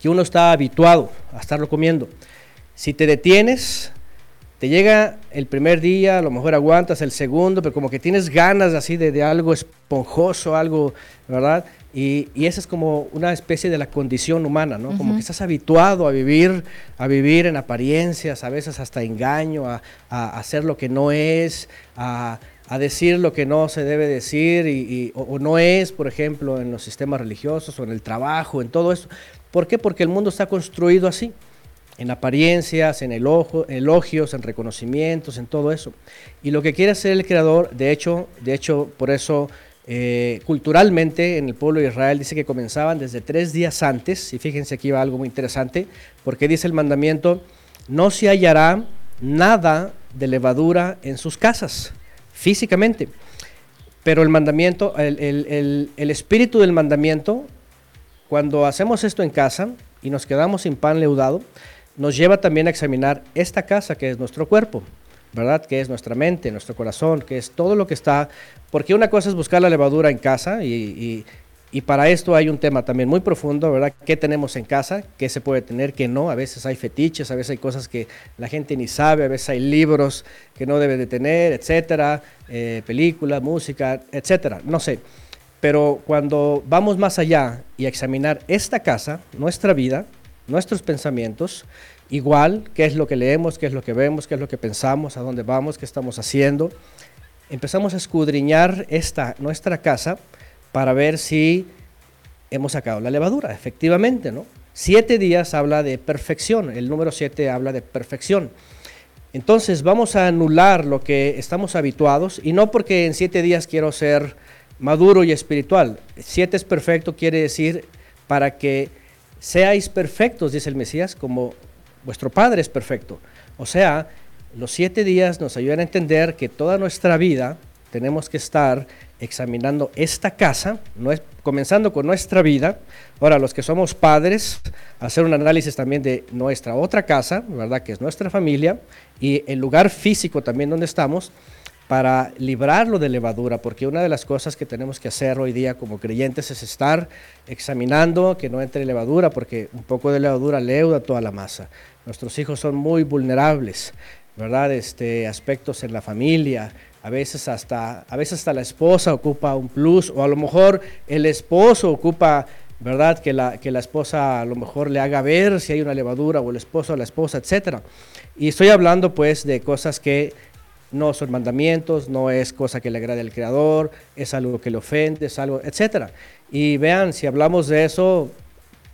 que uno está habituado a estarlo comiendo. Si te detienes, te llega el primer día, a lo mejor aguantas el segundo, pero como que tienes ganas así de, algo esponjoso, algo, ¿verdad? Y, y, esa es como una especie de la condición humana, ¿no? Como que estás habituado a vivir, a vivir en apariencias, a veces hasta engaño, a, hacer lo que no es, a, decir lo que no se debe decir y, o, no es, por ejemplo, en los sistemas religiosos o en el trabajo, en todo eso. ¿Por qué? Porque el mundo está construido así en apariencias, en elogios, en reconocimientos, en todo eso. Y lo que quiere hacer el creador, de hecho, de hecho, por eso eh, culturalmente en el pueblo de Israel dice que comenzaban desde tres días antes, y fíjense aquí va algo muy interesante, porque dice el mandamiento, no se hallará nada de levadura en sus casas, físicamente. Pero el mandamiento, el espíritu del mandamiento, cuando hacemos esto en casa y nos quedamos sin pan leudado, nos lleva también a examinar esta casa que es nuestro cuerpo, ¿verdad? Que es nuestra mente, nuestro corazón, que es todo lo que está, porque una cosa es buscar la levadura en casa y, para esto hay un tema también muy profundo, ¿verdad? ¿Qué tenemos en casa? ¿Qué se puede tener? ¿Qué no? A veces hay fetiches, a veces hay cosas que la gente ni sabe, a veces hay libros que no debe de tener, etcétera, eh, película, música, etcétera, no sé. Pero cuando vamos más allá y examinar esta casa, nuestra vida, nuestros pensamientos, igual qué es lo que leemos, qué es lo que vemos, qué es lo que pensamos, a dónde vamos, qué estamos haciendo. Empezamos a escudriñar esta, nuestra casa para ver si hemos sacado la levadura, efectivamente, ¿no? Siete días habla de perfección, el número siete habla de perfección. Entonces vamos a anular lo que estamos habituados y no porque en siete días quiero ser maduro y espiritual. Siete es perfecto quiere decir para que seáis perfectos, dice el Mesías, como vuestro Padre es perfecto. O sea, los siete días nos ayudan a entender que toda nuestra vida tenemos que estar examinando esta casa, no es, comenzando con nuestra vida. Ahora, los que somos padres, hacer un análisis también de nuestra otra casa, ¿verdad? Que es nuestra familia, y el lugar físico también donde estamos, para librarlo de levadura, porque una de las cosas que tenemos que hacer hoy día como creyentes es estar examinando que no entre levadura, porque un poco de levadura leuda toda la masa. Nuestros hijos son muy vulnerables, ¿verdad? Este, aspectos en la familia, a veces hasta, a veces hasta la esposa ocupa un plus, o a lo mejor el esposo ocupa, ¿verdad? Que la, que la esposa a lo mejor le haga ver si hay una levadura, o el esposo a la esposa, etc. Y estoy hablando pues de cosas que no son mandamientos, no es cosa que le agrade al Creador, es algo que le ofende, es algo, etc. Y vean, si hablamos de eso,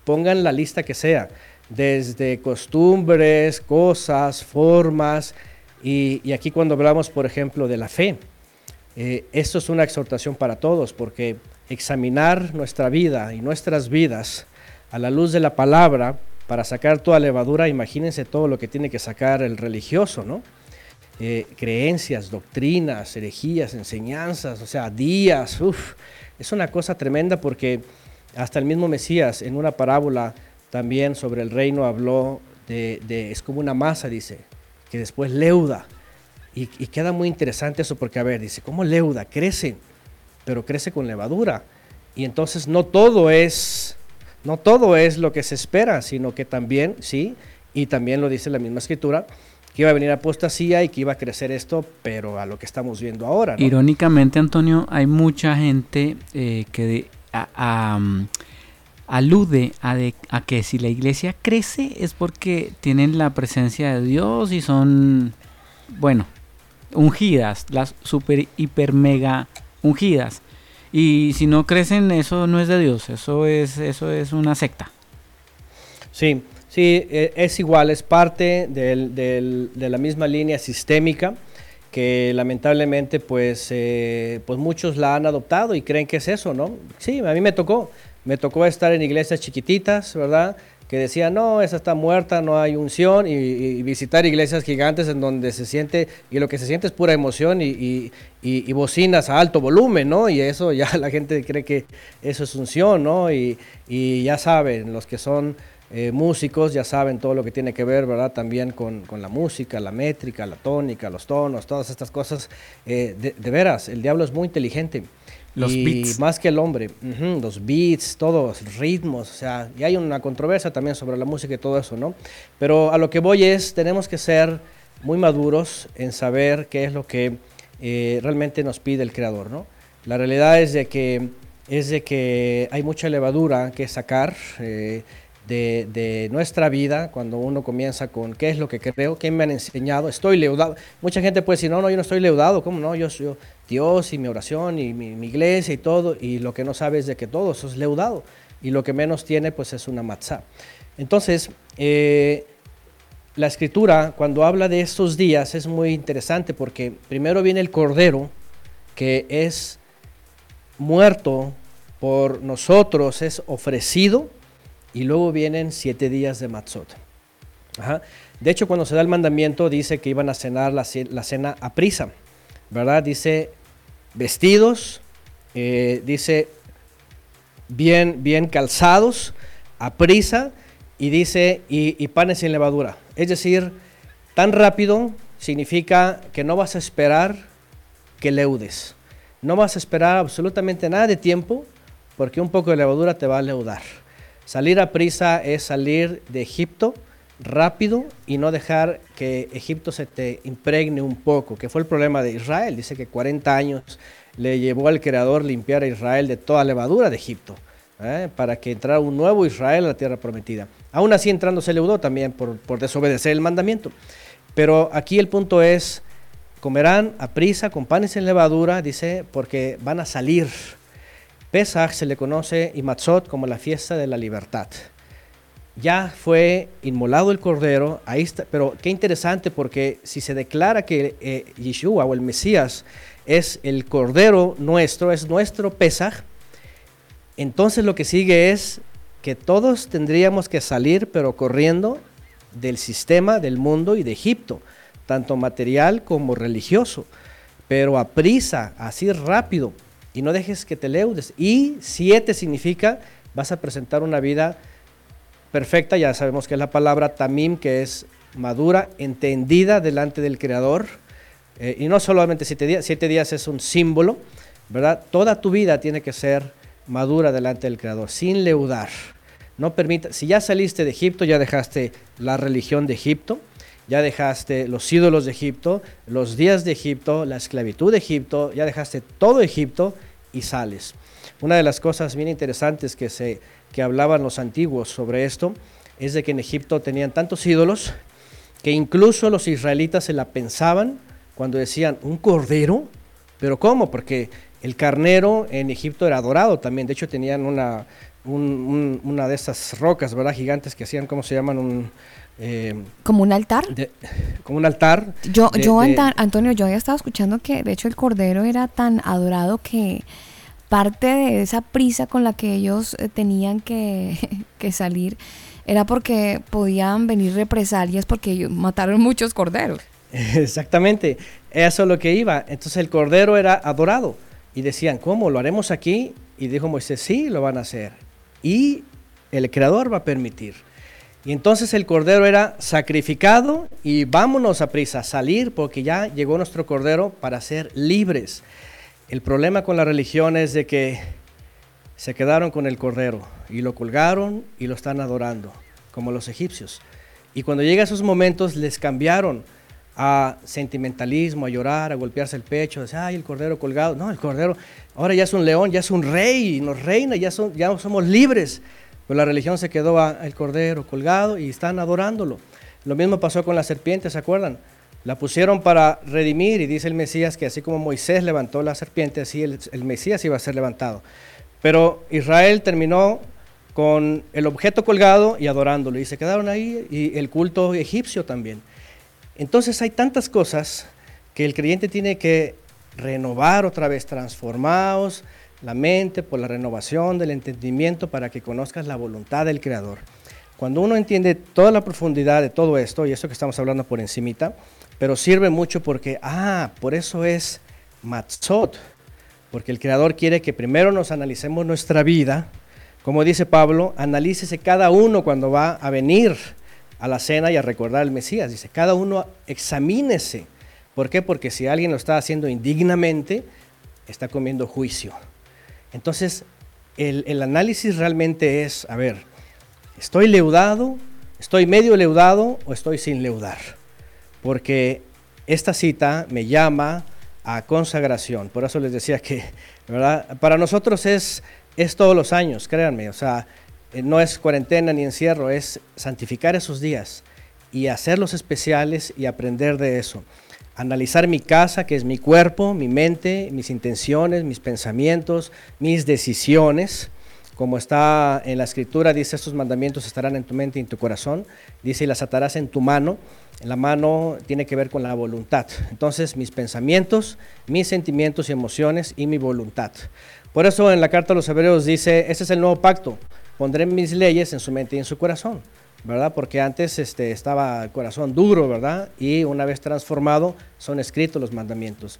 pongan la lista que sea, desde costumbres, cosas, formas, y, aquí cuando hablamos, por ejemplo, de la fe, eh, esto es una exhortación para todos, porque examinar nuestra vida y nuestras vidas a la luz de la palabra para sacar toda levadura, imagínense todo lo que tiene que sacar el religioso, ¿no? Eh, creencias, doctrinas, herejías, enseñanzas, o sea, días, uff, es una cosa tremenda porque hasta el mismo Mesías en una parábola también sobre el reino habló de, es como una masa, dice, que después leuda. Y, queda muy interesante eso porque, a ver, dice, ¿cómo leuda? Crece, pero crece con levadura. Y entonces no todo es, no todo es lo que se espera, sino que también, sí, y también lo dice la misma escritura, que iba a venir apostasía y que iba a crecer esto, pero a lo que estamos viendo ahora. Irónicamente, Antonio, hay mucha gente eh, que alude a, a, que si la iglesia crece es porque tienen la presencia de Dios y son, bueno, ungidas, las super, hiper, mega ungidas. Y si no crecen, eso no es de Dios, eso es, eso es una secta. Sí, sí, e, es igual, es parte del, del, de la misma línea sistémica que lamentablemente pues, eh, pues muchos la han adoptado y creen que es eso, ¿no? Sí, a mí me tocó. Me tocó estar en iglesias chiquititas, ¿verdad? Que decían, no, esa está muerta, no hay unción, y, visitar iglesias gigantes en donde se siente, y lo que se siente es pura emoción y, y, bocinas a alto volumen, ¿no? Y eso ya la gente cree que eso es unción, ¿no? Y, ya saben, los que son eh, músicos ya saben todo lo que tiene que ver, ¿verdad? También con, con la música, la métrica, la tónica, los tonos, todas estas cosas. Eh, de, de veras, el diablo es muy inteligente. Los y más que el hombre, los beats, todos, ritmos, o sea, y hay una controversia también sobre la música y todo eso, ¿no? Pero a lo que voy es, tenemos que ser muy maduros en saber qué es lo que eh, realmente nos pide el Creador, ¿no? La realidad es de que, es de que hay mucha levadura que sacar de, nuestra vida cuando uno comienza con qué es lo que creo, qué me han enseñado, estoy leudado. Mucha gente puede decir, no, no, yo no estoy leudado, ¿cómo no? Yo, yo, Dios y mi oración y mi, iglesia y todo, y lo que no sabe es de que todo eso es leudado, y lo que menos tiene pues es una matzah. Entonces, eh, la escritura cuando habla de estos días es muy interesante porque primero viene el cordero que es muerto por nosotros, es ofrecido, y luego vienen siete días de matzot. De hecho, cuando se da el mandamiento dice que iban a cenar la, cena a prisa, ¿verdad? Dice vestidos, eh, dice bien, bien calzados, a prisa, y dice y, panes sin levadura. Es decir, tan rápido significa que no vas a esperar que leudes. No vas a esperar absolutamente nada de tiempo porque un poco de levadura te va a leudar. Salir a prisa es salir de Egipto rápido y no dejar que Egipto se te impregne un poco, que fue el problema de Israel. Dice que 40 años le llevó al Creador limpiar a Israel de toda levadura de Egipto, ¿eh? para que entrara un nuevo Israel a la tierra prometida. Aún así entrando se leudó también por, por desobedecer el mandamiento. Pero aquí el punto es, comerán a prisa con panes en levadura, dice, porque van a salir. Pesach se le conoce y Matzot como la fiesta de la libertad. ya fue inmolado el cordero, ahí está, pero qué interesante porque si se declara que eh, Yeshua o el Mesías es el cordero nuestro, es nuestro Pesaj, entonces lo que sigue es que todos tendríamos que salir pero corriendo del sistema del mundo y de Egipto, tanto material como religioso, pero a prisa, así rápido, y no dejes que te leudes. Y siete significa vas a presentar una vida perfecta, ya sabemos que es la palabra tamim, que es madura, entendida delante del Creador. Eh, y no solamente siete días, siete días es un símbolo, ¿verdad? Toda tu vida tiene que ser madura delante del Creador, sin leudar. No permita, si ya saliste de Egipto, ya dejaste la religión de Egipto, ya dejaste los ídolos de Egipto, los días de Egipto, la esclavitud de Egipto, ya dejaste todo Egipto y sales. Una de las cosas bien interesantes que, se, que hablaban los antiguos sobre esto es de que en Egipto tenían tantos ídolos que incluso los israelitas se la pensaban cuando decían, ¿un cordero? ¿Pero cómo? Porque el carnero en Egipto era adorado también. De hecho, tenían una, una de esas rocas, ¿verdad? Gigantes que hacían, ¿cómo se llaman? Un, eh, como un altar. como un altar. Yo, yo Antonio, yo había estado escuchando que de hecho el cordero era tan adorado que parte de esa prisa con la que ellos eh, tenían que, que salir era porque podían venir represalias porque ellos mataron muchos corderos. Exactamente, eso es lo que iba. Entonces el cordero era adorado. Y decían, ¿cómo? ¿Lo haremos aquí? Y dijo Moisés, sí, lo van a hacer. Y el Creador va a permitir. Y entonces el cordero era sacrificado y vámonos a prisa, a salir porque ya llegó nuestro cordero para ser libres. El problema con la religión es de que se quedaron con el cordero y lo colgaron y lo están adorando, como los egipcios. Y cuando llega esos momentos les cambiaron a sentimentalismo, a llorar, a golpearse el pecho, decir, ay, el cordero colgado. No, el cordero ahora ya es un león, ya es un rey, nos reina, ya, son, ya somos libres. Pero la religión se quedó al cordero colgado y están adorándolo. Lo mismo pasó con la serpiente, ¿se acuerdan? La pusieron para redimir y dice el Mesías que así como Moisés levantó la serpiente, así el, el Mesías iba a ser levantado. Pero Israel terminó con el objeto colgado y adorándolo y se quedaron ahí y el culto egipcio también. Entonces hay tantas cosas que el creyente tiene que renovar otra vez, transformados la mente por la renovación del entendimiento para que conozcas la voluntad del Creador. Cuando uno entiende toda la profundidad de todo esto, y eso que estamos hablando por encimita, pero sirve mucho porque, ah, por eso es Matzot, porque el Creador quiere que primero nos analicemos nuestra vida, como dice Pablo, analícese cada uno cuando va a venir a la cena y a recordar al Mesías. Dice, cada uno examínese. ¿Por qué? Porque si alguien lo está haciendo indignamente, está comiendo juicio. Entonces, el, análisis realmente es, a ver, ¿estoy leudado? ¿Estoy medio leudado o estoy sin leudar? Porque esta cita me llama a consagración. Por eso les decía que, ¿verdad? Para nosotros es, es todos los años, créanme. O sea, eh, no es cuarentena ni encierro, es santificar esos días y hacerlos especiales y aprender de eso. Analizar mi casa, que es mi cuerpo, mi mente, mis intenciones, mis pensamientos, mis decisiones. Como está en la escritura, dice, estos mandamientos estarán en tu mente y en tu corazón. Dice, y las atarás en tu mano. La mano tiene que ver con la voluntad. Entonces, mis pensamientos, mis sentimientos y emociones y mi voluntad. Por eso en la carta a los hebreos dice, ese es el nuevo pacto pondré mis leyes en su mente y en su corazón, ¿verdad? Porque antes este, estaba el corazón duro, ¿verdad? Y una vez transformado, son escritos los mandamientos.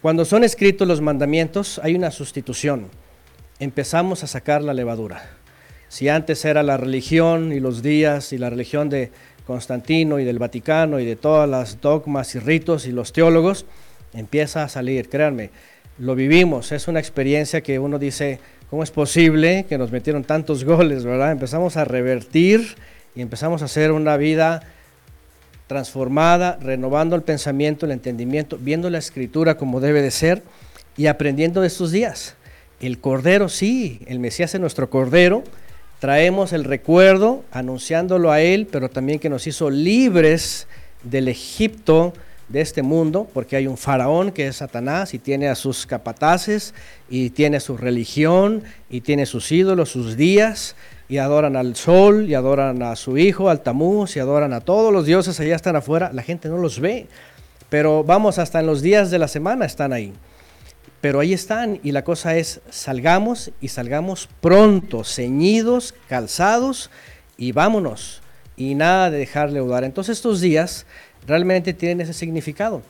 Cuando son escritos los mandamientos, hay una sustitución. Empezamos a sacar la levadura. Si antes era la religión y los días y la religión de Constantino y del Vaticano y de todas las dogmas y ritos y los teólogos, empieza a salir, créanme, lo vivimos, es una experiencia que uno dice, ¿Cómo es posible que nos metieron tantos goles, verdad? Empezamos a revertir y empezamos a hacer una vida transformada, renovando el pensamiento, el entendimiento, viendo la escritura como debe de ser y aprendiendo de estos días. El Cordero, sí, el Mesías es nuestro Cordero. Traemos el recuerdo, anunciándolo a Él, pero también que nos hizo libres del Egipto de este mundo, porque hay un faraón que es Satanás y tiene a sus capataces y tiene su religión y tiene sus ídolos, sus días y adoran al sol, y adoran a su hijo, al Tamuz, y adoran a todos los dioses, allá están afuera, la gente no los ve, pero vamos, hasta en los días de la semana están ahí. Pero ahí están y la cosa es, salgamos y salgamos pronto, ceñidos, calzados y vámonos. Y nada de dejar leudar. Entonces estos días realmente tienen ese significado.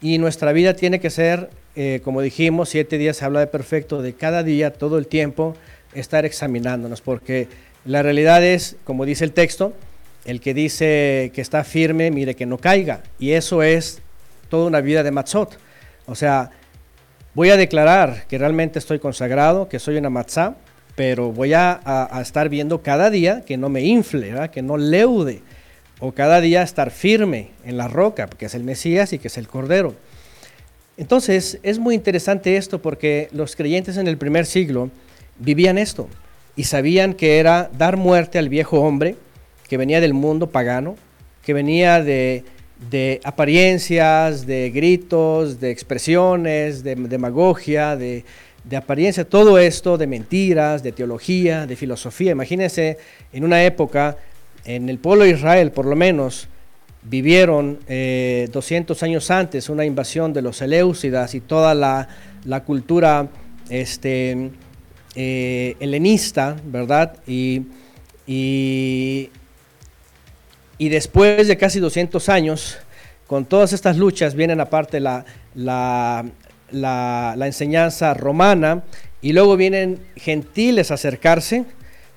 Y nuestra vida tiene que ser, eh, como dijimos, siete días se habla de perfecto, de cada día, todo el tiempo, estar examinándonos. Porque la realidad es, como dice el texto, el que dice que está firme, mire que no caiga. Y eso es toda una vida de matzot. O sea, voy a declarar que realmente estoy consagrado, que soy una matzá, pero voy a, estar viendo cada día que no me infle, que no leude, o cada día estar firme en la roca, que es el Mesías y que es el Cordero. Entonces, es muy interesante esto porque los creyentes en el primer siglo vivían esto y sabían que era dar muerte al viejo hombre que venía del mundo pagano, que venía de, de apariencias, de gritos, de expresiones, de demagogia, de, de apariencia, todo esto de mentiras, de teología, de filosofía. Imagínense en una época, en el pueblo de Israel por lo menos, vivieron 200 eh, años antes una invasión de los Seleucidas y toda la, cultura este, eh, helenista, ¿verdad? Y, y, después de casi 200 años, con todas estas luchas, vienen aparte la, la, la, enseñanza romana y luego vienen gentiles a acercarse,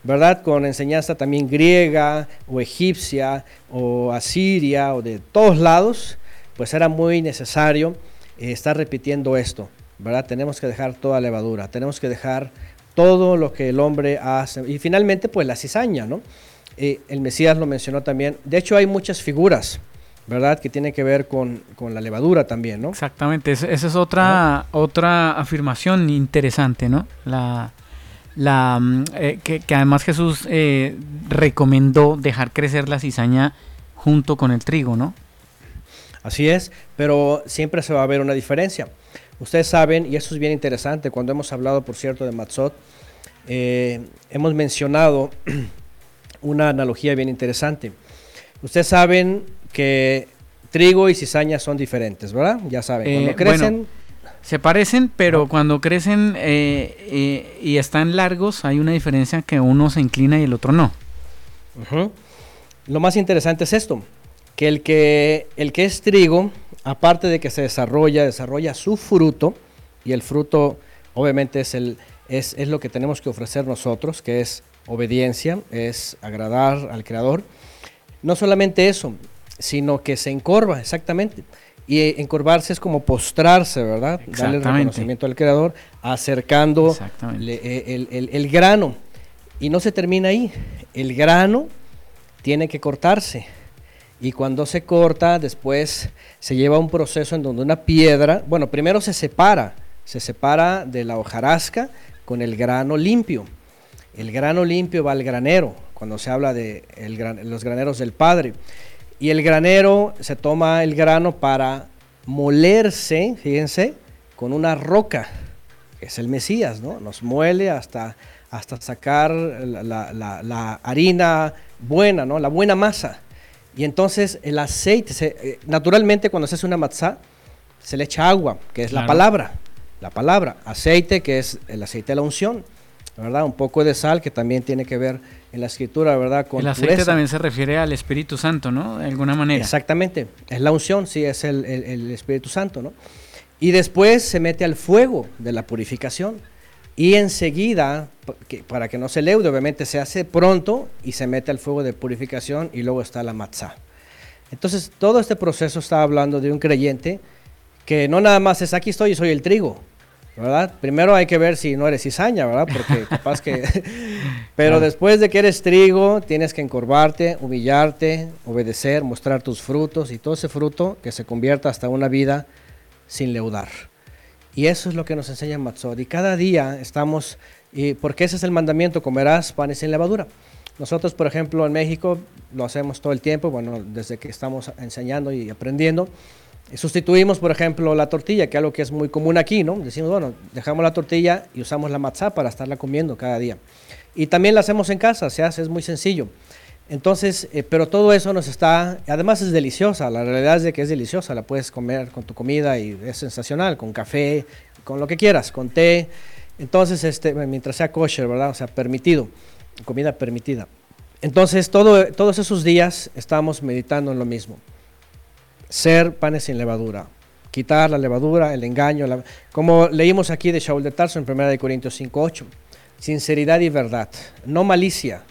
¿verdad? Con enseñanza también griega o egipcia o asiria o de todos lados, pues era muy necesario eh, estar repitiendo esto, ¿verdad? Tenemos que dejar toda levadura, tenemos que dejar todo lo que el hombre hace. Y finalmente, pues la cizaña, ¿no? el Mesías lo mencionó también. De hecho, hay muchas figuras, ¿verdad? Que tienen que ver con, la levadura también, ¿no? Exactamente, esa es otra, otra afirmación interesante, ¿no? La, la, mm, eh, que, además Jesús eh, recomendó dejar crecer la cizaña junto con el trigo, ¿no? Así es, pero siempre se va a ver una diferencia. Ustedes saben, y eso es bien interesante, cuando hemos hablado, por cierto, de Matzot, eh, hemos mencionado una analogía bien interesante. Ustedes saben que trigo y cizaña son diferentes, ¿verdad? Ya saben, cuando eh, crecen... se parecen, pero cuando crecen eh, eh, y están largos hay una diferencia que uno se inclina y el otro no. Lo más interesante es esto, que el, que el que es trigo, aparte de que se desarrolla, desarrolla su fruto, y el fruto obviamente es, el, es, es lo que tenemos que ofrecer nosotros, que es obediencia, es agradar al Creador. No solamente eso, sino que se encorva, exactamente. Y encorvarse es como postrarse, ¿verdad? Darle reconocimiento al Creador, acercando eh, el, grano. Y no se termina ahí. El grano tiene que cortarse. Y cuando se corta, después se lleva un proceso en donde una piedra, bueno, primero se separa, se separa de la hojarasca con el grano limpio. El grano limpio va al granero, cuando se habla de los graneros del Padre. Y el granero se toma el grano para molerse, fíjense, con una roca, es el Mesías, ¿no? Nos muele hasta, hasta sacar la, harina buena, ¿no? La buena masa. Y entonces el aceite, eh, naturalmente cuando se hace una matzá, se le echa agua, que es la palabra, la palabra, aceite, que es el aceite de la unción. ¿verdad? Un poco de sal que también tiene que ver en la escritura, ¿verdad? Con el aceite también se refiere al Espíritu Santo, ¿no? De alguna manera. Exactamente, es la unción, sí, es el, Espíritu Santo, ¿no? Y después se mete al fuego de la purificación. Y enseguida, para que no se leude, obviamente se hace pronto y se mete al fuego de purificación y luego está la matzah. Entonces, todo este proceso está hablando de un creyente que no nada más es aquí estoy y soy el trigo, ¿verdad? Primero hay que ver si no eres cizaña, ¿verdad? Porque capaz que... Pero después de que eres trigo, tienes que encorvarte, humillarte, obedecer, mostrar tus frutos y todo ese fruto que se convierta hasta una vida sin leudar. Y eso es lo que nos enseña Matzot. Y cada día estamos, y porque ese es el mandamiento, comerás panes sin levadura. Nosotros, por ejemplo, en México lo hacemos todo el tiempo, bueno, desde que estamos enseñando y aprendiendo, Sustituimos, por ejemplo, la tortilla, que es algo que es muy común aquí, ¿no? Decimos, bueno, dejamos la tortilla y usamos la matzá para estarla comiendo cada día. Y también la hacemos en casa, se hace, es muy sencillo. Entonces, eh, pero todo eso nos está, además es deliciosa, la realidad es de que es deliciosa, la puedes comer con tu comida y es sensacional, con café, con lo que quieras, con té. Entonces, este, mientras sea kosher, ¿verdad? O sea, permitido, comida permitida. Entonces, todo, todos esos días estamos meditando en lo mismo. Ser panes sin levadura, quitar la levadura, el engaño, como leímos aquí de Shaul de Tarso en 1 Corintios 5.8, sinceridad y verdad, no malicia,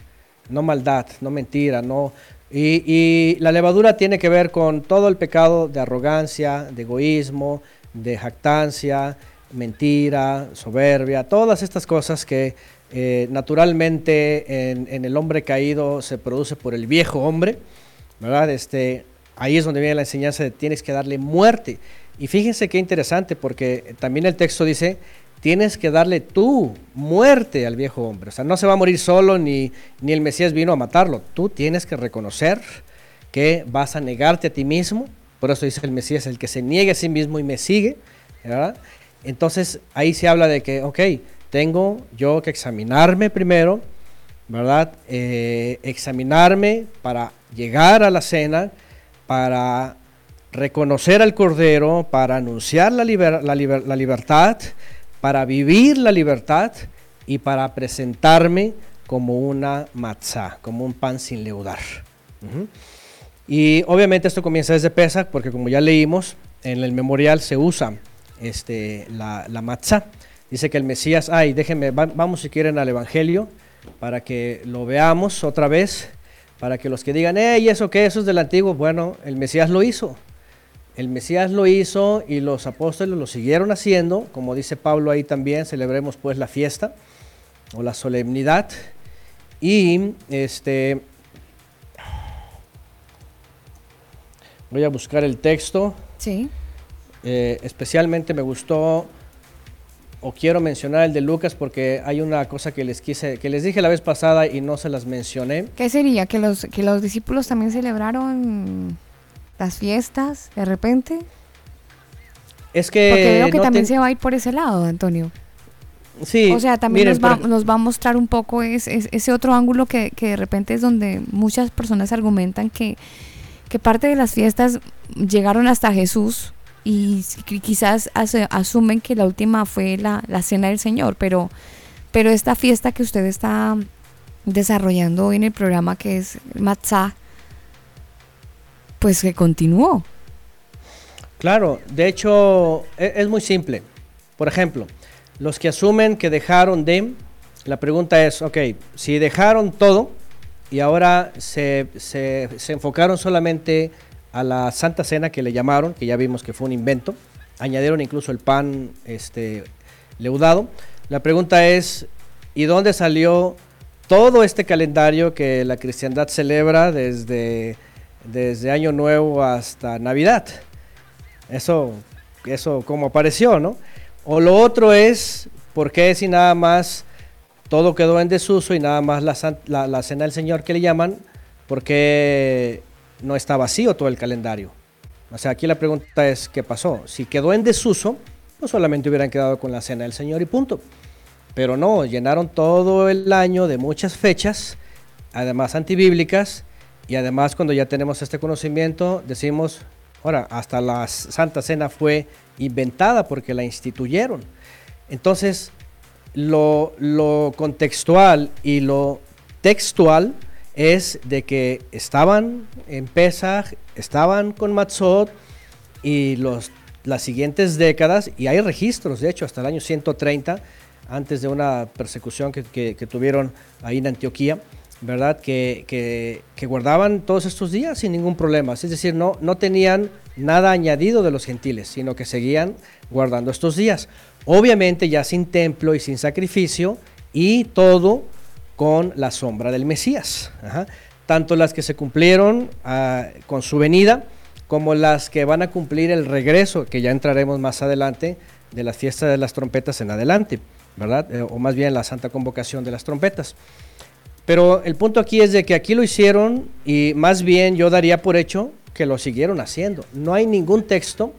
no maldad, no mentira, no... Y, y, la levadura tiene que ver con todo el pecado de arrogancia, de egoísmo, de jactancia, mentira, soberbia, todas estas cosas que eh, naturalmente en, en, el hombre caído se produce por el viejo hombre, ¿verdad? Este, ahí es donde viene la enseñanza de tienes que darle muerte. Y fíjense qué interesante, porque también el texto dice, tienes que darle tú muerte al viejo hombre. O sea, no se va a morir solo ni, ni el Mesías vino a matarlo. Tú tienes que reconocer que vas a negarte a ti mismo. Por eso dice el Mesías, el que se niegue a sí mismo y me sigue. ¿verdad? Entonces ahí se habla de que, ok, tengo yo que examinarme primero, ¿verdad? Eh, examinarme para llegar a la cena, para reconocer al Cordero, para anunciar la, la, la libertad, para vivir la libertad y para presentarme como una matzá, como un pan sin leudar. Y obviamente esto comienza desde Pesach, porque como ya leímos, en el memorial se usa este, la, la. Dice que el Mesías, ay, déjenme, vamos si quieren al Evangelio, para que lo veamos otra vez, para que los que digan, hey, ¿eso qué? Eso es del antiguo. Bueno, el Mesías lo hizo. El Mesías lo hizo y los apóstoles lo siguieron haciendo, como dice Pablo ahí también, celebremos pues la fiesta o la solemnidad. Y este voy a buscar el texto. Sí. Eh, especialmente me gustó o quiero mencionar el de Lucas porque hay una cosa que les quise, que les dije la vez pasada y no se las mencioné. ¿Qué sería? ¿Que los, que los discípulos también celebraron las fiestas de repente? Es que... Porque veo que también se va a ir por ese lado, Antonio. Sí. O sea, también nos, va, nos, va, a mostrar un poco es, es, ese otro ángulo que, que, de repente es donde muchas personas argumentan que, que parte de las fiestas llegaron hasta Jesús y quizás asumen que la última fue la, la, cena del Señor, pero, pero esta fiesta que usted está desarrollando hoy en el programa que es Matzah, pues que continuó. Claro, de hecho es, es, muy simple. Por ejemplo, los que asumen que dejaron de, la pregunta es, ok, si dejaron todo y ahora se, se, se enfocaron solamente a la Santa Cena que le llamaron, que ya vimos que fue un invento, añadieron incluso el pan este, leudado. La pregunta es, ¿y dónde salió todo este calendario que la cristiandad celebra desde, desde Año Nuevo hasta Navidad? Eso, eso como apareció, ¿no? O lo otro es, ¿por qué si nada más todo quedó en desuso y nada más la, la, la cena del Señor que le llaman, ¿por qué no está vacío todo el calendario. O sea, aquí la pregunta es, ¿qué pasó? Si quedó en desuso, pues solamente hubieran quedado con la cena del Señor y punto. Pero no, llenaron todo el año de muchas fechas, además antibíblicas, y además cuando ya tenemos este conocimiento, decimos, ahora, hasta la Santa Cena fue inventada porque la instituyeron. Entonces, lo, lo contextual y lo textual es de que estaban en Pesach, estaban con Matzot y los, las siguientes décadas, y hay registros, de hecho, hasta el año 130, antes de una persecución que, que, que tuvieron ahí en Antioquía, ¿verdad? Que, guardaban todos estos días sin ningún problema. Es decir, no, no tenían nada añadido de los gentiles, sino que seguían guardando estos días. Obviamente ya sin templo y sin sacrificio y todo con la sombra del Mesías. Tanto las que se cumplieron uh, con su venida, como las que van a cumplir el regreso, que ya entraremos más adelante, de las fiestas de las trompetas en adelante, ¿verdad? Eh, o más bien la santa convocación de las trompetas. Pero el punto aquí es de que aquí lo hicieron y más bien yo daría por hecho que lo siguieron haciendo. No hay ningún texto,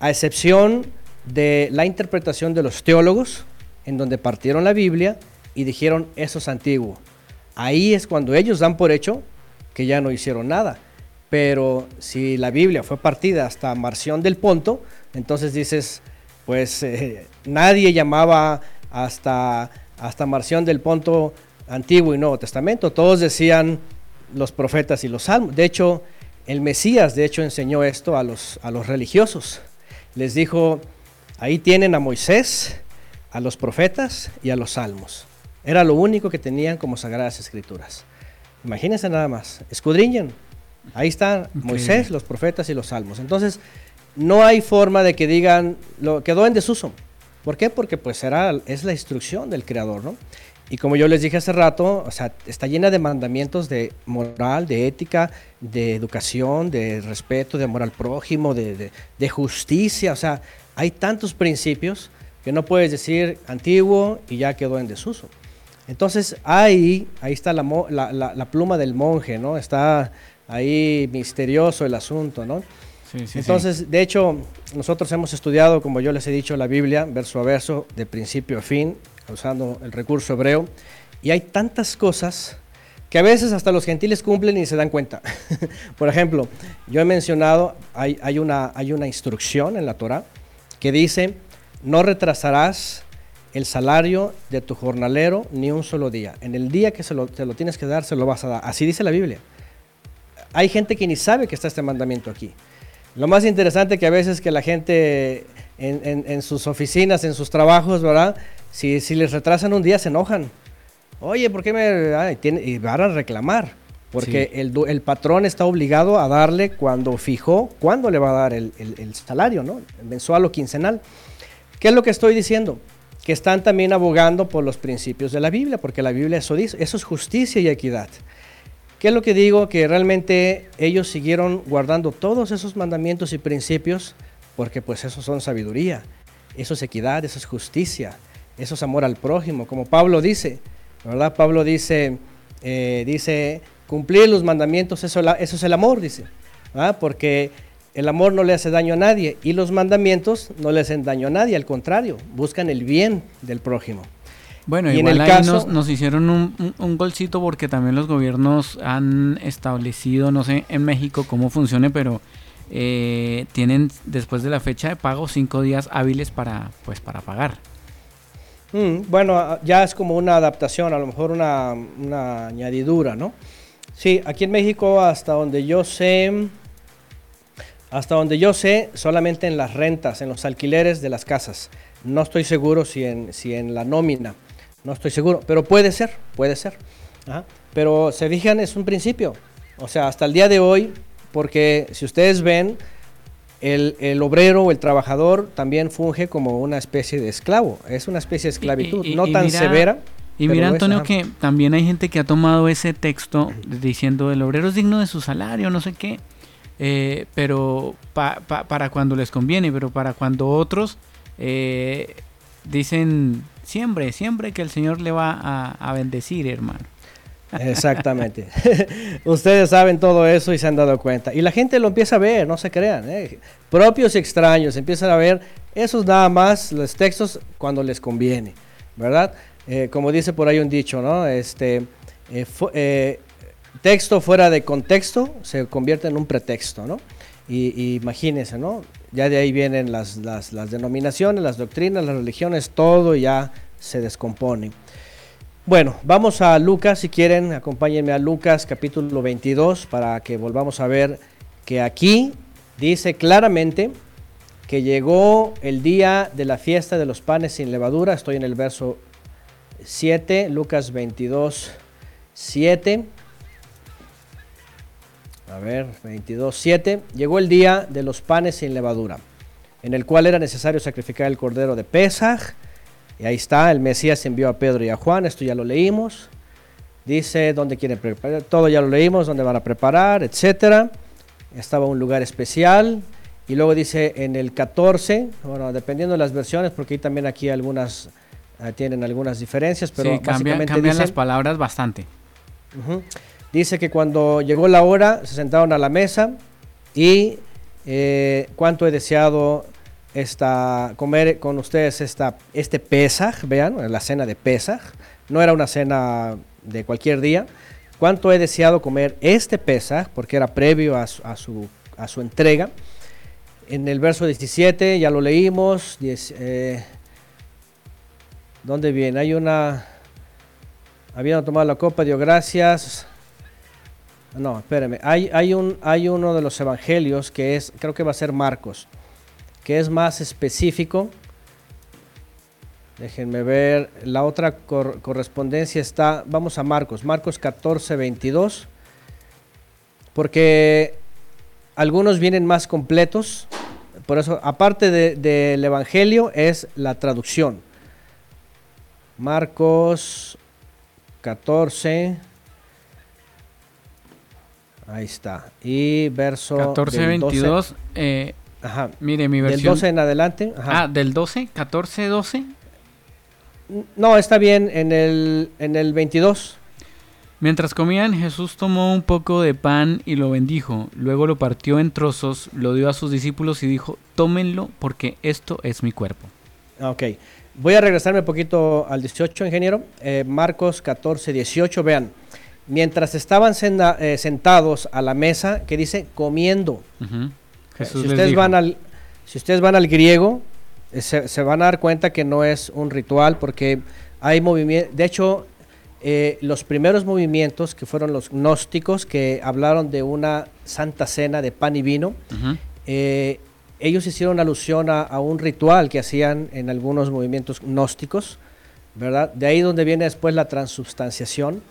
a excepción de la interpretación de los teólogos, en donde partieron la Biblia y dijeron, eso es antiguo. Ahí es cuando ellos dan por hecho que ya no hicieron nada. Pero si la Biblia fue partida hasta Marción del Ponto, entonces dices, pues eh, nadie llamaba hasta, hasta Marción del Ponto Antiguo y Nuevo Testamento. Todos decían los profetas y los salmos. De hecho, el Mesías, de hecho, enseñó esto a los, a los religiosos. Les dijo, ahí tienen a Moisés, a los profetas y a los salmos. Era lo único que tenían como sagradas escrituras. Imagínense nada más, escudriñen. Ahí están Moisés, los profetas y los salmos. Entonces, no hay forma de que digan, lo quedó en desuso. ¿Por qué? Porque pues era, es la instrucción del creador, ¿no? Y como yo les dije hace rato, o sea, está llena de mandamientos de moral, de ética, de educación, de respeto, de amor al prójimo, de, de justicia. O sea, hay tantos principios que no puedes decir antiguo y ya quedó en desuso. Entonces ahí, ahí está la, la, pluma del monje, ¿no? Está ahí misterioso el asunto, ¿no? Sí, sí, Entonces, de hecho, nosotros hemos estudiado, como yo les he dicho, la Biblia verso a verso, de principio a fin, usando el recurso hebreo, y hay tantas cosas que a veces hasta los gentiles cumplen y se dan cuenta. Por ejemplo, yo he mencionado, hay, hay, una, hay una instrucción en la Torah que dice, no retrasarás el salario de tu jornalero ni un solo día. En el día que se lo, te lo tienes que dar, se lo vas a dar. Así dice la Biblia. Hay gente que ni sabe que está este mandamiento aquí. Lo más interesante que a veces que la gente en, sus oficinas, en sus trabajos, ¿verdad? Si, si, les retrasan un día se enojan. Oye, ¿por qué me...? tiene, y van a reclamar. Porque el, el, patrón está obligado a darle cuando fijó, cuándo le va a dar el, el salario, ¿no? Mensual o quincenal. ¿Qué es lo que estoy diciendo? que están también abogando por los principios de la Biblia, porque la Biblia eso dice, eso es justicia y equidad. ¿Qué es lo que digo? Que realmente ellos siguieron guardando todos esos mandamientos y principios, porque pues eso son sabiduría, eso es equidad, eso es justicia, eso es amor al prójimo, como Pablo dice, ¿verdad? Pablo dice, eh, dice, cumplir los mandamientos, eso, eso es el amor, dice, porque el amor no le hace daño a nadie y los mandamientos no le hacen daño a nadie, al contrario, buscan el bien del prójimo. Bueno, y igual en el ahí caso, nos, hicieron un, un, golcito porque también los gobiernos han establecido, no sé en México cómo funcione, pero eh, tienen después de la fecha de pago cinco días hábiles para, pues, para pagar. Mm, bueno, ya es como una adaptación, a lo mejor una, una añadidura, ¿no? Sí, aquí en México, hasta donde yo sé, hasta donde yo sé, solamente en las rentas, en los alquileres de las casas. No estoy seguro si en, si en la nómina. No estoy seguro, pero puede ser, puede ser. Pero se fijan, es un principio. O sea, hasta el día de hoy, porque si ustedes ven, el, el, obrero o el trabajador también funge como una especie de esclavo. Es una especie de esclavitud, no tan severa. Y mira, Antonio, que también hay gente que ha tomado ese texto diciendo el obrero es digno de su salario, no sé qué. Eh, pero para cuando les conviene, pero para cuando otros eh, dicen siempre, siempre que el Señor le va a, bendecir, hermano. Exactamente. Ustedes saben todo eso y se han dado cuenta. Y la gente lo empieza a ver, no se crean. ¿eh? Propios y extraños empiezan a ver esos nada más, los textos, cuando les conviene, ¿verdad? como dice por ahí un dicho, ¿no? Este, texto fuera de contexto se convierte en un pretexto, ¿no? Y, imagínense, ¿no? Ya de ahí vienen las, las, denominaciones, las doctrinas, las religiones, todo ya se descompone. Bueno, vamos a Lucas, si quieren, acompáñenme a Lucas capítulo 22 para que volvamos a ver que aquí dice claramente que llegó el día de la fiesta de los panes sin levadura, estoy en el verso 7, Lucas 22, 7. A ver, 22.7. Llegó el día de los panes sin levadura, en el cual era necesario sacrificar el cordero de Pesaj. Y ahí está, el Mesías envió a Pedro y a Juan, esto ya lo leímos. Dice dónde quieren preparar, todo ya lo leímos, dónde van a preparar, etcétera. Estaba un lugar especial. Y luego dice en el 14, bueno, dependiendo de las versiones, porque también aquí algunas eh, tienen algunas diferencias, pero sí, cambian, cambian las palabras bastante. Dice que cuando llegó la hora se sentaron a la mesa y eh, cuánto he deseado esta, comer con ustedes esta, este Pesaj, vean, la cena de Pesaj. No era una cena de cualquier día. Cuánto he deseado comer este Pesaj, porque era previo a su, a su, entrega. En el verso 17, ya lo leímos. eh, ¿Dónde viene? Hay una... Habiendo tomado la copa, dio gracias. No, espérame. Hay, hay, un, hay uno de los evangelios que es, creo que va a ser Marcos, que es más específico. Déjenme ver. La otra cor- correspondencia está, vamos a Marcos, Marcos 14, 22. Porque algunos vienen más completos. Por eso, aparte de- del evangelio, es la traducción. Marcos 14. Ahí está. Y verso 14, del 12. 22. eh, Ajá. Mire, mi Del versión. 12 en adelante. Ajá. Ah, del 12, 14, 12. No, está bien en el, en el 22. Mientras comían, Jesús tomó un poco de pan y lo bendijo. Luego lo partió en trozos, lo dio a sus discípulos y dijo, tómenlo porque esto es mi cuerpo. Ok. Voy a regresarme un poquito al 18, ingeniero. Eh, Marcos 14, 18. Vean. Mientras estaban eh, sentados a la mesa, que dice comiendo. Ujú. Jesús si, les ustedes dijo. van al, si ustedes van al griego, eh, se, se van a dar cuenta que no es un ritual porque hay movimiento. De hecho, eh, los primeros movimientos que fueron los gnósticos que hablaron de una santa cena de pan y vino, eh, ellos hicieron alusión a, a un ritual que hacían en algunos movimientos gnósticos, ¿verdad? De ahí donde viene después la transubstanciación.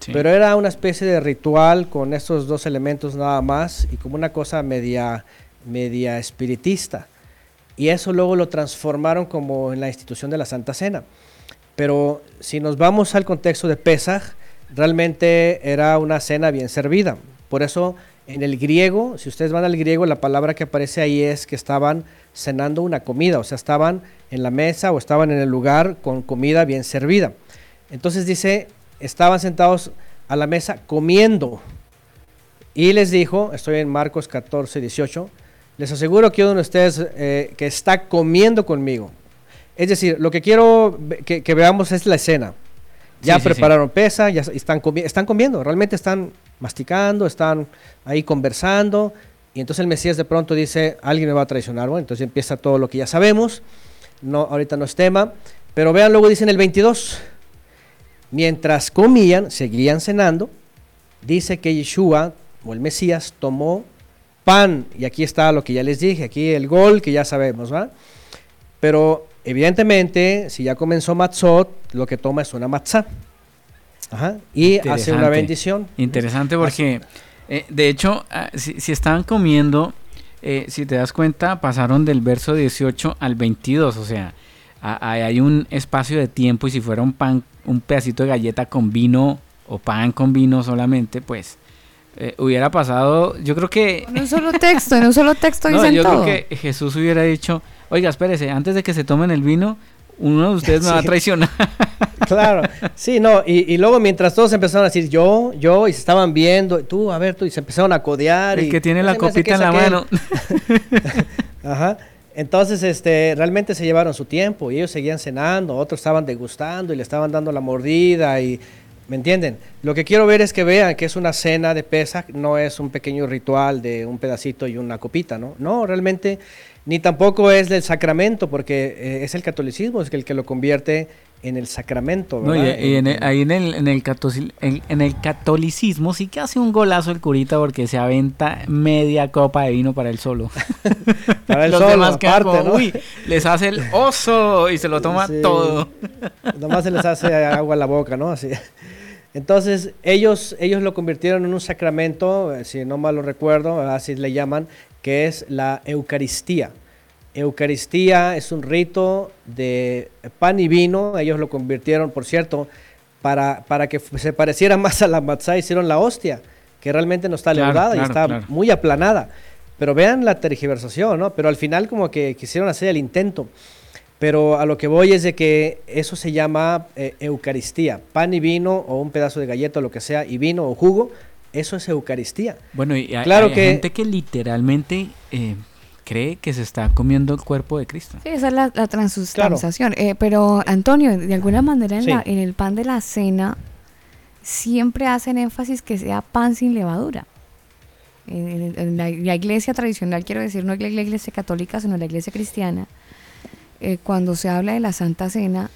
Sí. Pero era una especie de ritual con estos dos elementos nada más y como una cosa media, media espiritista. Y eso luego lo transformaron como en la institución de la Santa Cena. Pero si nos vamos al contexto de Pesaj, realmente era una cena bien servida. Por eso en el griego, si ustedes van al griego, la palabra que aparece ahí es que estaban cenando una comida, o sea, estaban en la mesa o estaban en el lugar con comida bien servida. Entonces dice, estaban sentados a la mesa comiendo. Y les dijo, estoy en Marcos 14, 18, les aseguro que uno de ustedes eh, que está comiendo conmigo. Es decir, lo que quiero que, que veamos es la escena. Ya Sí, sí, sí. prepararon pesa, ya están, comi- están comiendo, realmente están masticando, están ahí conversando. Y entonces el Mesías de pronto dice, alguien me va a traicionar. Bueno, entonces empieza todo lo que ya sabemos. No, ahorita no es tema. Pero vean, luego dice en el 22, mientras comían, seguían cenando, dice que Yeshua, o el Mesías, tomó pan. Y aquí está lo que ya les dije, aquí el gol que ya sabemos, ¿va? Pero evidentemente, si ya comenzó Matzot, lo que toma es una matzah. Ajá, y hace una bendición. Interesante porque, eh, de hecho, ah, si, si estaban comiendo, eh, si te das cuenta, pasaron del verso 18 al 22, o sea, a- a- hay un espacio de tiempo y si fuera un pan, un pedacito de galleta con vino o pan con vino solamente, pues eh, hubiera pasado, yo creo que... En un solo texto, en un solo texto No, dicen yo todo. creo que Jesús hubiera dicho, oiga, espérese, antes de que se tomen el vino, uno de ustedes me va a traicionar. Claro, sí, no, y, y luego mientras todos empezaron a decir yo, yo, y se estaban viendo, tú, a ver, tú, y se empezaron a codear. El y, que tiene la "Se me hace que copita en la aquel". Ajá. Entonces, este, realmente se llevaron su tiempo y ellos seguían cenando, otros estaban degustando y le estaban dando la mordida y, ¿me entienden? Lo que quiero ver es que vean que es una cena de Pesach, no es un pequeño ritual de un pedacito y una copita, ¿no? No, realmente, ni tampoco es del sacramento, porque eh, es el catolicismo es el que lo convierte en el sacramento, No, y, ¿verdad? y en el- ahí en el, en, el catolici- en- en el catolicismo sí que hace un golazo el curita porque se aventa media copa de vino para él solo. Para él Los solo, demás aparte, como, ¿no? "Uy", les hace el oso y se lo toma Sí. todo. Nomás se les hace agua en la boca, ¿no? Así. Entonces, ellos, ellos lo convirtieron en un sacramento, eh, si no mal lo recuerdo, así le llaman, que es la Eucaristía. Eucaristía es un rito de pan y vino, ellos lo convirtieron, por cierto, para, para que se pareciera más a la matzá, hicieron la hostia, que realmente no está Claro, leudada y está claro. muy aplanada. Pero vean la tergiversación, ¿no? Pero al final como que quisieron hacer el intento. Pero a lo que voy es de que eso se llama eh, Eucaristía, pan y vino o un pedazo de galleta o lo que sea, y vino o jugo, Eso es Eucaristía. Bueno, y hay, claro hay que gente que literalmente eh, cree que se está comiendo el cuerpo de Cristo. Sí, esa es la, la transustanciación. Eh, pero, Antonio, de alguna manera en, Sí. la- en el pan de la cena siempre hacen énfasis que sea pan sin levadura. En, en- en la, la iglesia tradicional, quiero decir, no la iglesia católica, sino la iglesia cristiana, eh, cuando se habla de la Santa Cena,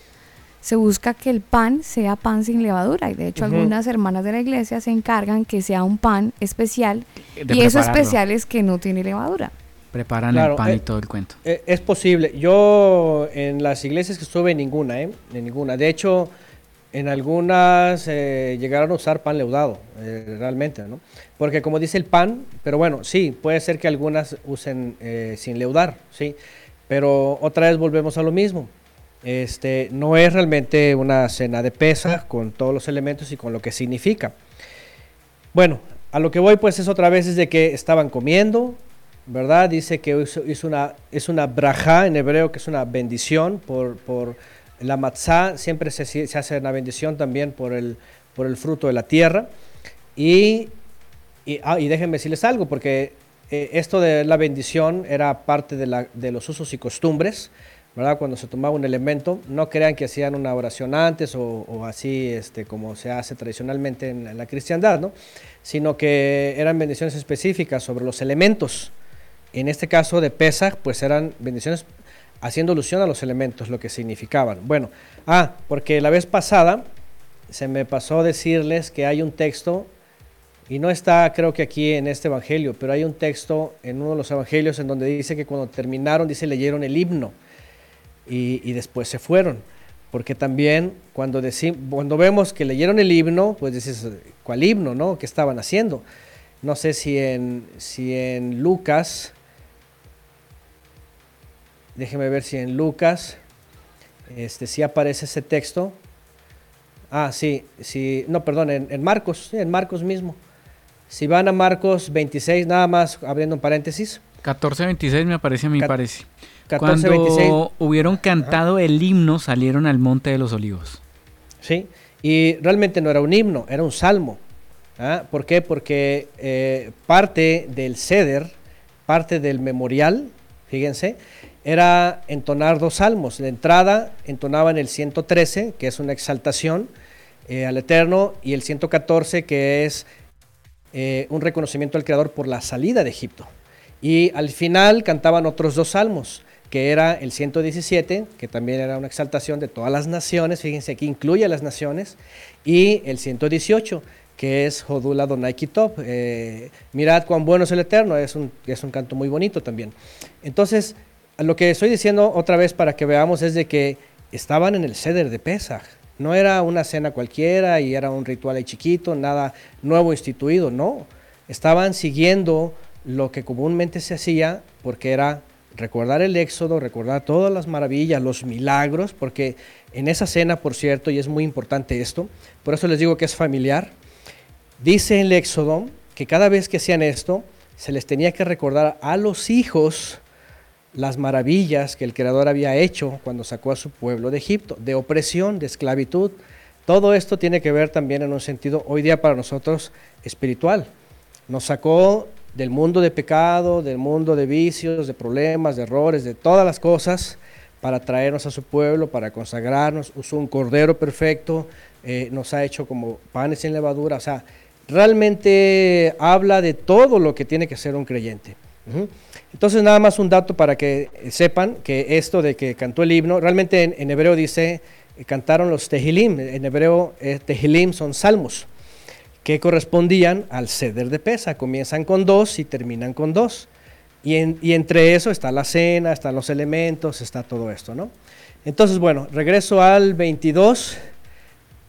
se busca que el pan sea pan sin levadura. Y de hecho, algunas hermanas de la iglesia se encargan que sea un pan especial. De y eso especial es que no tiene levadura. Preparan Claro, el pan eh, y todo el cuento. Eh, es posible. Yo en las iglesias que estuve, ninguna, ¿eh? En ninguna. De hecho, en algunas eh, llegaron a usar pan leudado, eh, realmente, ¿no? Porque como dice el pan, pero bueno, sí, puede ser que algunas usen eh, sin leudar, sí. Pero otra vez volvemos a lo mismo. Este, no es realmente una cena de pesa con todos los elementos y con lo que significa. Bueno, a lo que voy pues es otra vez es de que estaban comiendo, ¿verdad? Dice que hizo una, es una braja en hebreo, que es una bendición por, por la matzá, siempre se, se hace una bendición también por el, por el fruto de la tierra. Y, y, ah, y déjenme decirles algo, porque eh, esto de la bendición era parte de, la, de los usos y costumbres, ¿verdad? Cuando se tomaba un elemento, no crean que hacían una oración antes o, o así este, como se hace tradicionalmente en, en la cristiandad, ¿no? Sino que eran bendiciones específicas sobre los elementos. En este caso de Pesach, pues eran bendiciones haciendo alusión a los elementos, lo que significaban. Bueno, ah, porque la vez pasada se me pasó decirles que hay un texto, y no está creo que aquí en este evangelio, pero hay un texto en uno de los evangelios en donde dice que cuando terminaron, dice, leyeron el himno y, después se fueron. Porque también cuando, deci- cuando vemos que leyeron el himno, pues dices, ¿cuál himno, no? ¿Qué estaban haciendo? No sé si en, si en Lucas, déjeme ver si en Lucas, este, si aparece ese texto. Ah, sí, sí, no, perdón, en, en Marcos, sí, en Marcos mismo. Si van a Marcos 26, nada más abriendo un paréntesis. 14.26 me parece a mí, Cat- parece. 14:26. Cuando hubieron cantado el himno, salieron al Monte de los Olivos. ¿sí? Y realmente no era un himno, era un salmo. ¿ah? ¿Por qué? Porque eh, parte del ceder, parte del memorial, fíjense, era entonar dos salmos. De entrada entonaban el 113, que es una exaltación eh, al Eterno, y el 114, que es eh, un reconocimiento al Creador por la salida de Egipto. Y al final cantaban otros dos salmos, que era el 117, que también era una exaltación de todas las naciones, fíjense que incluye a las naciones, y el 118, que es Jodul Adonai Kitov, eh, mirad cuán bueno es el Eterno, es un, es un canto muy bonito también. Entonces, lo que estoy diciendo otra vez para que veamos es de que estaban en el ceder de Pesach, no era una cena cualquiera y era un ritual ahí chiquito, nada nuevo instituido, no. Estaban siguiendo lo que comúnmente se hacía porque era recordar el éxodo, recordar todas las maravillas, los milagros, porque en esa cena, por cierto, y es muy importante esto, por eso les digo que es familiar, dice el éxodo que cada vez que hacían esto, se les tenía que recordar a los hijos las maravillas que el Creador había hecho cuando sacó a su pueblo de Egipto, de opresión, de esclavitud. Todo esto tiene que ver también en un sentido hoy día para nosotros espiritual. Nos sacó del mundo de pecado, del mundo de vicios, de problemas, de errores, de todas las cosas, para traernos a su pueblo, para consagrarnos. Usó un cordero perfecto, eh, nos ha hecho como panes sin levadura. O sea, realmente habla de todo lo que tiene que ser un creyente. Entonces, nada más un dato para que sepan que esto de que cantó el himno, realmente en, en hebreo dice, eh, cantaron los tehilim. En hebreo, eh, tehilim son salmos que correspondían al ceder de pesa. Comienzan con dos y terminan con dos. Y, en- y entre eso está la cena, están los elementos, está todo esto, ¿no? Entonces, bueno, regreso al 22.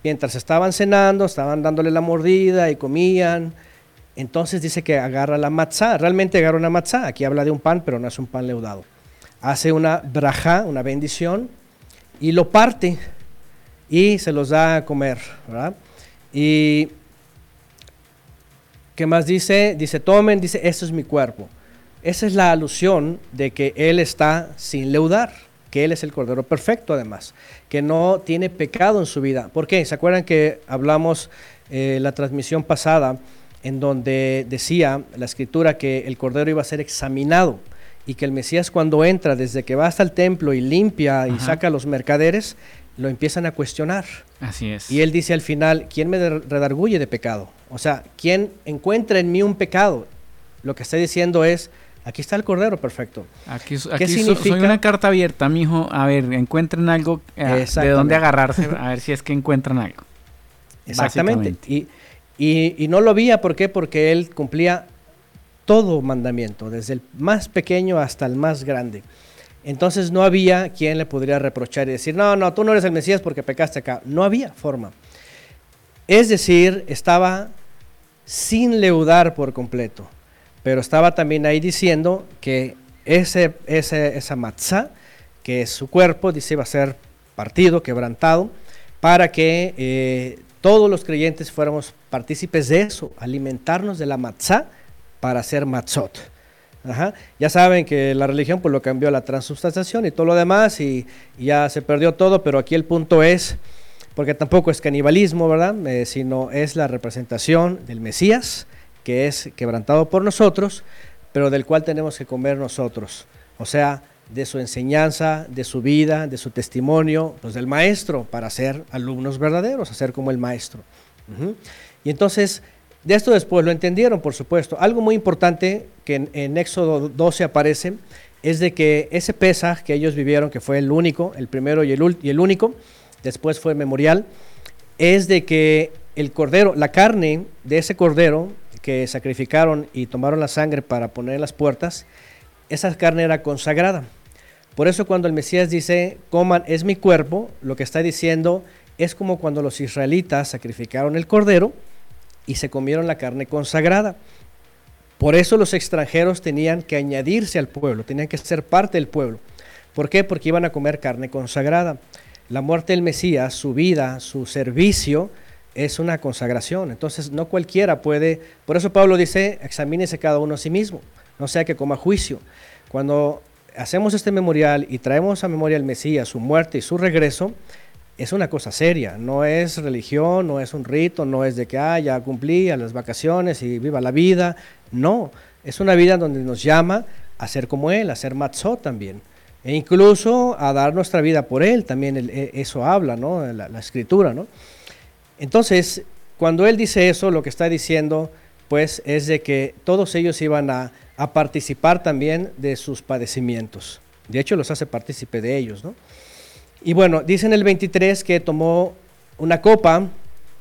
Mientras estaban cenando, estaban dándole la mordida y comían. Entonces dice que agarra la matzá. Realmente agarra una matzá. Aquí habla de un pan, pero no es un pan leudado. Hace una braja, una bendición, y lo parte y se los da a comer, ¿verdad? Y ¿Qué más dice? Dice, tomen, dice, esto es mi cuerpo. Esa es la alusión de que Él está sin leudar, que Él es el Cordero Perfecto además, que no tiene pecado en su vida. ¿Por qué? ¿Se acuerdan que hablamos eh, la transmisión pasada en donde decía la escritura que el Cordero iba a ser examinado y que el Mesías cuando entra, desde que va hasta el templo y limpia y Ajá. saca a los mercaderes, lo empiezan a cuestionar. Así es. Y él dice al final, ¿quién me redarguye de pecado? O sea, ¿quién encuentra en mí un pecado? Lo que está diciendo es, aquí está el Cordero perfecto. Aquí, ¿Qué aquí so- soy significa? una carta abierta, mijo. A ver, encuentren algo eh, de dónde agarrarse, a ver si es que encuentran algo. Exactamente. Y, y- no lo había, ¿por qué? Porque él cumplía todo mandamiento, desde el más pequeño hasta el más grande. Entonces no había quien le podría reprochar y decir, no, no, tú no eres el Mesías porque pecaste acá. No había forma. Es decir, estaba sin leudar por completo, pero estaba también ahí diciendo que ese, ese, esa matzá, que es su cuerpo, dice, va a ser partido, quebrantado, para que eh, todos los creyentes fuéramos partícipes de eso, alimentarnos de la matzá para hacer matzot. Ajá. Ya saben que la religión pues lo cambió a la transubstanciación y todo lo demás y, ya se perdió todo, pero aquí el punto es, porque tampoco es canibalismo, ¿verdad? Eh, sino es la representación del Mesías, que es quebrantado por nosotros, pero del cual tenemos que comer nosotros. O sea, de su enseñanza, de su vida, de su testimonio, pues del maestro, para ser alumnos verdaderos, a ser como el maestro. Y entonces, de esto después lo entendieron, por supuesto. Algo muy importante que en, Éxodo 12 aparece es de que ese Pesaj que ellos vivieron, que fue el único, el primero y el, el único, después fue memorial, es de que el cordero, la carne de ese cordero que sacrificaron y tomaron la sangre para poner en las puertas, esa carne era consagrada. Por eso cuando el Mesías dice, coman, es mi cuerpo, lo que está diciendo es como cuando los israelitas sacrificaron el cordero y se comieron la carne consagrada. Por eso los extranjeros tenían que añadirse al pueblo, tenían que ser parte del pueblo. ¿Por qué? Porque iban a comer carne consagrada. La muerte del Mesías, su vida, su servicio, es una consagración. Entonces no cualquiera puede, por eso Pablo dice, examínese cada uno a sí mismo, no sea que coma juicio. Cuando hacemos este memorial y traemos a memoria el Mesías, su muerte y su regreso, es una cosa seria, no es religión, no es un rito, no es de que ah, ya cumplí a las vacaciones y viva la vida, no, es una vida donde nos llama a ser como Él, a ser matzot también, e incluso a dar nuestra vida por Él, también e- eso habla, ¿no? la, la escritura, ¿no? Entonces, cuando Él dice eso, lo que está diciendo, pues, es de que todos ellos iban a, a participar también de sus padecimientos, de hecho los hace partícipe de ellos, ¿no? Y bueno, dice en el 23 que tomó una copa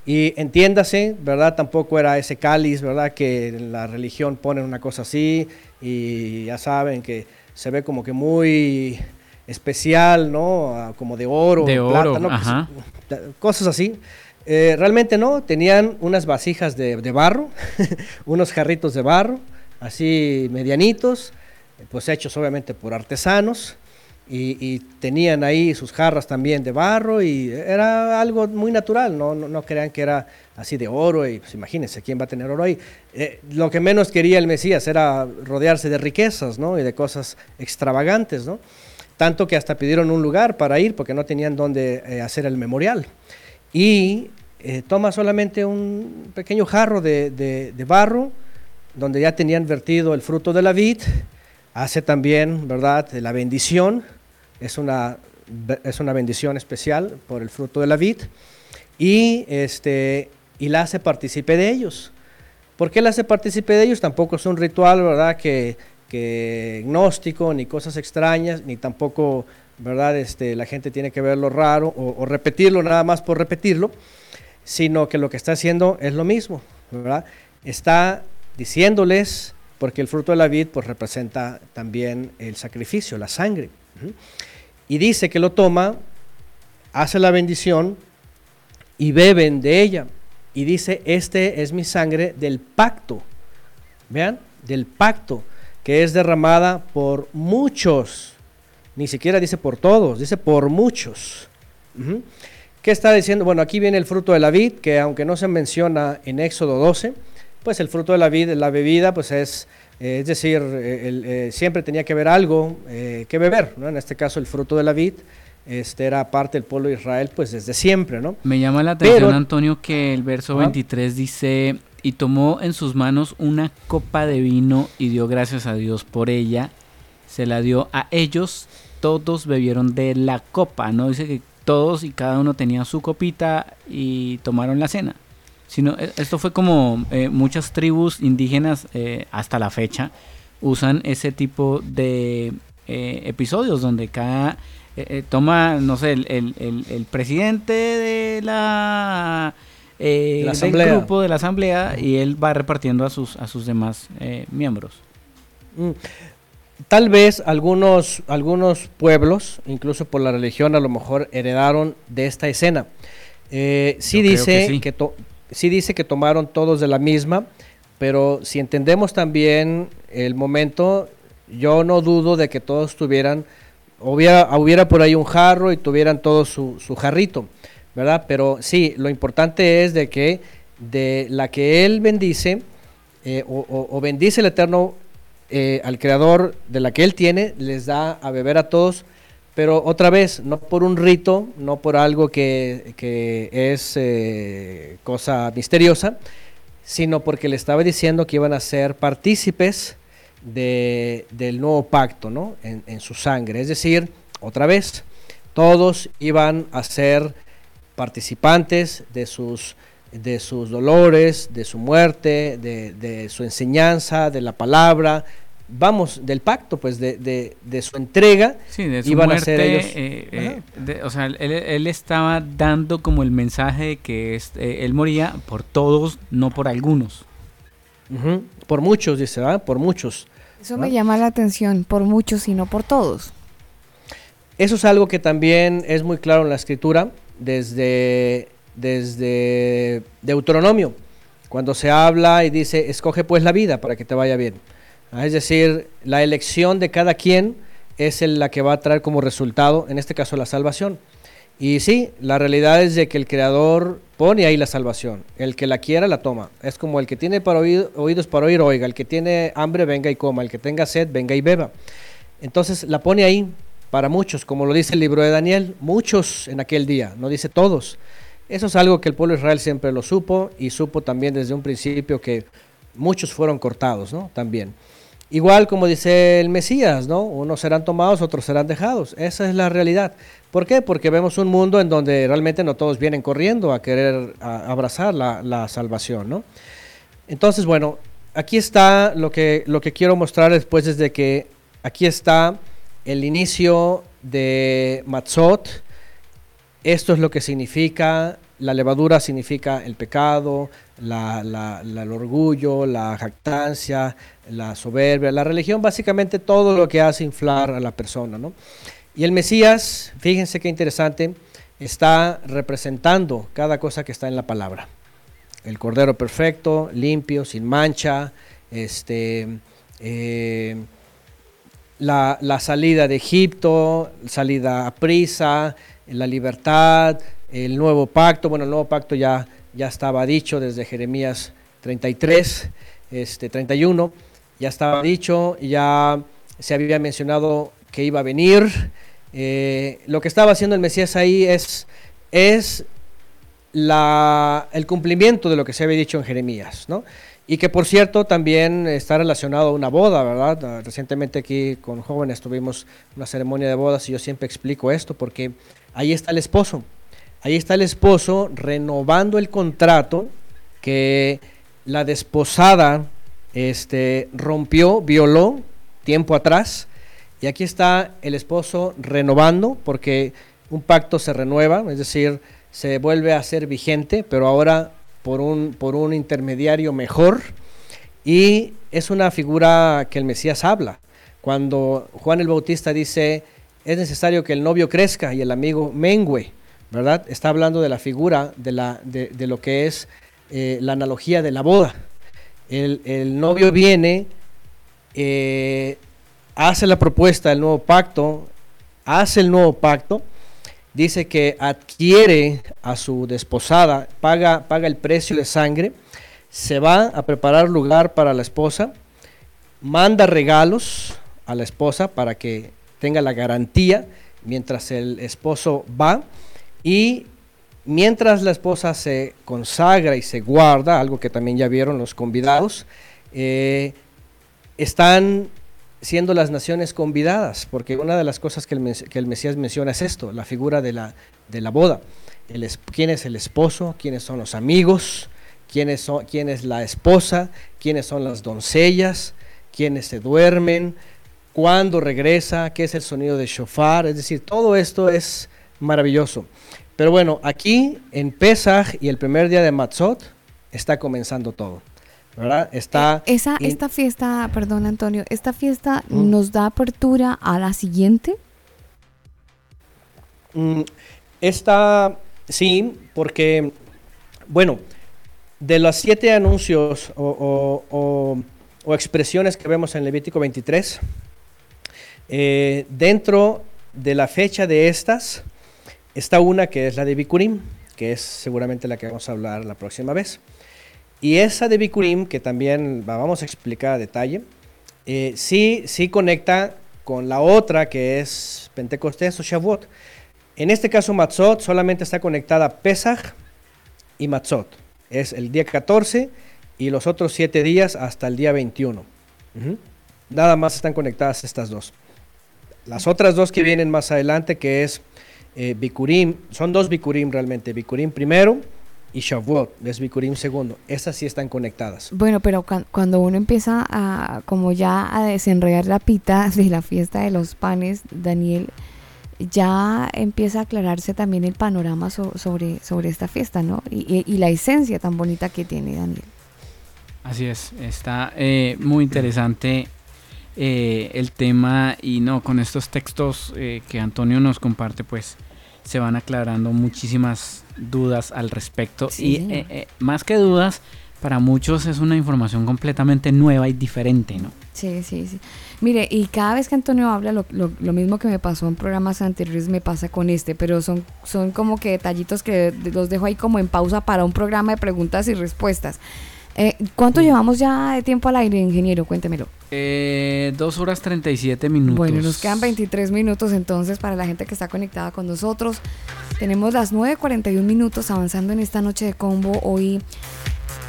y entiéndase, ¿verdad? Tampoco era ese cáliz, ¿verdad? Que en la religión ponen una cosa así y ya saben que se ve como que muy especial, ¿no? Ah, Como de oro, De oro, plata, ¿no? Pues, ajá. cosas así. Eh, realmente no, tenían unas vasijas de, de barro, unos jarritos de barro, así medianitos, pues hechos obviamente por artesanos, y, tenían ahí sus jarras también de barro, y era algo muy natural, no, no, no crean que era así de oro, y pues imagínense, ¿quién va a tener oro ahí? Eh, lo que menos quería el Mesías era rodearse de riquezas, ¿no? Y de cosas extravagantes, ¿no? Tanto que hasta pidieron un lugar para ir porque no tenían dónde eh, hacer el memorial y eh, toma solamente un pequeño jarro de- de barro donde ya tenían vertido el fruto de la vid, hace también, ¿verdad?, la bendición, es una, es una bendición especial por el fruto de la vid, y, este, y la hace partícipe de ellos. ¿Por qué la hace partícipe de ellos? Tampoco es un ritual, ¿verdad?, que, que gnóstico, ni cosas extrañas, ni tampoco, ¿verdad?, este, la gente tiene que verlo raro o, o repetirlo nada más por repetirlo, sino que lo que está haciendo es lo mismo, ¿verdad? Está diciéndoles, porque el fruto de la vid pues representa también el sacrificio, la sangre. Y dice que lo toma, hace la bendición y beben de ella. Y dice, este es mi sangre del pacto. Vean, del pacto, que es derramada por muchos. Ni siquiera dice por todos, dice por muchos. ¿Qué está diciendo? Bueno, aquí viene el fruto de la vid, que aunque no se menciona en Éxodo 12, pues el fruto de la vid, la bebida, pues es, eh, es decir, eh, el, eh, siempre tenía que haber algo eh, que beber, ¿no? En este caso el fruto de la vid, este era parte del pueblo de Israel, pues desde siempre, ¿no? Me llama la atención, Pero- Antonio, que el verso Ajá. 23 dice, y tomó en sus manos una copa de vino y dio gracias a Dios por ella. Se la dio a ellos, todos bebieron de la copa, no dice que todos y cada uno tenía su copita y tomaron la cena. Sino, e, esto fue como eh, muchas tribus indígenas eh, hasta la fecha usan ese tipo de eh, episodios donde cada toma, no sé, el, el, el presidente de la eh, del grupo de la asamblea y él va repartiendo a sus, a sus demás eh, miembros. Mm. Tal vez algunos, algunos pueblos, incluso por la religión, a lo mejor heredaron de esta escena. Eh, sí, dice que, sí. Dice que tomaron todos de la misma, pero si entendemos también el momento, yo no dudo de que todos tuvieran, hubiera, hubiera por ahí un jarro y tuvieran todos su, jarrito. ¿verdad? Pero sí, lo importante es de que de la que Él bendice, eh, o, bendice el Eterno eh, al Creador de la que Él tiene, les da a beber a todos, pero otra vez, no por un rito, no por algo que, es eh, cosa misteriosa, sino porque le estaba diciendo que iban a ser partícipes de, del nuevo pacto, ¿no? En, en su sangre. Es decir, otra vez, todos iban a ser participantes de sus, de sus dolores, de su muerte, de, su enseñanza, de la palabra, vamos, del pacto, pues de, su entrega. Sí, de su muerte, eh, eh, o sea, él, estaba dando como el mensaje de que eh, él moría por todos, no por algunos. Por muchos, dice, ¿verdad? Por muchos. Eso me llama la atención, por muchos y no por todos. Eso es algo que también es muy claro en la escritura desde, desde Deuteronomio, cuando se habla y dice, escoge pues la vida para que te vaya bien. Ah, es decir, la elección de cada quien es la que va a traer como resultado, en este caso, la salvación. Y sí, la realidad es de que el Creador pone ahí la salvación. El que la quiera, la toma. Es como el que tiene para oídos para oír, oiga. El que tiene hambre, venga y coma. El que tenga sed, venga y beba. Entonces la pone ahí para muchos, como lo dice el libro de Daniel, muchos en aquel día, no dice todos. Eso es algo que el pueblo de Israel siempre lo supo y supo también desde un principio que muchos fueron cortados, ¿no? También. Igual como dice el Mesías, ¿no? Unos serán tomados, otros serán dejados. Esa es la realidad. ¿Por qué? Porque vemos un mundo en donde realmente no todos vienen corriendo a querer abrazar la, salvación, ¿no? Entonces, bueno, aquí está lo que, lo que quiero mostrar después desde que aquí está el inicio de Matzot. Esto es lo que significa, la levadura significa el pecado, el orgullo, la jactancia, la soberbia, la religión, básicamente todo lo que hace inflar a la persona. ¿no? Y el Mesías, fíjense qué interesante, está representando cada cosa que está en la palabra. El Cordero perfecto, limpio, sin mancha, este, eh, la, salida de Egipto, salida a prisa, la libertad, el nuevo pacto. Bueno, el nuevo pacto ya, ya estaba dicho desde Jeremías 33, este, 31, ya estaba dicho, ya se había mencionado que iba a venir. Eh, lo que estaba haciendo el Mesías ahí es, es la, el cumplimiento de lo que se había dicho en Jeremías, ¿no? Y que por cierto también está relacionado a una boda, ¿verdad? Ah, recientemente aquí con jóvenes tuvimos una ceremonia de bodas y yo siempre explico esto porque ahí está el esposo. Ahí está el esposo renovando el contrato que la desposada este, rompió, violó tiempo atrás. Y aquí está el esposo renovando porque un pacto se renueva, es decir, se vuelve a ser vigente, pero ahora por un, por un intermediario mejor y es una figura que el Mesías habla. Cuando Juan el Bautista dice, es necesario que el novio crezca y el amigo mengüe, ¿verdad? Está hablando de la figura, de, la, de, lo que es eh, la analogía de la boda. El, novio viene, eh, hace la propuesta del nuevo pacto, hace el nuevo pacto, dice que adquiere a su desposada, paga, paga el precio de sangre, se va a preparar lugar para la esposa, manda regalos a la esposa para que tenga la garantía mientras el esposo va y mientras la esposa se consagra y se guarda, algo que también ya vieron los convidados, eh, están siendo las naciones convidadas, porque una de las cosas que el, Mesías menciona es esto, la figura de la, de la boda. El, ¿Quién es el esposo? ¿Quiénes son los amigos? ¿Quién son, ¿Quién es la esposa? ¿Quiénes son las doncellas? ¿Quiénes se duermen? ¿Cuándo regresa? ¿Qué es el sonido de shofar? Es decir, todo esto es maravilloso. Pero bueno, aquí en Pesach y el primer día de Matzot está comenzando todo. ¿verdad? Está eh, Esa, esta fiesta, perdón Antonio, ¿esta fiesta nos da apertura a la siguiente? Mm, esta, sí, porque, bueno, de los siete anuncios o, expresiones que vemos en Levítico 23, eh, dentro de la fecha de estas, está una que es la de Bikurim, que es seguramente la que vamos a hablar la próxima vez. Y esa de Bikurim, que también vamos a explicar a detalle, eh, sí, sí conecta con la otra que es Pentecostés o Shavuot. En este caso, Matzot solamente está conectada Pesach y Matzot. Es el día 14 y los otros 7 días hasta el día 21. Nada más están conectadas estas dos. Las otras dos que vienen más adelante, que es eh, Bikurim, son dos Bikurim realmente, Bikurim primero y Shavuot, es Bikurim segundo. Estas sí están conectadas. Bueno, pero cuando uno empieza a, como ya a desenredar la pita de la fiesta de los panes, Daniel, ya empieza a aclararse también el panorama sobre, sobre esta fiesta, ¿no? Y, la esencia tan bonita que tiene Daniel. Así es, está eh, muy interesante eh, el tema y no, con estos textos eh, que Antonio nos comparte, pues se van aclarando muchísimas dudas al respecto y eh, más que dudas, para muchos es una información completamente nueva y diferente, ¿no? Sí, sí, sí. Mire, y cada vez que Antonio habla, lo, lo, mismo que me pasó en programas anteriores me pasa con este, pero son, son como que detallitos que los dejo ahí como en pausa para un programa de preguntas y respuestas. Eh, ¿Cuánto llevamos ya de tiempo al aire, ingeniero? Cuéntemelo. Eh, dos horas 37 minutos. Bueno, nos quedan 23 minutos entonces para la gente que está conectada con nosotros. Tenemos las 9.41 minutos avanzando en esta noche de combo. Hoy,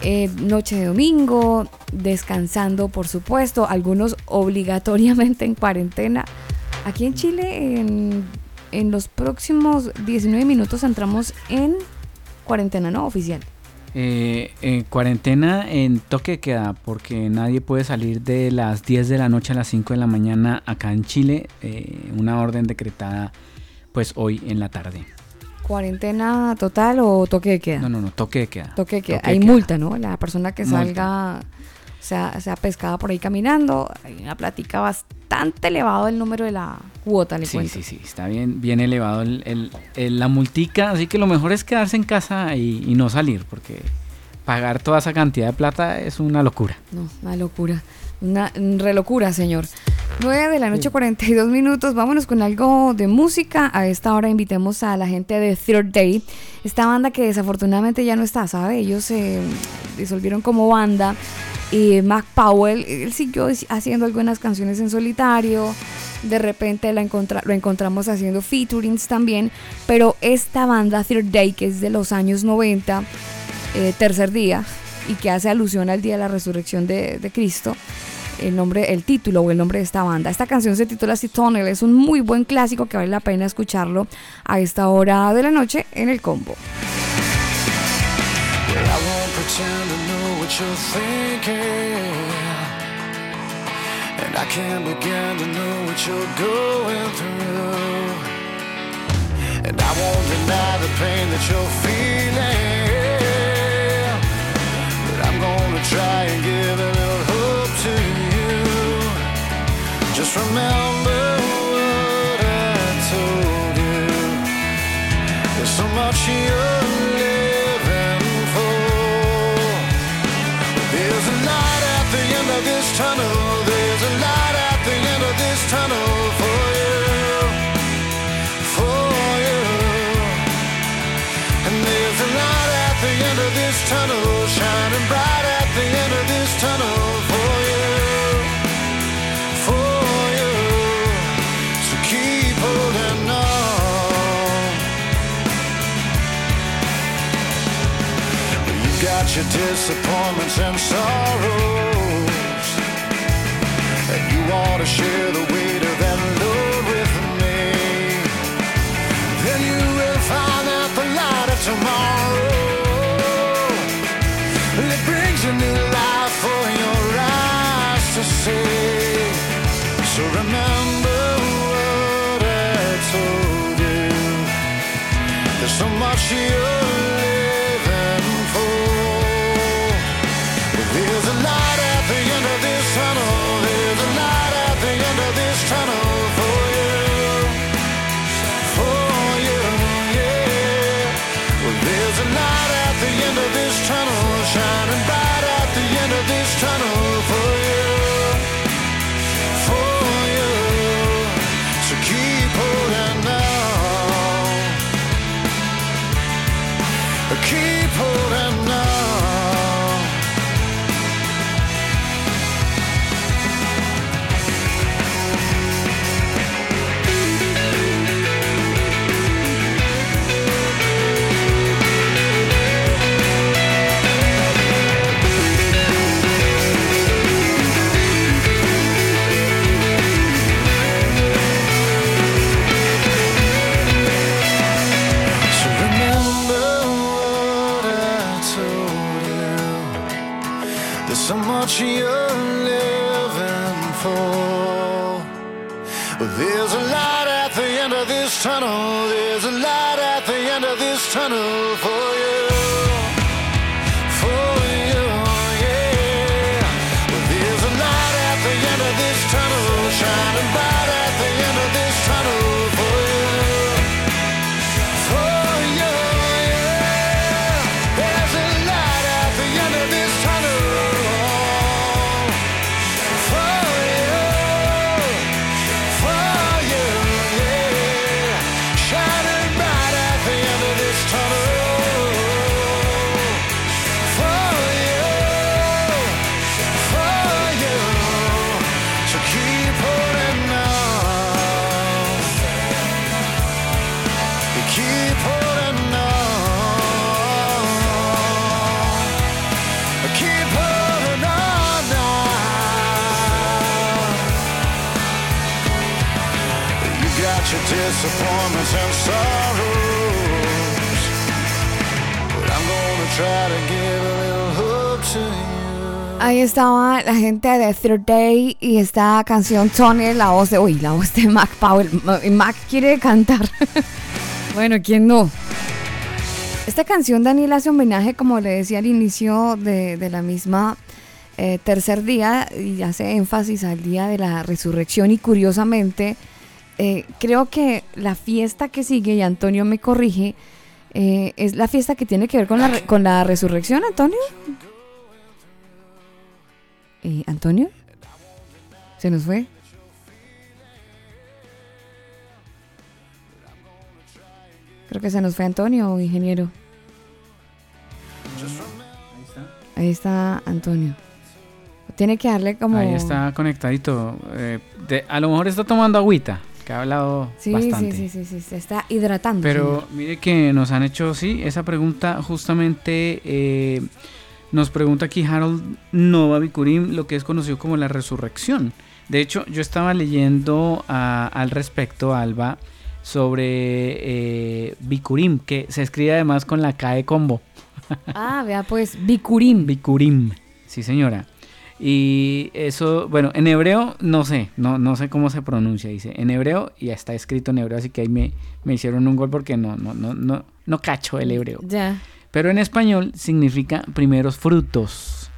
eh, noche de domingo, descansando, por supuesto. Algunos obligatoriamente en cuarentena. Aquí en Chile, en, en los próximos 19 minutos entramos en cuarentena no oficial. Eh, cuarentena en toque queda porque nadie puede salir de las 10 de la noche a las 5 de la mañana acá en Chile. Eh, una orden decretada pues hoy en la tarde. ¿Cuarentena total o toque de queda? No, no, no, toque de queda. Toque de queda. Hay multa, ¿no? La persona que salga sea, sea pescada por ahí caminando, hay una plática bastante elevado el número de la cuota, le sí, Sí, sí, está bien, bien elevado el, la multica, así que lo mejor es quedarse en casa y, no salir, porque pagar toda esa cantidad de plata es una locura. No, una locura, una relocura, señor. 9 de la noche, 42 minutos. Vámonos con algo de música. A esta hora invitemos a la gente de Third Day. Esta banda que desafortunadamente ya no está, ¿sabe? Ellos se disolvieron como banda. Y Mac Powell, él siguió haciendo algunas canciones en solitario. De repente la lo encontramos haciendo featurings también. Pero esta banda, Third Day, que es de los años 90, eh, tercer día, y que hace alusión al día de la resurrección de, Cristo, el nombre, el título o el nombre de esta banda. Esta canción se titula Si Tunnel, es un muy buen clásico que vale la pena escucharlo a esta hora de la noche en el combo. What you're thinking. And I can't begin to know what you're going through. And I won't deny the pain that you're feeling. But I'm gonna try and give a little hope to you. Just remember what I told you. There's so much you're tunnel. There's a light at the end of this tunnel for you, for you. And there's a light at the end of this tunnel, shining bright at the end of this tunnel for you, for you. So keep holding on. You got your disappointments and sorrows to share the wind. End of Ahí estaba la gente de Third Day y esta canción Tony, la voz de, uy, la voz de Mac Powell. Ma- Mac quiere cantar. bueno, ¿quién no? Esta canción Daniel hace homenaje, como le decía al inicio de, la misma eh, tercer día, y hace énfasis al día de la resurrección y curiosamente, eh, creo que la fiesta que sigue, y Antonio me corrige, eh, es la fiesta que tiene que ver con la, con la resurrección, Antonio. Eh, ¿Antonio? ¿Se nos fue? Creo que se nos fue Antonio, ingeniero. Ahí está Antonio. Tiene que darle como... Ahí está conectadito. eh, de- a lo mejor está tomando agüita, que ha hablado Sí, bastante. sí, sí, sí, sí, se está hidratando. Pero señor. mire que nos han hecho, sí, esa pregunta justamente eh, nos pregunta aquí Harold Nova Bikurim, lo que es conocido como la resurrección. De hecho, yo estaba leyendo ah, al respecto, Alba, sobre eh, Bikurim, que se escribe además con la K de combo. Ah, vea pues, Bikurim. Bikurim, sí señora. Y eso, bueno, en hebreo no sé, no, no sé cómo se pronuncia, dice. En hebreo y está escrito en hebreo, así que ahí me, me hicieron un gol porque no, no, no, no, no cacho el hebreo. Ya. Pero en español significa primeros frutos.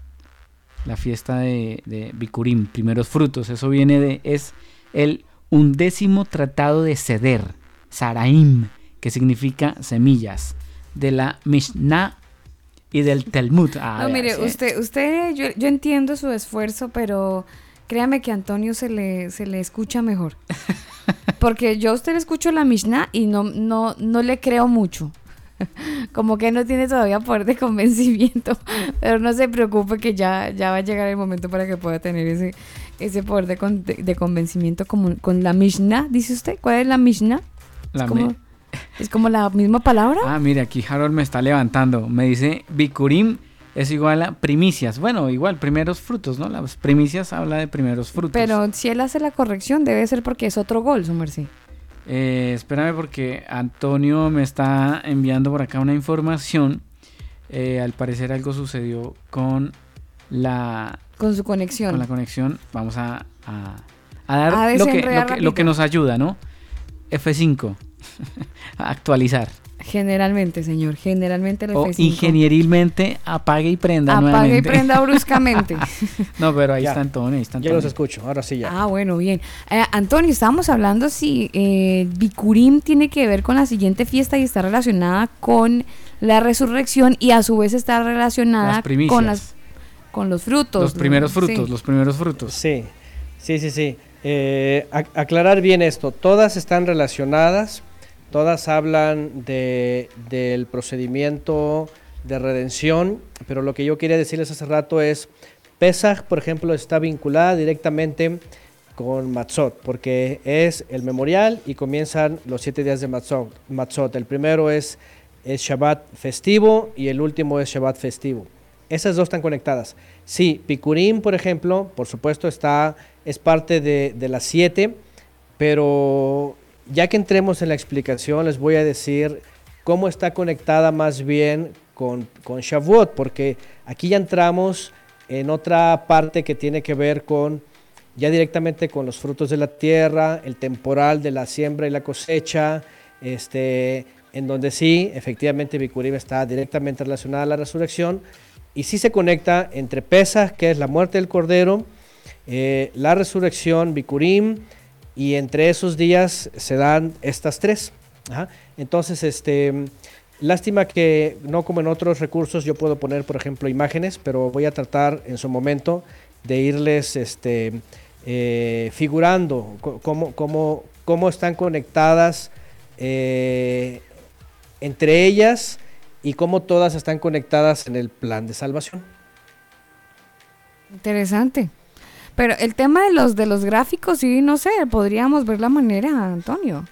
La fiesta de, de Bikurim, primeros frutos. Eso viene de, es el undécimo tratado de Seder, Saraim, que significa semillas, de la Mishnah y del Talmud. Ah, No, mire, sí. usted, usted, yo, yo entiendo su esfuerzo, pero créame que a Antonio se le, se le escucha mejor. Porque yo a usted le escucho la Mishnah y no, no, no le creo mucho. Como que no tiene todavía poder de convencimiento. Pero no se preocupe que ya, ya va a llegar el momento para que pueda tener ese, ese poder de, con- de- de convencimiento como, con la Mishnah, dice usted. ¿Cuál es la Mishnah? La es, como, es como la misma palabra. Ah, mire, aquí Harold me está levantando. Me dice Bikurim es igual a primicias. Bueno, igual, primeros frutos, ¿no? Las primicias habla de primeros frutos. Pero si él hace la corrección, debe ser porque es otro gol, su merced. Eh, espérame porque Antonio me está enviando por acá una información. Eh, al parecer algo sucedió con la... Con su conexión. Con la conexión. Vamos a, a, dar lo, que, lo que nos ayuda, ¿no? F5. actualizar. Generalmente, señor, generalmente el o ingenierilmente apague y prenda Apague y prenda bruscamente. no, pero ahí está Antonio, ahí Yo los escucho, ahora sí ya. Ah, bueno, bien. Eh, Antonio, estábamos hablando si eh, Bikurim tiene que ver con la siguiente fiesta y está relacionada con la resurrección y a su vez está relacionada con las con los frutos. Los primeros frutos, los primeros frutos. Sí, sí, sí, sí. Eh, aclarar bien esto, todas están relacionadas, todas hablan de, del procedimiento de redención, pero lo que yo quería decirles hace rato es, Pesach, por ejemplo, está vinculada directamente con Matzot, porque es el memorial y comienzan los siete días de Matzot. Matzot. El primero es, Shabbat festivo y el último es Shabbat festivo. Esas dos están conectadas. Sí, Picurim, por ejemplo, por supuesto está, es parte de, de las siete, pero ya que entremos en la explicación, les voy a decir cómo está conectada más bien con, con Shavuot, porque aquí ya entramos en otra parte que tiene que ver con ya directamente con los frutos de la tierra, el temporal de la siembra y la cosecha, este, en donde sí, efectivamente, Bikurim está directamente relacionada a la resurrección, y sí se conecta entre Pesach, que es la muerte del Cordero, eh, la resurrección, Bikurim, y entre esos días se dan estas tres. Entonces, este, lástima que no como en otros recursos yo puedo poner, por ejemplo, imágenes, pero voy a tratar en su momento de irles este, eh, figurando cómo, cómo, cómo, están conectadas eh, entre ellas y cómo todas están conectadas en el plan de salvación. Interesante. Pero el tema de los de los gráficos, sí, no sé, podríamos ver la manera, Antonio.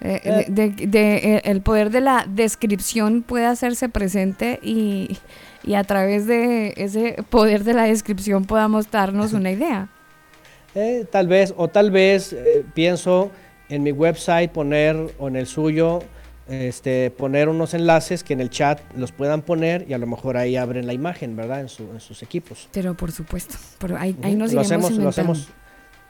Eh, eh. de, eh, el poder de la descripción puede hacerse presente y, y, a través de ese poder de la descripción podamos darnos una idea. tal vez, o tal vez pienso en mi website poner o en el suyo este, poner unos enlaces que en el chat los puedan poner y a lo mejor ahí abren la imagen, ¿verdad? En, sus equipos. Pero por supuesto, pero ahí, nos lo hacemos, lo hacemos,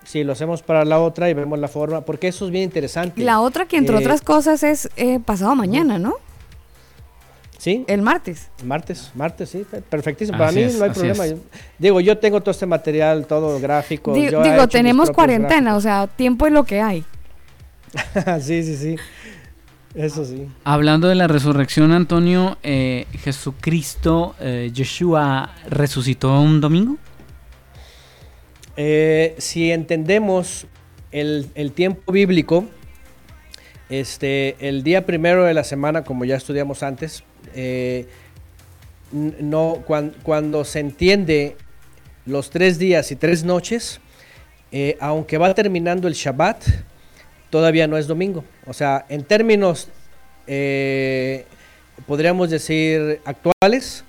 Sí, lo hacemos para la otra y vemos la forma, porque eso es bien interesante. La otra que entre eh, otras cosas es eh, pasado mañana, ¿no? Sí. El martes. Martes, martes, sí, perfectísimo. Para mí no hay problema. digo, yo tengo todo este material, todo gráfico. digo, tenemos cuarentena, o sea, tiempo es lo que hay. sí, sí, sí. Eso sí. Hablando de la resurrección, Antonio, eh, ¿Jesucristo, eh, Yeshua, resucitó un domingo? Eh, si entendemos el, tiempo bíblico, este, el día primero de la semana, como ya estudiamos antes, no, cuando, se entiende los tres días y tres noches, aunque va terminando el Shabbat, todavía no es domingo. O sea, en términos, eh, podríamos decir, actuales,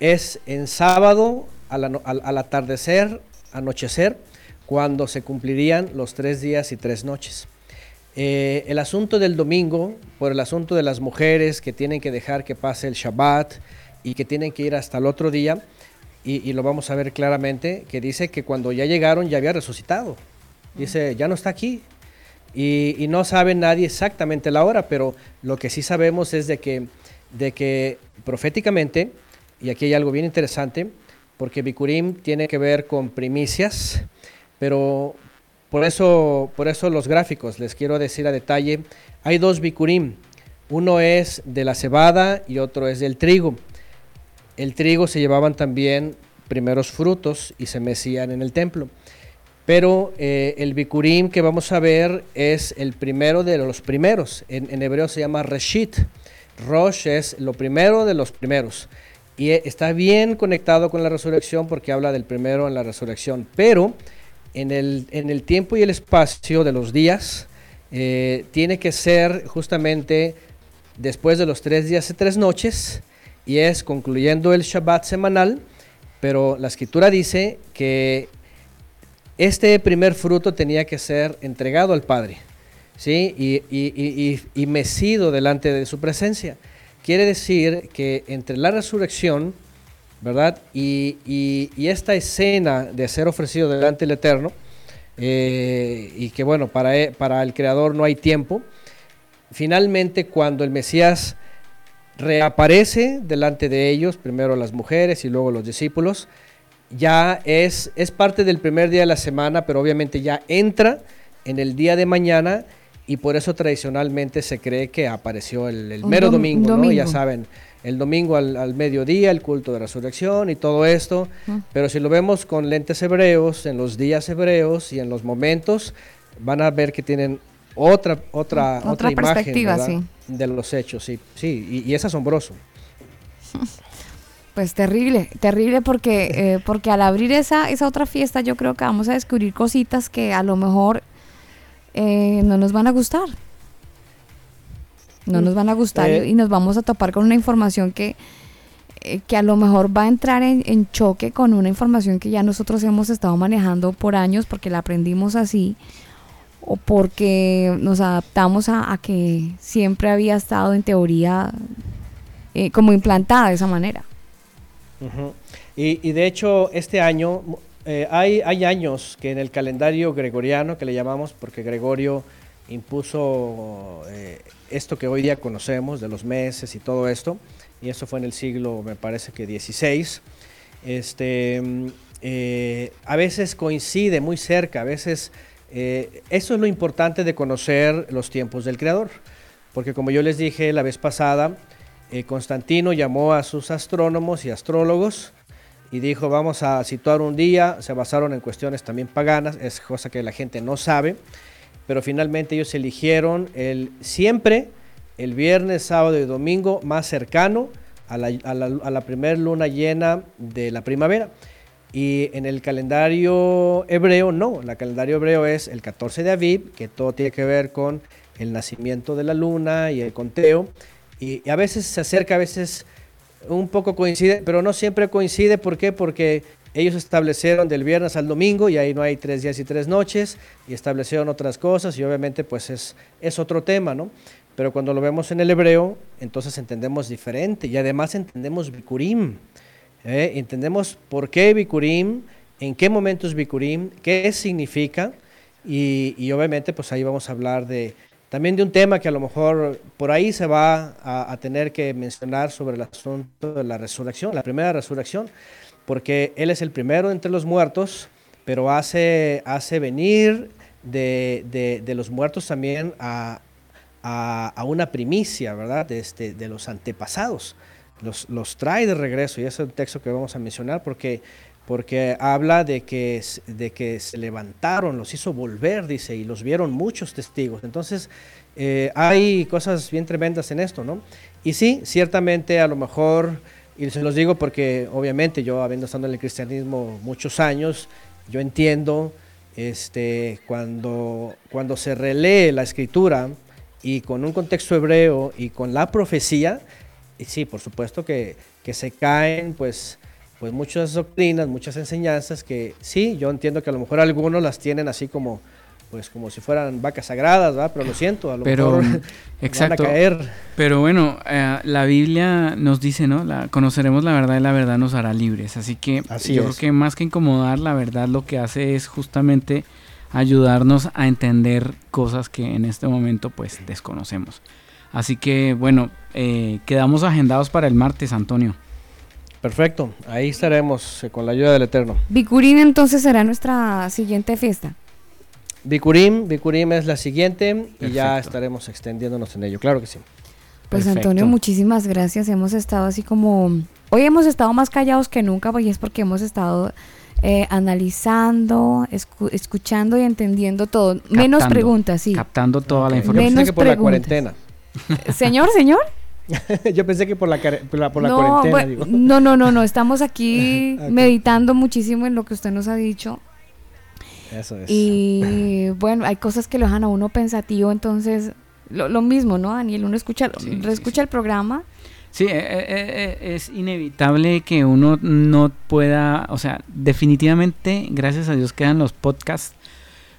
es en sábado al, atardecer, anochecer, cuando se cumplirían los tres días y tres noches. Eh, el asunto del domingo, por el asunto de las mujeres que tienen que dejar que pase el Shabbat y que tienen que ir hasta el otro día, y, y lo vamos a ver claramente, que dice que cuando ya llegaron ya había resucitado. Dice, ya no está aquí, y, no sabe nadie exactamente la hora, pero lo que sí sabemos es de que, de que proféticamente, y aquí hay algo bien interesante, porque Bikurim tiene que ver con primicias, pero por eso, por eso los gráficos, les quiero decir a detalle, hay dos Bikurim, uno es de la cebada y otro es del trigo. El trigo se llevaban también primeros frutos y se mecían en el templo. Pero eh, el Bikurim que vamos a ver es el primero de los primeros. En, hebreo se llama Reshit. Rosh es lo primero de los primeros. Y eh, está bien conectado con la resurrección porque habla del primero en la resurrección. Pero en el, en el tiempo y el espacio de los días, eh, tiene que ser justamente después de los tres días y tres noches y es concluyendo el Shabbat semanal, pero la escritura dice que este primer fruto tenía que ser entregado al Padre, ¿sí? Y, y, y, mecido delante de su presencia. Quiere decir que entre la resurrección, ¿verdad? Y, esta escena de ser ofrecido delante del Eterno, eh, y que bueno, para, e, para el Creador no hay tiempo, finalmente cuando el Mesías reaparece delante de ellos, primero las mujeres y luego los discípulos, ya es, es parte del primer día de la semana, pero obviamente ya entra en el día de mañana y por eso tradicionalmente se cree que apareció el, mero domingo, ¿no? Ya saben, el domingo al, mediodía, el culto de resurrección y todo esto, pero si lo vemos con lentes hebreos, en los días hebreos y en los momentos, van a ver que tienen otra otra otra, imagen de los hechos, sí, sí, y, es asombroso. Pues terrible, terrible porque, eh, porque al abrir esa, esa otra fiesta yo creo que vamos a descubrir cositas que a lo mejor eh, no nos van a gustar. No nos van a gustar eh. y nos vamos a topar con una información que, que a lo mejor va a entrar en, en, choque con una información que ya nosotros hemos estado manejando por años porque la aprendimos así o porque nos adaptamos a, que siempre había estado en teoría eh, como implantada de esa manera. Y, de hecho, este año, eh, hay, años que en el calendario gregoriano, que le llamamos porque Gregorio impuso eh, esto que hoy día conocemos de los meses y todo esto, y eso fue en el siglo, me parece que 16, este, mm, a veces coincide muy cerca, a veces eh, eso es lo importante de conocer los tiempos del Creador, porque como yo les dije la vez pasada, eh, Constantino llamó a sus astrónomos y astrólogos y dijo vamos a situar un día, se basaron en cuestiones también paganas, es cosa que la gente no sabe, pero finalmente ellos eligieron el siempre el viernes, sábado y domingo más cercano a la, a la primera luna llena de la primavera. Y en el calendario hebreo no, el calendario hebreo es el 14 de Aviv, que todo tiene que ver con el nacimiento de la luna y el conteo. Y, a veces se acerca, a veces un poco coincide, pero no siempre coincide. ¿Por qué? Porque ellos establecieron del viernes al domingo y ahí no hay tres días y tres noches y establecieron otras cosas y obviamente pues es, es otro tema, ¿no? Pero cuando lo vemos en el hebreo, entonces entendemos diferente y además entendemos Bikurim. ¿eh? entendemos por qué Bikurim, en qué momento es Bikurim, qué significa y, obviamente pues ahí vamos a hablar de también de un tema que a lo mejor por ahí se va a, tener que mencionar sobre el asunto de la resurrección, la primera resurrección, porque Él es el primero entre los muertos, pero hace, hace venir de, los muertos también a, una primicia, ¿verdad? De, este, de los antepasados los, trae de regreso, y ese es el texto que vamos a mencionar, porque, porque habla de que, de que se levantaron, los hizo volver, dice, y los vieron muchos testigos. Entonces, eh, hay cosas bien tremendas en esto, ¿no? Y sí, ciertamente a lo mejor, y se los digo porque obviamente yo, habiendo estado en el cristianismo muchos años, yo entiendo este, cuando, cuando se relee la escritura y con un contexto hebreo y con la profecía, y sí, por supuesto que, se caen pues, pues muchas doctrinas, muchas enseñanzas que sí, yo entiendo que a lo mejor algunos las tienen así como pues como si fueran vacas sagradas, ¿verdad? Pero lo siento, a lo pero, mejor exacto, van a caer. Pero bueno, eh, la Biblia nos dice, ¿no? La, conoceremos la verdad y la verdad nos hará libres. Así que yo creo que más que incomodar, la verdad lo que hace es justamente ayudarnos a entender cosas que en este momento pues desconocemos. Así que bueno, eh, quedamos agendados para el martes, Antonio. Perfecto, ahí estaremos eh, con la ayuda del Eterno. Bicurín entonces será nuestra siguiente fiesta. Bicurín, Bicurín es la siguiente y ya estaremos extendiéndonos en ello, claro que sí. Pues Antonio, muchísimas gracias. Hemos estado así como... Hoy hemos estado más callados que nunca, y es porque hemos estado eh, analizando, escuchando y entendiendo todo. Menos preguntas, sí. Captando toda la información. Menos que por la cuarentena. Señor, señor. Yo pensé que por la, por la, no, cuarentena. No, no, no, no. Estamos aquí meditando muchísimo en lo que usted nos ha dicho. Eso es. Y bueno, hay cosas que lo dejan a uno pensativo, entonces lo, mismo, ¿no, Daniel? Uno escucha, escucha el programa Sí, eh, eh, eh, es inevitable que uno no pueda, o sea, definitivamente, gracias a Dios quedan los podcasts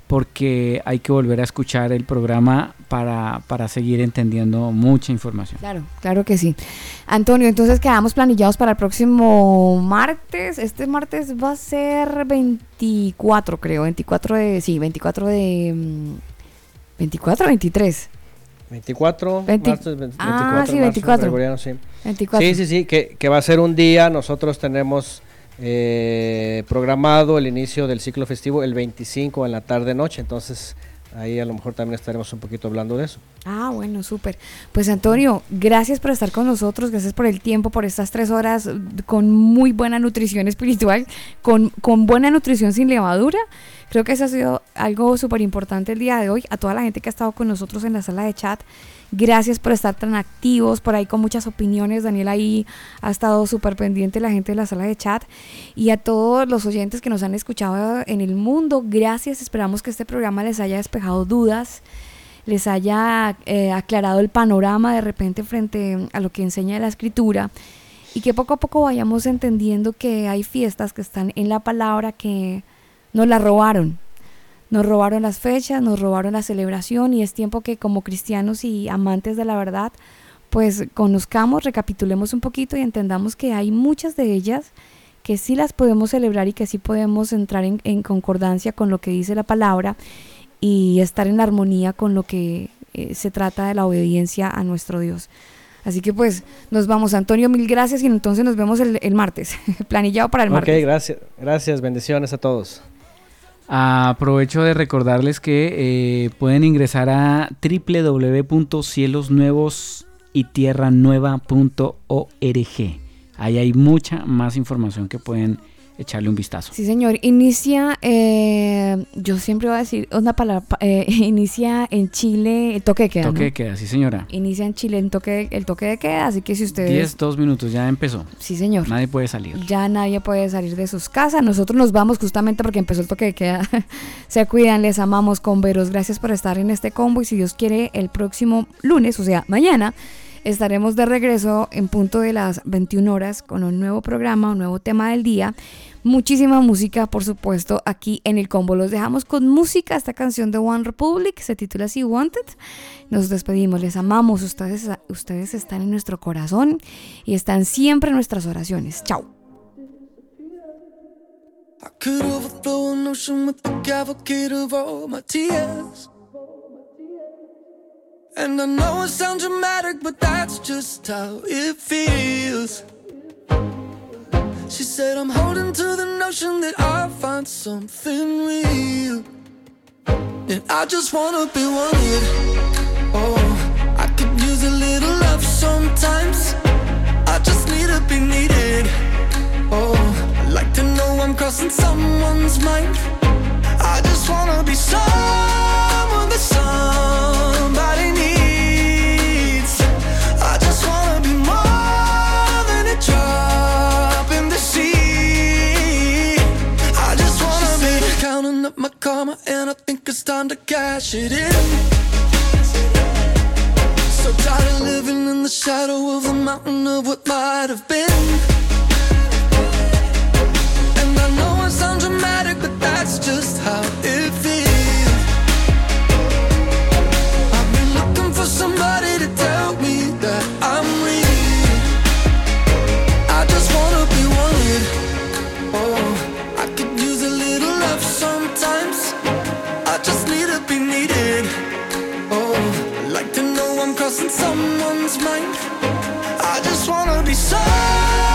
porque hay que volver a escuchar el programa para, para seguir entendiendo mucha información. Claro, claro que sí. Antonio, entonces quedamos planillados para el próximo martes. Este martes va a ser 24, creo, 24 de, sí, 24 de, 24 23. 24, Veinti- martes 20 Ah, 24, sí, marzo, 24. gregoriano, sí. 24. Sí, sí, sí, que, que va a ser un día. Nosotros tenemos eh, programado el inicio del ciclo festivo el 25 en la tarde-noche, entonces ahí a lo mejor también estaremos un poquito hablando de eso. Ah, bueno, súper. Pues Antonio, gracias por estar con nosotros, gracias por el tiempo, por estas tres horas con muy buena nutrición espiritual, con, con buena nutrición sin levadura. Creo que eso ha sido algo súper importante el día de hoy. A toda la gente que ha estado con nosotros en la sala de chat, gracias por estar tan activos, por ahí con muchas opiniones. Daniel ahí ha estado súper pendiente la gente de la sala de chat. Y a todos los oyentes que nos han escuchado en el mundo, gracias. Esperamos que este programa les haya despejado dudas les haya eh, aclarado el panorama de repente frente a lo que enseña la escritura y que poco a poco vayamos entendiendo que hay fiestas que están en la palabra que nos la robaron. Nos robaron las fechas, nos robaron la celebración y es tiempo que como cristianos y amantes de la verdad, pues conozcamos, recapitulemos un poquito y entendamos que hay muchas de ellas que sí las podemos celebrar y que sí podemos entrar en, en concordancia con lo que dice la palabra y estar en armonía con lo que eh, se trata de la obediencia a nuestro Dios. Así que pues nos vamos, Antonio, mil gracias y entonces nos vemos el, el martes, planillado para el Ok, martes. gracias, gracias, bendiciones a todos. Aprovecho de recordarles que eh, pueden ingresar a www.cielosnuevosytierranueva.org. Ahí hay mucha más información que pueden echarle un vistazo. Sí, señor. Inicia, eh, yo siempre voy a decir una palabra, pa- eh, inicia en Chile el toque de queda. Toque ¿no? de queda, sí señora. Inicia en Chile el toque, el toque de queda, así que si ustedes... 10, 2 minutos, ya empezó. Sí, señor. Nadie puede salir. Ya nadie puede salir de sus casas. Nosotros nos vamos justamente porque empezó el toque de queda. Se cuidan, les amamos, converos. Gracias por estar en este combo. Y si Dios quiere, el próximo lunes, o sea, mañana, estaremos de regreso en punto de las 21 horas con un nuevo programa, un nuevo tema del día. Muchísima música, por supuesto, aquí en el combo. Los dejamos con música. Esta canción de One Republic se titula así Wanted. Nos despedimos, les amamos. Ustedes, ustedes están en nuestro corazón y están siempre en nuestras oraciones. Chao. And I know it sounds dramatic, but that's just how it feels. She said, I'm holding to the notion that I'll find something real. And I just wanna be wanted. Oh, I could use a little love sometimes. I just need to be needed. Oh, I like to know I'm crossing someone's mind. I just wanna be someone that somebody up my karma, and I think it's time to cash it in. So tired of living in the shadow of the mountain of what might have been. And I know it sounds dramatic, but that's just how it feels. Crossing someone's mind. I just wanna be someone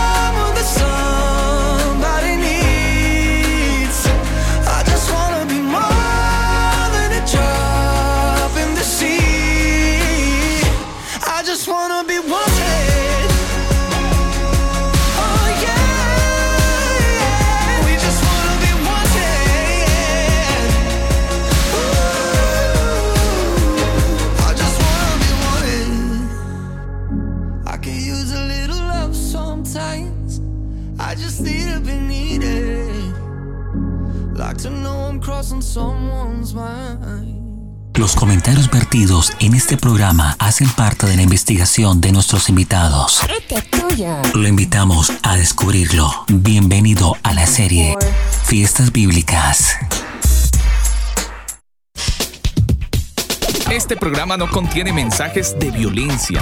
Los comentarios vertidos en este programa hacen parte de la investigación de nuestros invitados. Lo invitamos a descubrirlo. Bienvenido a la serie Fiestas Bíblicas. Este programa no contiene mensajes de violencia.